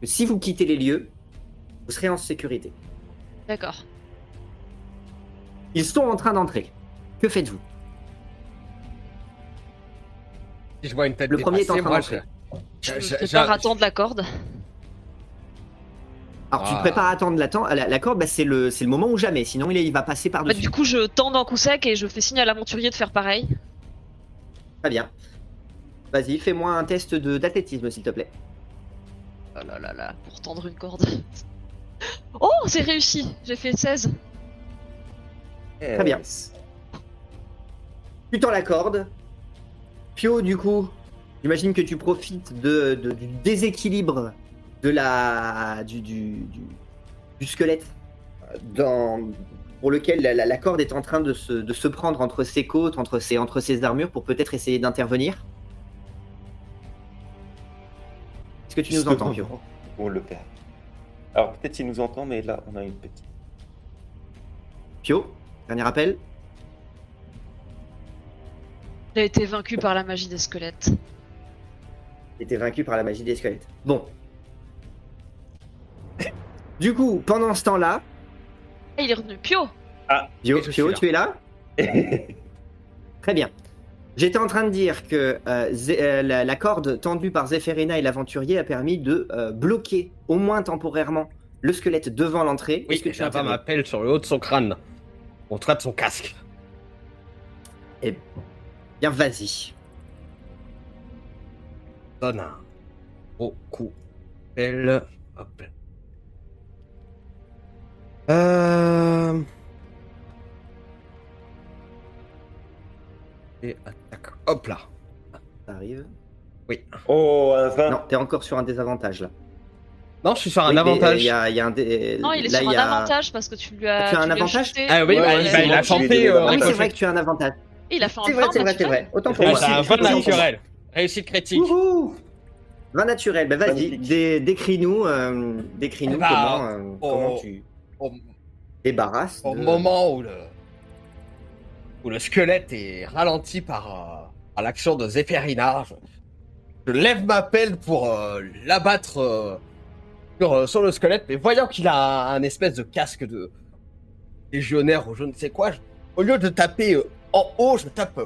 que si vous quittez les lieux, vous serez en sécurité. D'accord. Ils sont en train d'entrer. Que faites-vous? Si je vois une tête Le premier est en train d'entrer. je- Je je- me je- prépare je- à tendre la corde? Alors tu te Ah. prépares à attendre la, temps- la, la corde, bah, c'est le, c'est le moment ou jamais, sinon il, va passer Bah, par-dessus. du coup, je tends d'un coup sec et je fais signe à l'aventurier de faire pareil. Très bien. Vas-y, fais-moi un test de- d'athlétisme s'il te plaît. Oh là là là, pour tendre une corde. Oh, c'est réussi J'ai fait 16. Très bien. Tu tends la corde. Pio, du coup, j'imagine que tu profites de, de- du déséquilibre de la, du, du, du- du squelette euh, dans, pour lequel la, la- la corde est en train de se, de se prendre entre ses côtes, entre ses, entre ses armures pour peut-être essayer d'intervenir. Est-ce que tu nous entends, Pio? On le perd. Alors peut-être il nous entend, mais là on a une petite. Pio, dernier appel. Il a été vaincu par la magie des squelettes. était vaincu par la magie des squelettes. Bon. Du coup, pendant ce temps-là, Et il est revenu. Pio Pio, je Pio, là. tu es là Très bien. J'étais en train de dire que euh, euh, la, la corde tendue par Zéphérina et l'aventurier a permis de euh, bloquer, au moins temporairement, le squelette devant l'entrée. Oui, que tu interviens ma pelle sur le haut de son crâne. On traite son casque. Bien, vas-y. Donne un gros coup. Pelle. Hop. Euh... Et attaque. Hop là. Ça arrive. Oh, un 20. Non, t'es encore sur un désavantage là. Non, je suis sur un Oui, avantage. euh, Il y a, il y a un dé- Non, il est là, sur un a- avantage parce que tu lui as. Tu as un avantage Ah oui, Ouais, bah, il, bah, a chanté. euh. Ah oui, c'est vrai que tu as un avantage. Il a fait un C'est 20 vrai, c'est vrai, c'est naturel. vrai. Autant pour Ah, moi. c'est un Autant 20 pour moi. naturel. Réussite critique. Wouhou 20 naturel, bah vas-y, dé- décris-nous euh, décris-nous Bah, comment, euh, oh. comment tu Au, débarrasses. au de- moment où le, où le squelette est ralenti par, euh, l'action de Zéphérina, je, lève ma pelle pour euh, l'abattre euh, sur, le squelette, mais voyant qu'il a un espèce de casque de légionnaire ou je ne sais quoi, au lieu de taper en haut, je tape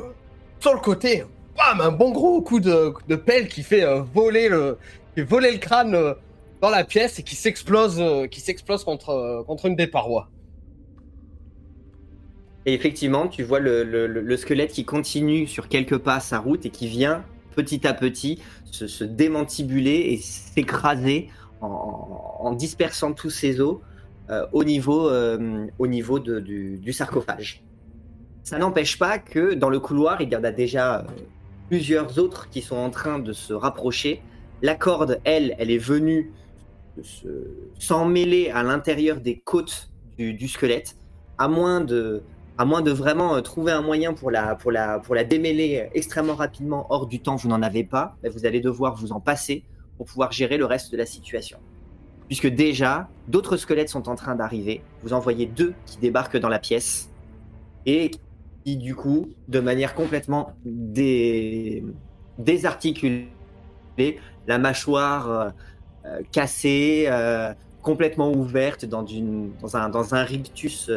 sur le côté. Bam, un bon gros coup de, de pelle qui fait voler le, qui fait voler le crâne dans la pièce et qui s'explose, qui s'explose contre, contre une des parois. Et effectivement, tu vois le, le- le- le squelette qui continue sur quelques pas sa route et qui vient petit à petit se, démantibuler et s'écraser en, dispersant tous ses os euh, au niveau, euh, au niveau du, sarcophage. Ça n'empêche pas que dans le couloir, il y en a déjà euh, plusieurs autres qui sont en train de se rapprocher. La corde, elle, elle est venue se- s'en mêler à l'intérieur des côtes du, du squelette, à moins de, à moins de vraiment euh, trouver un moyen pour la, pour la, pour la démêler euh, extrêmement rapidement hors du temps, vous n'en avez pas, ben, vous allez devoir vous en passer pour pouvoir gérer le reste de la situation. Puisque déjà, d'autres squelettes sont en train d'arriver. Vous en voyez deux qui débarquent dans la pièce et qui, du coup, de manière complètement dé... désarticulée, la mâchoire euh, cassée, complètement ouverte dans, une, dans, un, dans un rictus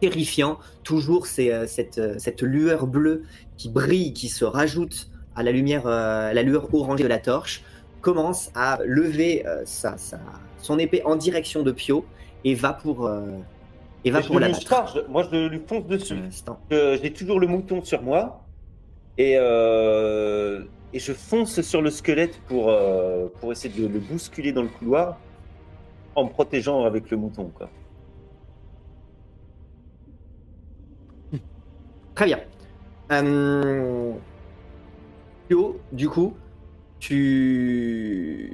terrifiant. Toujours c'est, euh, cette, euh, cette lueur bleue qui brille, qui se rajoute à la lumière, euh, à la lueur orangée de la torche, commence à lever sa, sa- son épée en direction de Pio et va pour, et va je pour la lui battre. charge, moi je lui fonce dessus. Je- J'ai toujours le mouton sur moi et, euh, et je fonce sur le squelette pour, euh, pour essayer de le bousculer dans le couloir. en me protégeant avec le mouton. Quoi. Très bien. Euh... Du coup, tu...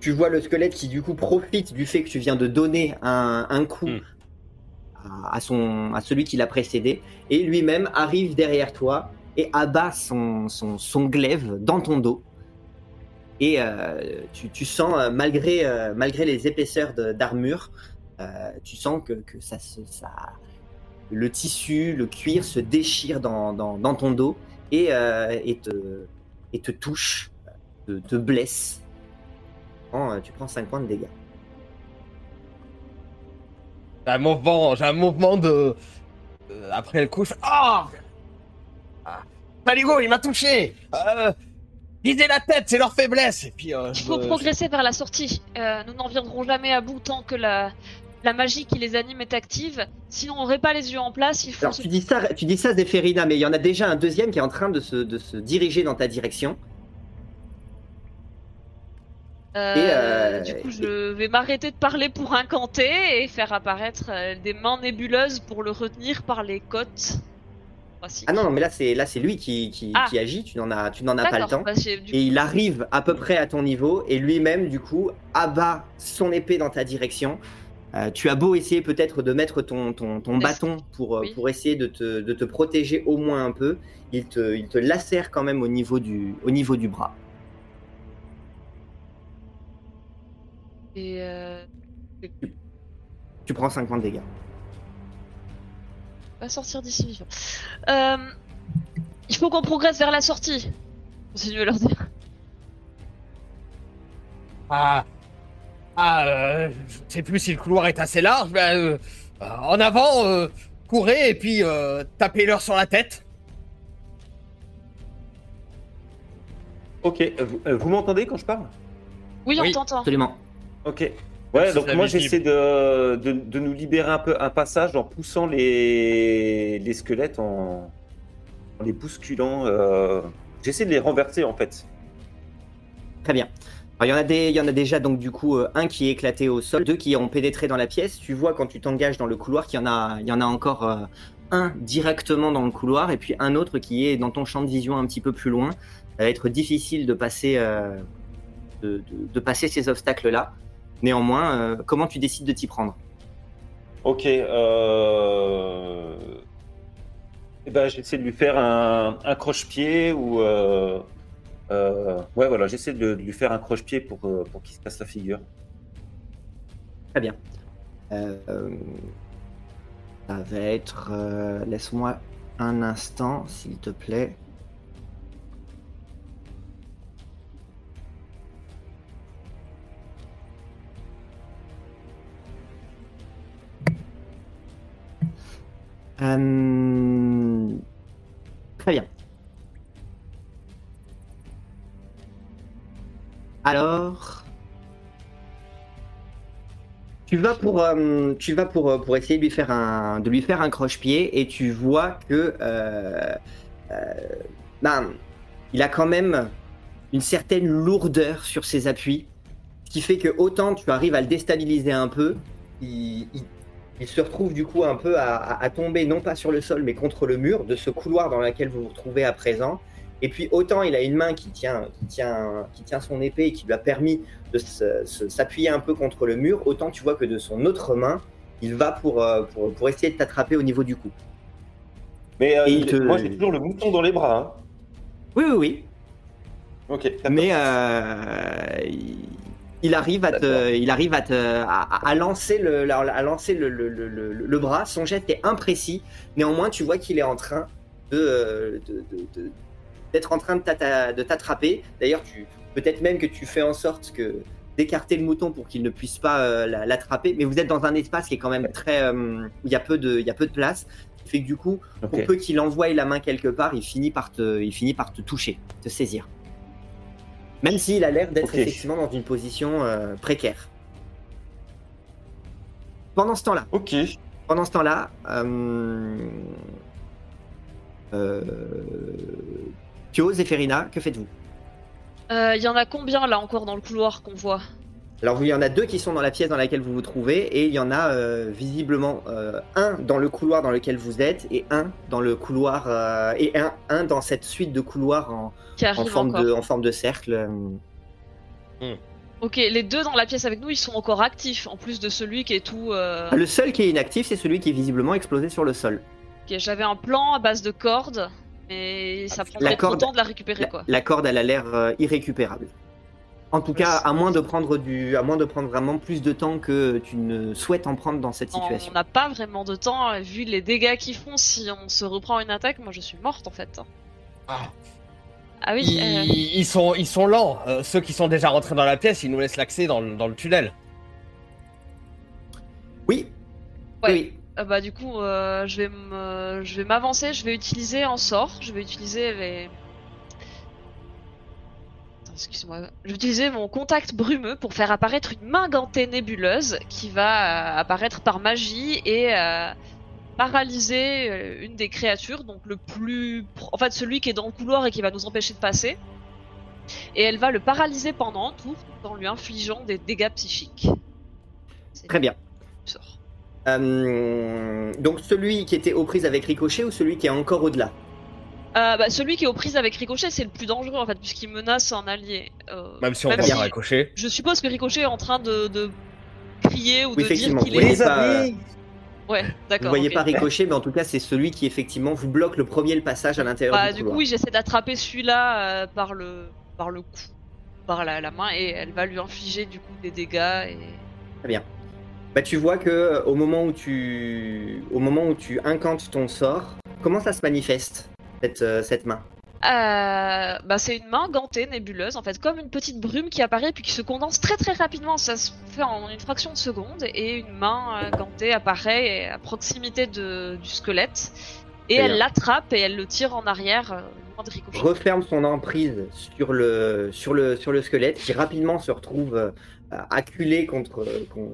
tu vois le squelette qui, du coup, profite du fait que tu viens de donner un, un coup Hmm. à, son, à celui qui l'a précédé, et lui-même arrive derrière toi et abat son, son, son glaive dans ton dos. Et euh, tu, tu sens, euh, malgré, malgré les épaisseurs d'armure, euh, tu sens que, que ça, se- ça, le tissu, le cuir se déchire dans, dans, dans ton dos et, euh, et, te, et te touche, te, te blesse. Tu prends, euh, tu prends 5 points de dégâts. J'ai un mouvement, j'ai un mouvement de. euh, après le coup, je fais Ah ah. Maligo, il m'a touché euh, Viser la tête, c'est leur faiblesse Et puis. euh, Il faut progresser vers la sortie. Euh, nous n'en viendrons jamais à bout tant que la, la magie qui les anime est active. Sinon, on n'aurait pas les yeux en place. Il faut Alors se- tu dis ça, tu dis ça Zéphérina, mais il y en a déjà un deuxième qui est en train de se, de se diriger dans ta direction. Euh, Et, euh, du coup, je vais m'arrêter de parler pour incanter et faire apparaître euh, des mains nébuleuses pour le retenir par les côtes. Voici. Ah non, non, mais là c'est là c'est lui qui, qui, Ah. qui agit. Tu n'en as tu n'en as pas le temps. bah, Et il arrive à peu près à ton niveau et lui-même, du coup, abat son épée dans ta direction. Euh, tu as beau essayer peut-être de mettre ton, ton, ton bâton pour, euh, Oui. pour essayer de te, de te protéger au moins un peu, il te, il te lacère quand même au niveau du, au niveau du bras. Et euh, Tu prends 5 points de dégâts. pas sortir d'ici vivant. Euh, il faut qu'on progresse vers la sortie. Continue à leur dire. Ah, ah euh, je sais plus si le couloir est assez large. mais, euh, euh, en avant, euh, courez et puis euh, tapez-leur sur la tête. Ok, euh, vous, euh, vous m'entendez quand je parle? Oui, Oui. on t'entend. Absolument. Ok. Ouais, donc moi j'essaie de, de, de nous libérer un peu un passage en poussant les, les squelettes, en, en les bousculant. euh, J'essaie de les renverser en fait. Très bien. Il, y en a il y en a déjà donc du coup euh, un qui est éclaté au sol, deux qui ont pénétré dans la pièce. Tu vois quand tu t'engages dans le couloir qu'il y en a, il y en a encore euh, un directement dans le couloir et puis un autre qui est dans ton champ de vision un petit peu plus loin. Ça va être difficile de passer, euh, ces obstacles-là. Néanmoins, euh, comment tu décides de t'y prendre? Ok. Eh ben, j'essaie de lui faire un, un croche-pied ou. Euh, Ouais, voilà, j'essaie de, lui faire un croche-pied pour, euh, pour qu'il se casse la figure. Très bien. Euh, ça va être. Laisse-moi un instant, s'il te plaît. Très bien. Alors. Tu vas pour, euh, euh, pour essayer de lui faire un, de croche-pied et tu vois que euh, ben, il a quand même une certaine lourdeur sur ses appuis, ce qui fait que autant tu arrives à le déstabiliser un peu, il, se retrouve du coup un peu à tomber non pas sur le sol mais contre le mur de ce couloir dans lequel vous vous retrouvez à présent. Et puis autant il a une main qui tient, qui tient, qui tient son épée et qui lui a permis de s'appuyer un peu contre le mur, autant tu vois que de son autre main, il va pour, euh, pour, pour essayer de t'attraper au niveau du cou. Mais euh, Et il te- moi, j'ai toujours le mouton dans les bras. hein. Oui, oui, oui. Ok. Mais euh, il, arrive à te, il arrive à, te, à, à lancer, le, à lancer le, le, le, le- bras. Son geste est imprécis. Néanmoins, tu vois qu'il est en train de, de- de- de- d'être en train de t'attraper. D'ailleurs, tu peut-être même que tu fais en sorte que d'écarter le mouton pour qu'il ne puisse pas euh, la- l'attraper. Mais vous êtes dans un espace qui est quand même très, euh, où il y a peu de, il y a peu de place. Ce qui fait que du coup, pour Ok. peu qu'il envoie la main quelque part, il finit par te, il finit par te toucher, te saisir. Même s'il a l'air d'être effectivement dans une position euh, précaire. Pendant ce temps-là, Ok. pendant ce temps-là, euh... euh... Thio, Zéphérina, que faites-vous Euh, Il y en a combien là encore dans le couloir qu'on voit Alors il y en a deux qui sont dans la pièce dans laquelle vous vous trouvez et il y en a euh, visiblement euh, un dans le couloir dans lequel vous êtes et un dans le couloir euh, et un, un dans cette suite de couloirs en, forme, de, en forme de cercle. Ok, les deux dans la pièce avec nous, ils sont encore actifs, en plus de celui qui est tout. euh, Le seul qui est inactif, c'est celui qui est visiblement explosé sur le sol. ok, J'avais un plan à base de cordes, mais ça prendrait trop corde- de temps de la récupérer, La, quoi. la corde, elle a l'air euh, irrécupérable. En tout cas, à moins de prendre du, à moins de prendre vraiment plus de temps que tu ne souhaites en prendre dans cette On situation. n'a pas vraiment de temps, euh, vu les dégâts qu'ils font si on se reprend une attaque. Moi, je suis morte en fait. Ah. Ah oui, Ils, euh, ils sont, ils sont lents. Euh, ceux qui sont déjà rentrés dans la pièce, ils nous laissent l'accès dans, le- dans le tunnel. Oui. Ouais. Oui. Euh, bah du coup, euh, je vais m'avancer. Je vais utiliser un sort. Je vais utiliser les. Excuse-moi. Je vais utiliser mon contact brumeux pour faire apparaître une main gantée nébuleuse qui va euh, apparaître par magie et euh, paralyser une des créatures, donc le plus, en fait celui qui est dans le couloir et qui va nous empêcher de passer. Et elle va le paralyser pendant un tour en lui infligeant des dégâts psychiques. Très bien. Euh, donc celui qui était aux prises avec Ricochet ou celui qui est encore au-delà Euh, bah, celui qui est aux prises avec Ricochet, c'est le plus dangereux en fait, puisqu'il menace un allié. Euh, Même si on Même voit si- pas Ricochet. Je suppose que Ricochet est en train de, de crier ou Oui, de dire qu'il Oui, est. Pas- Ouais, Vous d'accord. voyez ok. pas Ricochet, mais en tout cas, c'est celui qui effectivement vous bloque le premier le passage à l'intérieur Bah, du du couloir. coup, oui, j'essaie d'attraper celui-là euh, par le par le cou, par la, la main, et elle va lui infliger du coup des dégâts. Et... Très bien. Bah, tu vois que au moment où tu, au moment où tu incantes ton sort, comment ça se manifeste cette, euh, cette main? Euh, bah, c'est une main gantée, nébuleuse, en fait, comme une petite brume qui apparaît puis qui se condense très très rapidement. Ça se fait en une fraction de seconde, et une main euh, gantée apparaît à proximité de, du squelette, et elle l'attrape et elle le tire en arrière, euh, referme son emprise sur le, sur le, sur le squelette qui rapidement se retrouve euh, acculé contre, con-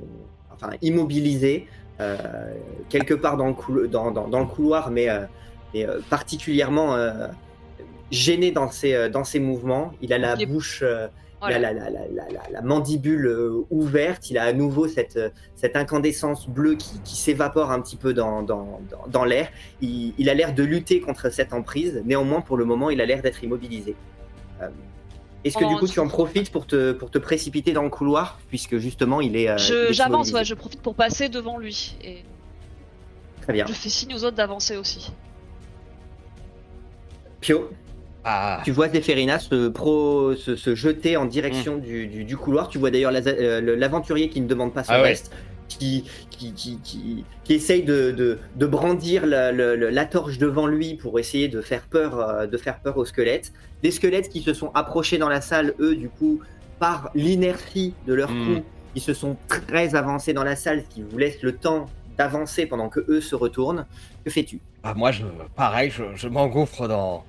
enfin immobilisé euh, quelque part dans le, coulo- dans, dans, dans le couloir, mais, euh, mais, euh, particulièrement gêné dans ses, dans ses mouvements. Il a la bouche, Voilà. il a la, la, la, la, la- la mandibule ouverte, il a à nouveau cette, cette incandescence bleue qui, qui s'évapore un petit peu dans, dans, dans, dans l'air. Il, il a l'air de lutter contre cette emprise, néanmoins pour le moment il a l'air d'être immobilisé. Euh, Est-ce que du coup tu en profites pour te, pour te précipiter dans le couloir, puisque justement il est... euh, J'avance, ouais, je profite pour passer devant lui. Et Très bien. je fais signe aux autres d'avancer aussi. Pio, Ah, tu vois Zéphérina se, pro, se, se jeter en direction Mm. du, du- du couloir. Tu vois d'ailleurs euh, l'aventurier qui ne demande pas son Ah ouais. reste, qui, qui, qui, qui, essaye de, de, de brandir la, la torche devant lui pour essayer de faire peur, euh, de faire peur aux squelettes. Des squelettes qui se sont approchés dans la salle, eux, du coup, par l'inertie de leur Mm. coup, ils se sont très avancés dans la salle, ce qui vous laisse le temps d'avancer pendant que eux se retournent. Que fais-tu? Bah, moi, je, pareil, je, je m'engouffre dans,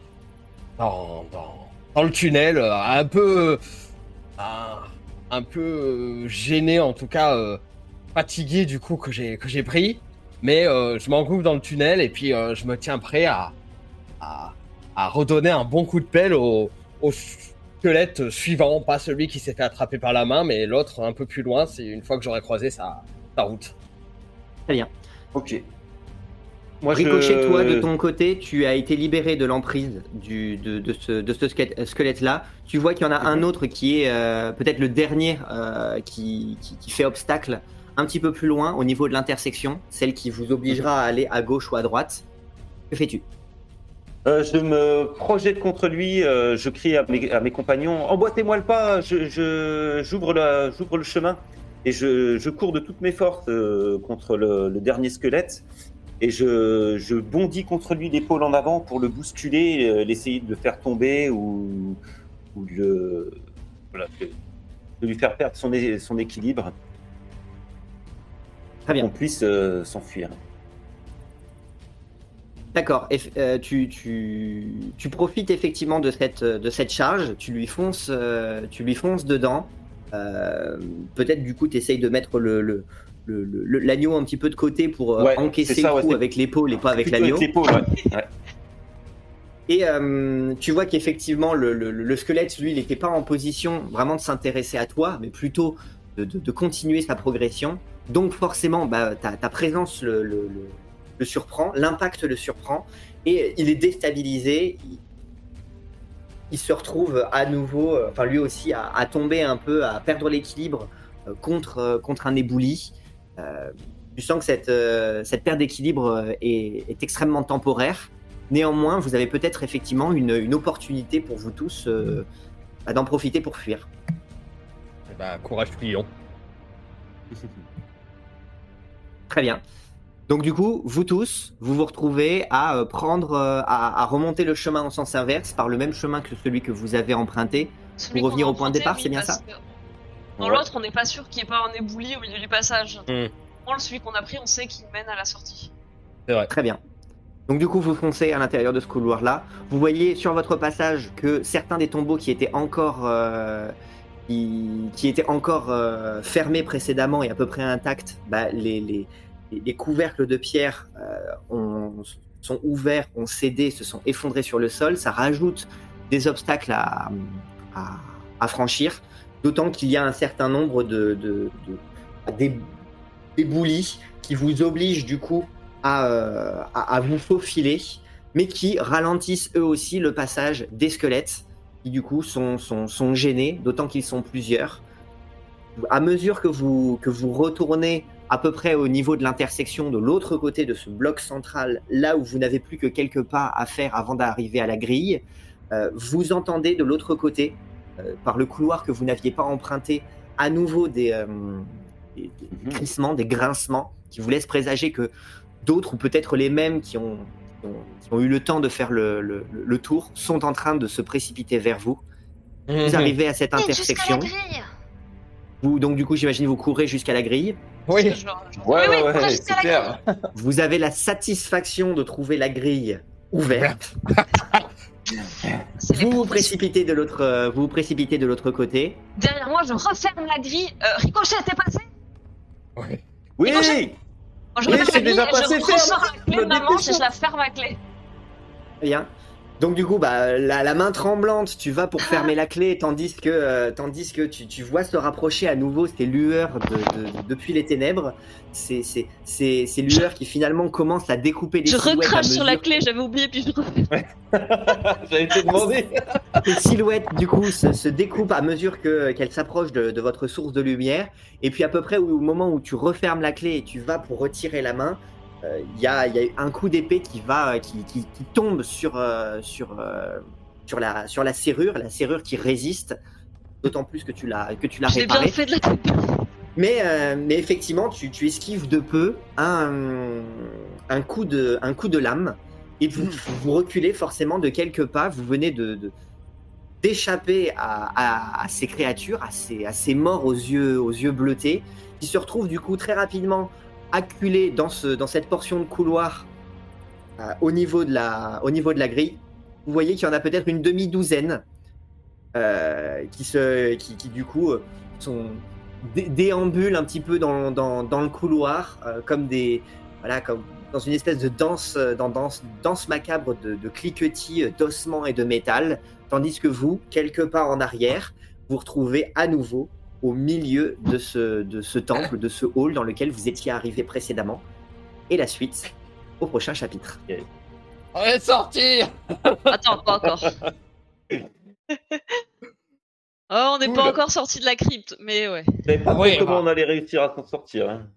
dans, dans, dans le tunnel, euh, un peu, un, un peu euh, gêné, en tout cas euh, fatigué du coup que j'ai que j'ai pris. Mais euh, je m'engouffre dans le tunnel et puis euh, je me tiens prêt à, à, à redonner un bon coup de pelle au, au squelette suivant, pas celui qui s'est fait attraper par la main, mais l'autre un peu plus loin. C'est une fois que j'aurai croisé sa, sa route. Ok. Moi, Ricochet, je... toi, de ton côté, tu as été libéré de l'emprise du, de, de ce, de ce squelette- squelette-là. Tu vois qu'il y en a un Mhm. autre qui est euh, peut-être le dernier euh, qui, qui, qui fait obstacle un petit peu plus loin au niveau de l'intersection, celle qui vous obligera à aller à gauche ou à droite. Que fais-tu Euh, je me projette contre lui, euh, je crie à mes, compagnons emboîtez-moi le pas, je, je- j'ouvre, la- j'ouvre le chemin et je, je cours de toutes mes forces euh, contre le, dernier squelette et je, je bondis contre lui l'épaule en avant pour le bousculer, l'essayer de le faire tomber ou, ou de, voilà, de, lui faire perdre son, son équilibre, Très bien. qu'on puisse euh, s'enfuir. D'accord. Eff- euh, tu, tu, tu profites effectivement de cette, de cette charge, tu lui fonces, euh, tu lui fonces dedans. Euh, Peut-être du coup, tu essayes de mettre le, le, le- le- l'agneau un petit peu de côté pour euh, Ouais, encaisser c'est ça, le ouais, coup c'est- avec l'épaule et pas avec Plutôt l'agneau. l'épaule, ouais. Ouais. Et euh, tu vois qu'effectivement, le, le- le squelette, lui, il n'était pas en position vraiment de s'intéresser à toi, mais plutôt de, de- de continuer sa progression. Donc forcément, bah, ta, ta présence le, le- le- le surprend, l'impact le surprend, et il est déstabilisé. Il, il se retrouve à nouveau, euh, enfin lui aussi, à, à tomber un peu, à perdre l'équilibre euh, contre, euh, contre un éboulis. Euh, tu sens que cette, euh, cette perte d'équilibre est, est extrêmement temporaire. Néanmoins, vous avez peut-être effectivement une, une opportunité pour vous tous euh, bah, d'en profiter pour fuir. Eh ben, courage, fuyons. Très bien. Donc du coup, vous tous, vous vous retrouvez à euh, prendre, euh, à, à remonter le chemin en sens inverse par le même chemin que celui que vous avez emprunté. Celui Pour revenir au point de départ, oui, c'est bien ça que Dans Ouais. l'autre, on n'est pas sûr qu'il n'y ait pas un ébouli au milieu du passage. Hmm. Bon, celui qu'on a pris, on sait qu'il mène à la sortie. C'est vrai. Très bien. Donc du coup, vous foncez à l'intérieur de ce couloir-là. Vous voyez sur votre passage que certains des tombeaux qui étaient encore, euh, qui, étaient encore euh, fermés précédemment et à peu près intacts, bah, les, les, les- les couvercles de pierre euh, ont- sont ouverts, ont cédé, se sont effondrés sur le sol. Ça rajoute des obstacles à, franchir. D'autant qu'il y a un certain nombre de, de, de- d'é- d'éboulis qui vous obligent du coup euh, à vous faufiler, mais qui ralentissent eux aussi le passage des squelettes, qui du coup sont, sont, sont gênés, d'autant qu'ils sont plusieurs. À mesure que vous, que vous retournez à peu près au niveau de l'intersection de l'autre côté de ce bloc central, là où vous n'avez plus que quelques pas à faire avant d'arriver à la grille, euh, vous entendez de l'autre côté, euh, par le couloir que vous n'aviez pas emprunté, à nouveau des, euh, des- des Mhm. crissements, des grincements, qui vous laissent présager que d'autres, ou peut-être les mêmes qui ont, qui ont, qui ont eu le temps de faire le, le- le tour, sont en train de se précipiter vers vous. Vous arrivez à cette intersection. Vous, donc du coup, j'imagine vous courez jusqu'à la grille. Oui. Ouais, oui, oui, ouais, ouais, c'est la clair. Vous avez la satisfaction de trouver la grille ouverte. Vous vous précipitez de l'autre, euh, vous vous précipitez de l'autre côté. Derrière moi, je referme la grille. Euh, Ricochet, t'es passé? Ouais. Oui, Ricochet? Moi, je Oui, grille déjà passé, je ferme. ressors la clé Me de ma manche et dépêchons. je la ferme à clé. Bien. Donc du coup, bah, la, la main tremblante, tu vas pour fermer la clé, tandis que, euh, tandis que tu, tu vois se rapprocher à nouveau ces lueurs de, de- depuis les ténèbres, ces, ces, ces, ces lueurs qui finalement commencent à découper les Je silhouettes à recrache sur la clé, j'avais oublié, puis je refais. j'allais te demander. Les silhouettes du coup se, se découpent à mesure que qu'elles s'approchent de, de votre source de lumière, et puis à peu près au, au moment où tu refermes la clé et tu vas pour retirer la main, il y, a, il y a un coup d'épée qui va, euh, qui, qui, qui tombe sur euh, sur euh, sur la sur la serrure, la serrure qui résiste, d'autant plus que tu l'as que tu l'as Je l'ai bien réparée. fait de la. Mais, euh, mais effectivement, tu, tu esquives de peu un, un, coup, de, un coup de lame et vous, vous reculez forcément de quelques pas. Vous venez de- d'échapper à, à- à ces créatures, à ces, à ces morts aux yeux, aux yeux bleutés, qui se retrouvent du coup très rapidement acculés dans, ce, dans cette portion de couloir euh, au, niveau de la, au niveau de la grille. Vous voyez qu'il y en a peut-être une demi-douzaine euh, qui, se, qui, du coup euh, sont dé- déambulent un petit peu dans, dans, dans le couloir, comme des voilà, comme dans une espèce de danse, dans danse, macabre de, de cliquetis, d'ossements et de métal, tandis que vous, quelque part en arrière, vous retrouvez à nouveau au milieu de ce, de ce temple, de ce hall dans lequel vous étiez arrivé précédemment. Et la suite au prochain chapitre. On est sorti Attends, pas encore. Oh, on n'est pas encore sorti de la crypte, mais ouais. Savais pas Oui, trop comment bah. on allait réussir à s'en sortir. hein.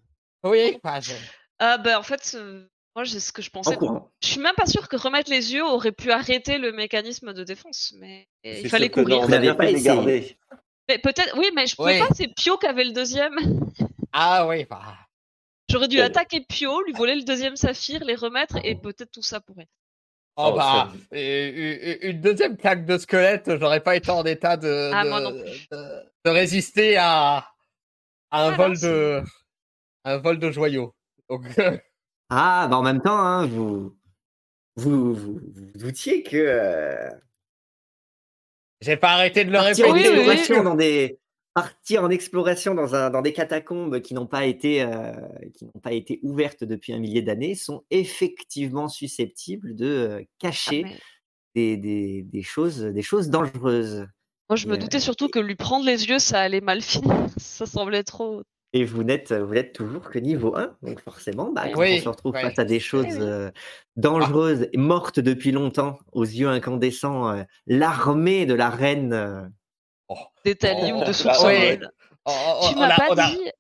Oui, bah, je- Ah bah en fait, euh, moi j'ai ce que je En pensais. Je suis même pas sûr que remettre les yeux aurait pu arrêter le mécanisme de défense, mais C'est il fallait courir. on Vous bien pas essayé. Mais peut-être, oui, mais je pouvais Oui. pas. C'est Pio qui avait le deuxième. Ah oui, bah. J'aurais dû Ouais. attaquer Pio, lui voler le deuxième saphir, les remettre, et peut-être tout ça pourrait. Oh, Oh, bah, une deuxième claque de squelette, j'aurais pas été en état de, Ah, de, moi non plus. de- de résister à, à un Ah, vol de un vol de joyaux. Donc, Ah, bah en même temps, hein, vous, vous, vous, vous doutiez que euh, j'ai pas arrêté de le partir en oui, répéter. oui, oui. exploration dans des partir en exploration dans un dans des catacombes qui n'ont pas été euh, qui n'ont pas été ouvertes depuis un millier d'années sont effectivement susceptibles de euh, Ah, cacher mais- des, des, des choses des choses dangereuses. Moi, je me Et, doutais surtout que lui prendre les yeux, ça allait mal finir. Ça semblait trop. Et vous n'êtes vous n'êtes toujours que niveau 1, donc forcément, bah, quand Oui, on se retrouve oui. face à des choses oui. euh, dangereuses, et mortes depuis longtemps, aux yeux incandescents, euh, l'armée de la reine. euh, D'Italie Oh, ou de bah ouais. Oh, oh, Tu on, m'as a, pas on a- dit.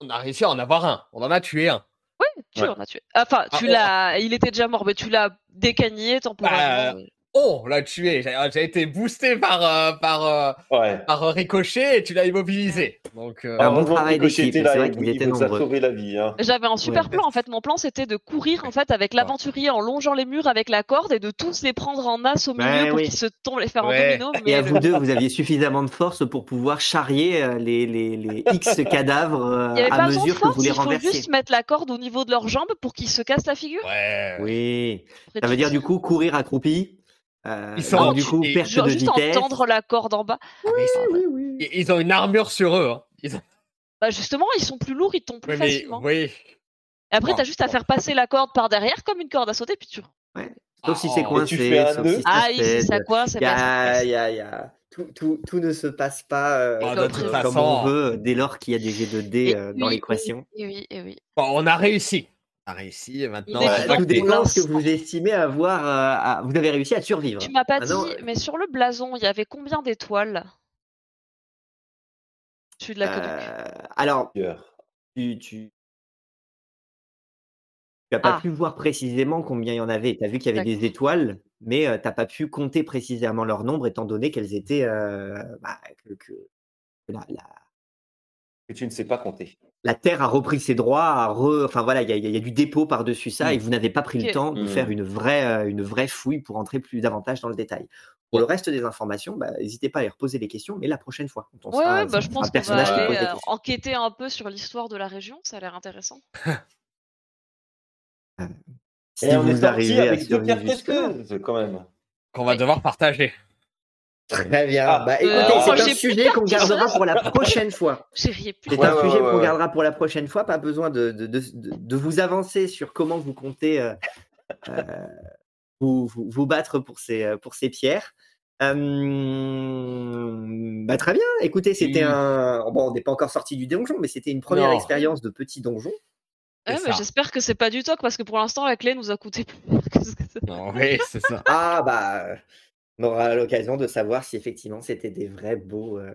on a réussi à en avoir un. On en a tué un. Tu Ouais. l'en as tué. Enfin, Ah, tu oh. l'as. Il était déjà mort, mais tu l'as décagné temporairement. Oh, on l'a tué. J'ai j'ai été boosté par, euh, par, euh, Ouais. par euh, Ricochet et tu l'as immobilisé. Donc, euh, Un bon Heureusement travail d'équipe, était là, c'est vrai il- qu'ils il étaient nous a nombreux. sauvé la vie. Hein. J'avais un super Ouais. plan en fait. Mon plan c'était de courir en fait avec l'aventurier en longeant les murs avec la corde et de tous les prendre en masse au milieu Ouais, pour oui. qu'ils se tombent, les faire Ouais. en domino. Et Mais à le- vous deux, vous aviez suffisamment de force pour pouvoir charrier euh, les, les, les X cadavres euh, il n'y avait à pas besoin de mesure que vous force, les il faut renversiez. juste mettre la corde au niveau de leurs jambes pour qu'ils se cassent la figure. ouais. Oui, ça veut tu- dire du coup courir accroupi. Euh, Ils sont- donc, du coup et- perte Genre de juste vitesse. entendre la corde en bas. Ah, ils, Oui, oui. ils- ils ont une armure sur eux. Hein. Ils ont... Bah justement, ils sont plus lourds, ils tombent plus Ouais, mais, facilement. oui. Et après, Oh. t'as juste à faire passer la corde par derrière comme une corde à sauter, puis tu. Sauf si Ah, c'est oh. coincé, Et tu fais un sauf nœud. si Ah, ici, cède. ça quoi C'est pas. y a- il y a- Tout, tout, tout ne se passe pas euh, Ah, de comme, toute comme façon. on veut dès lors qu'il y a des jets de dés Et euh, dans oui, l'équation. Et oui, et oui. Bon, on a réussi. A réussi et maintenant. Tout dépend ce que vous estimez avoir. euh, à- Vous avez réussi à survivre. Tu m'as pas Ah dit, euh, mais sur le blason, il y avait combien d'étoiles? De la. Euh, alors, tu, tu... tu as pas Ah. pu voir précisément combien il y en avait. Tu as vu qu'il y avait des étoiles, mais tu n'as pas pu compter précisément leur nombre étant donné qu'elles étaient. euh, bah, que, que- que la, la- Que tu ne sais pas compter. La Terre a repris ses droits, a re- enfin voilà, il y a, y y du dépôt par-dessus ça Mm. et vous n'avez pas pris le temps de Mm. faire une vraie, euh, une vraie fouille pour entrer plus davantage dans le détail. Pour le reste des informations, bah, n'hésitez pas à les reposer les questions, mais la prochaine fois. quand on Ouais, sera- bah, je pense un qu'on va aller euh, enquêter un peu sur l'histoire de la région, ça a l'air intéressant. Si Et on est vous sorti arrivez à quand même. Qu'on va devoir partager. Très bien. Ah. Bah, Euh, écoutez, moi, c'est un j'ai plus sujet qu'on gardera pour la prochaine fois. J'ai rien plus. C'est Ouais, un ouais, sujet ouais, qu'on gardera pour la prochaine fois. Pas besoin de, de, de, de- vous avancer sur comment vous comptez euh, euh, vous, vous, vous battre pour ces, euh, pour ces pierres. Euh, bah, très bien. Écoutez, c'était un. Bon, on n'est pas encore sorti du donjon, mais c'était une première Non. expérience de petit donjon. Ouais, mais j'espère que c'est pas du toc parce que pour l'instant la clé nous a coûté plus cher que ce que c'est. Non, oui, c'est ça. Ah, bah, on aura l'occasion de savoir si effectivement c'était des vrais beaux. euh,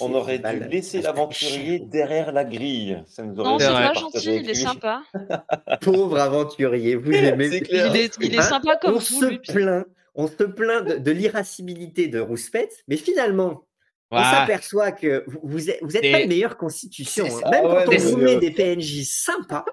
On aurait dû valent laisser l'aventurier derrière la grille. Ça nous aurait Non, C'est pas gentil, il est sympa. Pauvre aventurier, vous aimez. C'est clair. Il est, il est Hein? sympa comme on se lui. plaint, on se plaint de, de l'irascibilité de Rouspette, mais finalement, on s'aperçoit que vous, vous êtes, vous êtes Et- pas de meilleure constitution. Hein. ça. Même Ah quand ouais, on vous met des PNJ sympas,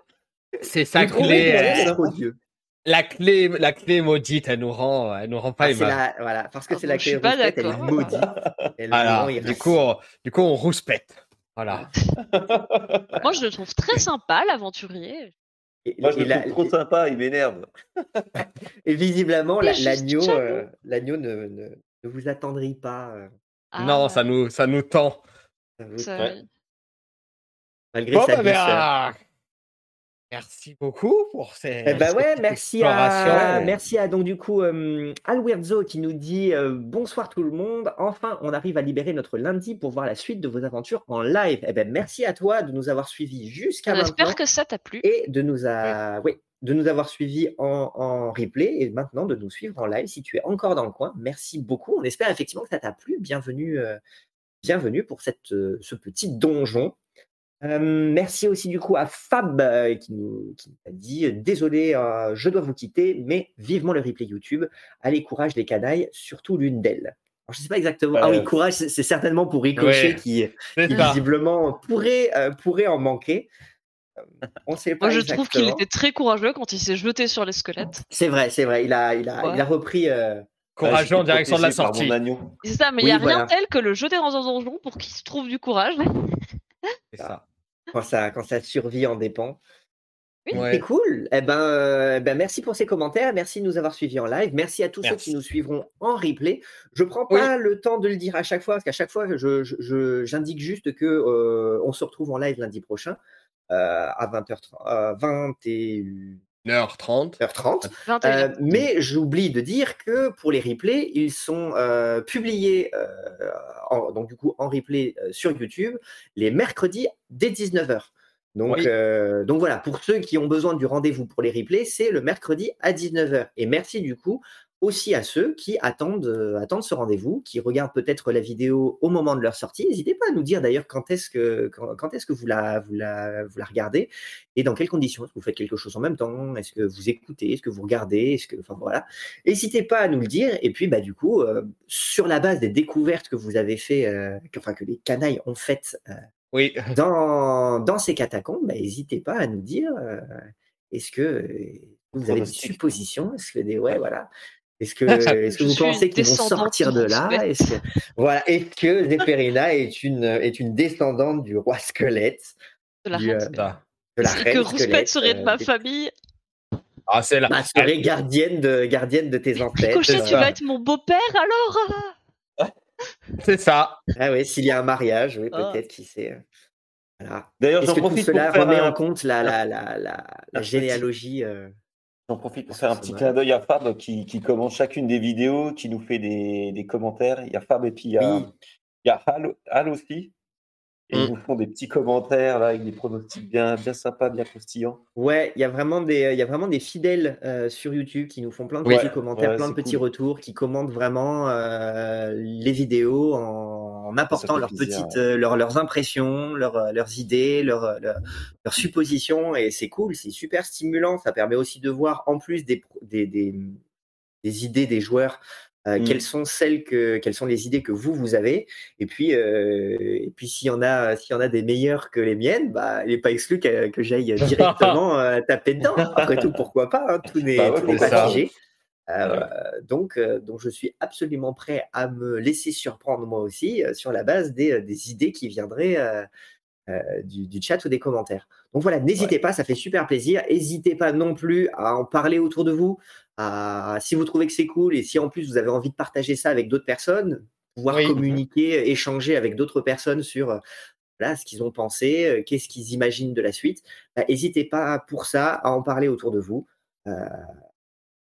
C'est clé. que euh, odieux. La clé, la clé maudite, elle nous rend, elle nous rend pas Ah, la- voilà, parce que Ah, c'est la je clé suis pas Rouspette, elle est d'accord. maudite. Elle vous rend Du coup, on, du coup, on rouspète. Voilà. Moi je le trouve très sympa l'aventurier. Et- Moi, je le la- trouve trop sympa, il m'énerve. et visiblement, la- l'agneau jaloux. euh, l'agneau ne, ne, ne vous attendrit pas. euh, Ah, Non, ça nous, ça nous tend. ça vous- ça- Ouais. malgré Bon, sa bah, douceur. Merci beaucoup pour ces. Eh ben ouais, merci à, merci à donc du coup euh, Alwerzo qui nous dit euh, bonsoir tout le monde. Enfin, on arrive à libérer notre lundi pour voir la suite de vos aventures en live. Eh ben merci à toi de nous avoir suivis jusqu'à On maintenant espère que ça t'a plu. et de nous a, oui, de nous avoir suivis en, en replay et maintenant de nous suivre en live si tu es encore dans le coin. Merci beaucoup. On espère effectivement que ça t'a plu. Bienvenue, euh, bienvenue pour cette, euh, ce petit donjon. Euh, merci aussi du coup à Fab euh, qui nous, qui nous a dit euh, désolé, euh, je dois vous quitter, mais vivement le replay YouTube. Allez, courage les canailles, surtout l'une d'elles. Alors, je sais pas exactement. Ah oui, courage, c'est certainement pour Ricochet Ouais. qui, visiblement pourrait, euh, pourrait en manquer. On sait pas Moi je trouve qu'il était très courageux quand il s'est jeté sur les squelettes. C'est vrai, c'est vrai. Il a, il a, Ouais. il a repris. euh, Courageux en direction de la sortie. mon agneau. C'est ça, mais il Oui, n'y a voilà. rien tel que le jeter dans un donjon pour qu'il se trouve du courage. C'est ça. Quand, ça, quand sa survie en dépend. Oui. Ouais. C'est cool. Eh ben, euh, eh ben, merci pour ces commentaires. Merci de nous avoir suivis en live. Merci à tous ceux qui nous suivront en replay. Je prends pas le temps de le dire à chaque fois, parce qu'à chaque fois, je, je- je- j'indique juste que euh, on se retrouve en live lundi prochain euh, à 20h30, euh, 21 1h30. 1h30. 21. Euh, mais j'oublie de dire que pour les replays, ils sont euh, publiés euh, en- donc du coup en replay euh, sur YouTube les mercredis dès 19h. Donc, Oui. euh, donc voilà, pour ceux qui ont besoin du rendez-vous pour les replays, c'est le mercredi à 19h. Et merci du coup aussi à ceux qui attendent, euh, attendent ce rendez-vous, qui regardent peut-être la vidéo au moment de leur sortie. N'hésitez pas à nous dire d'ailleurs quand est-ce que, quand, quand est-ce que vous, la, vous, la, vous la regardez et dans quelles conditions? Est-ce que vous faites quelque chose en même temps? Est-ce que vous écoutez? Est-ce que vous regardez? Est-ce que, enfin voilà. N'hésitez pas à nous le dire. Et puis, bah, du coup, euh, sur la base des découvertes que vous avez fait, euh, que- enfin que les canailles ont faites Oui. dans, dans ces catacombes, bah, n'hésitez pas à nous dire est-ce que vous avez des suppositions? Est-ce que des ouais voilà est-ce que, est-ce que vous pensez qu'ils vont sortir de là. Est-ce que, voilà, est-ce que est une, est une descendante du roi squelette, de la du, reine euh, de la reine que Rouspette squelette, serait de euh, ma famille. Ah, c'est là. bah, serait gardienne de, gardienne de tes ancêtres. Ricochet, tu vas être mon beau-père alors? C'est ça. Ah oui, s'il y a un mariage, oui, Ah. peut-être, qui sait. Voilà. D'ailleurs, Est-ce j'en que tout profite pour cela faire remet un- en compte la, la, la, la, la un petit- généalogie euh, J'en profite pour faire un petit clin d'œil à Fab qui, qui commente chacune des vidéos, qui nous fait des, des commentaires. Il y a Fab et puis il y a, Oui. il y a Hal, Hal aussi. Et Mm. ils nous font des petits commentaires là, avec des pronostics bien, bien sympas, bien croustillants. Ouais, il y a vraiment des, il y a vraiment des fidèles euh, sur YouTube qui nous font plein de Ouais, petits commentaires, ouais, plein de petits retours, qui commentent vraiment euh, les vidéos en, en apportant leurs plaisir, petites, euh, leurs, leurs impressions, leurs, euh, leurs idées, leurs, leurs, leurs suppositions, et c'est cool, c'est super stimulant. Ça permet aussi de voir en plus des, des, des idées des joueurs. Euh, Mm. Quelles sont celles que, quelles sont les idées que vous vous avez? Et puis, euh, et puis s'il y en a, s'il y en a des meilleures que les miennes, bah, il n'est pas exclu que, que j'aille directement euh, taper dedans. Après tout, pourquoi pas hein, Tout n'est Bah ouais, pas figé. Euh, donc, donc, je suis absolument prêt à me laisser surprendre moi aussi sur la base des, des idées qui viendraient du, du chat ou des commentaires. Donc voilà, n'hésitez pas, ça fait super plaisir. N'hésitez pas non plus à en parler autour de vous. À, si vous trouvez que c'est cool et si en plus vous avez envie de partager ça avec d'autres personnes, pouvoir Oui. communiquer, échanger avec d'autres personnes sur euh, voilà, ce qu'ils ont pensé, euh, qu'est-ce qu'ils imaginent de la suite, bah, n'hésitez pas pour ça à en parler autour de vous. Euh,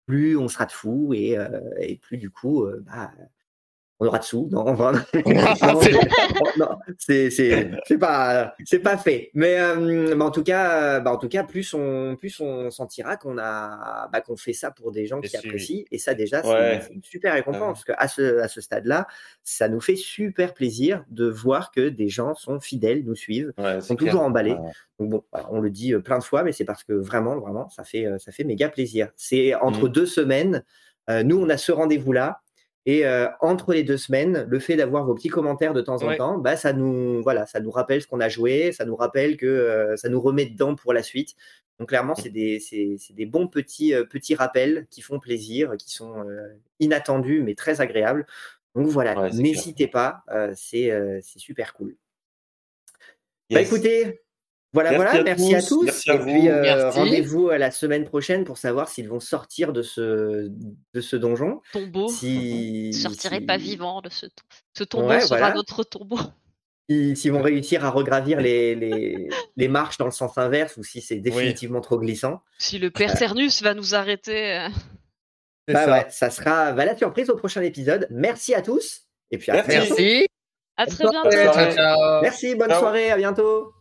plus on sera de fous et, euh, et plus du coup, euh, bah, on aura de sous. Non, enfin, non, c'est- non, c'est c'est c'est pas c'est pas fait. Mais, euh, mais en tout cas, euh, bah, en tout cas, plus on plus on sentira qu'on a bah, qu'on fait ça pour des gens Et qui si- apprécient. Et ça déjà, c'est Ouais. c'est une super récompense Ouais. parce que à ce à ce stade-là, ça nous fait super plaisir de voir que des gens sont fidèles, nous suivent. Ouais, sont toujours emballés. Ouais. Donc bon, on le dit euh, plein de fois, mais c'est parce que vraiment, vraiment, ça fait, ça fait méga plaisir. C'est entre Mhm. deux semaines. euh, nous, on a ce rendez-vous-là. Et euh, entre les deux semaines, le fait d'avoir vos petits commentaires de temps en Ouais. temps, bah, ça, nous, voilà, ça nous rappelle ce qu'on a joué, ça nous rappelle que euh, ça nous remet dedans pour la suite. Donc clairement, c'est des, des bons petits, euh, petits rappels qui font plaisir, qui sont euh, inattendus, mais très agréables. Donc voilà, Ouais, n'hésitez pas, euh, c'est, euh, c'est super cool. Bah écoutez, voilà, Merci voilà, à merci à tous, tous. merci à et vous. puis euh, rendez-vous à la semaine prochaine pour savoir s'ils vont sortir de ce, de ce donjon. Tombeau. Si, sortirai si- pas vivant de ce, to- ce tombeau Ouais, sera voilà. notre tombeau. si- S'ils vont réussir à regravir les, les, les marches dans le sens inverse ou si c'est définitivement trop glissant. Si le père Cernus va nous arrêter. euh, Bah ça. ouais, ça sera bah, la surprise au prochain épisode. Merci à tous. Et puis à très Merci. bientôt. Merci. À très Bonne bientôt. Merci, bonne Ciao. soirée, à bientôt.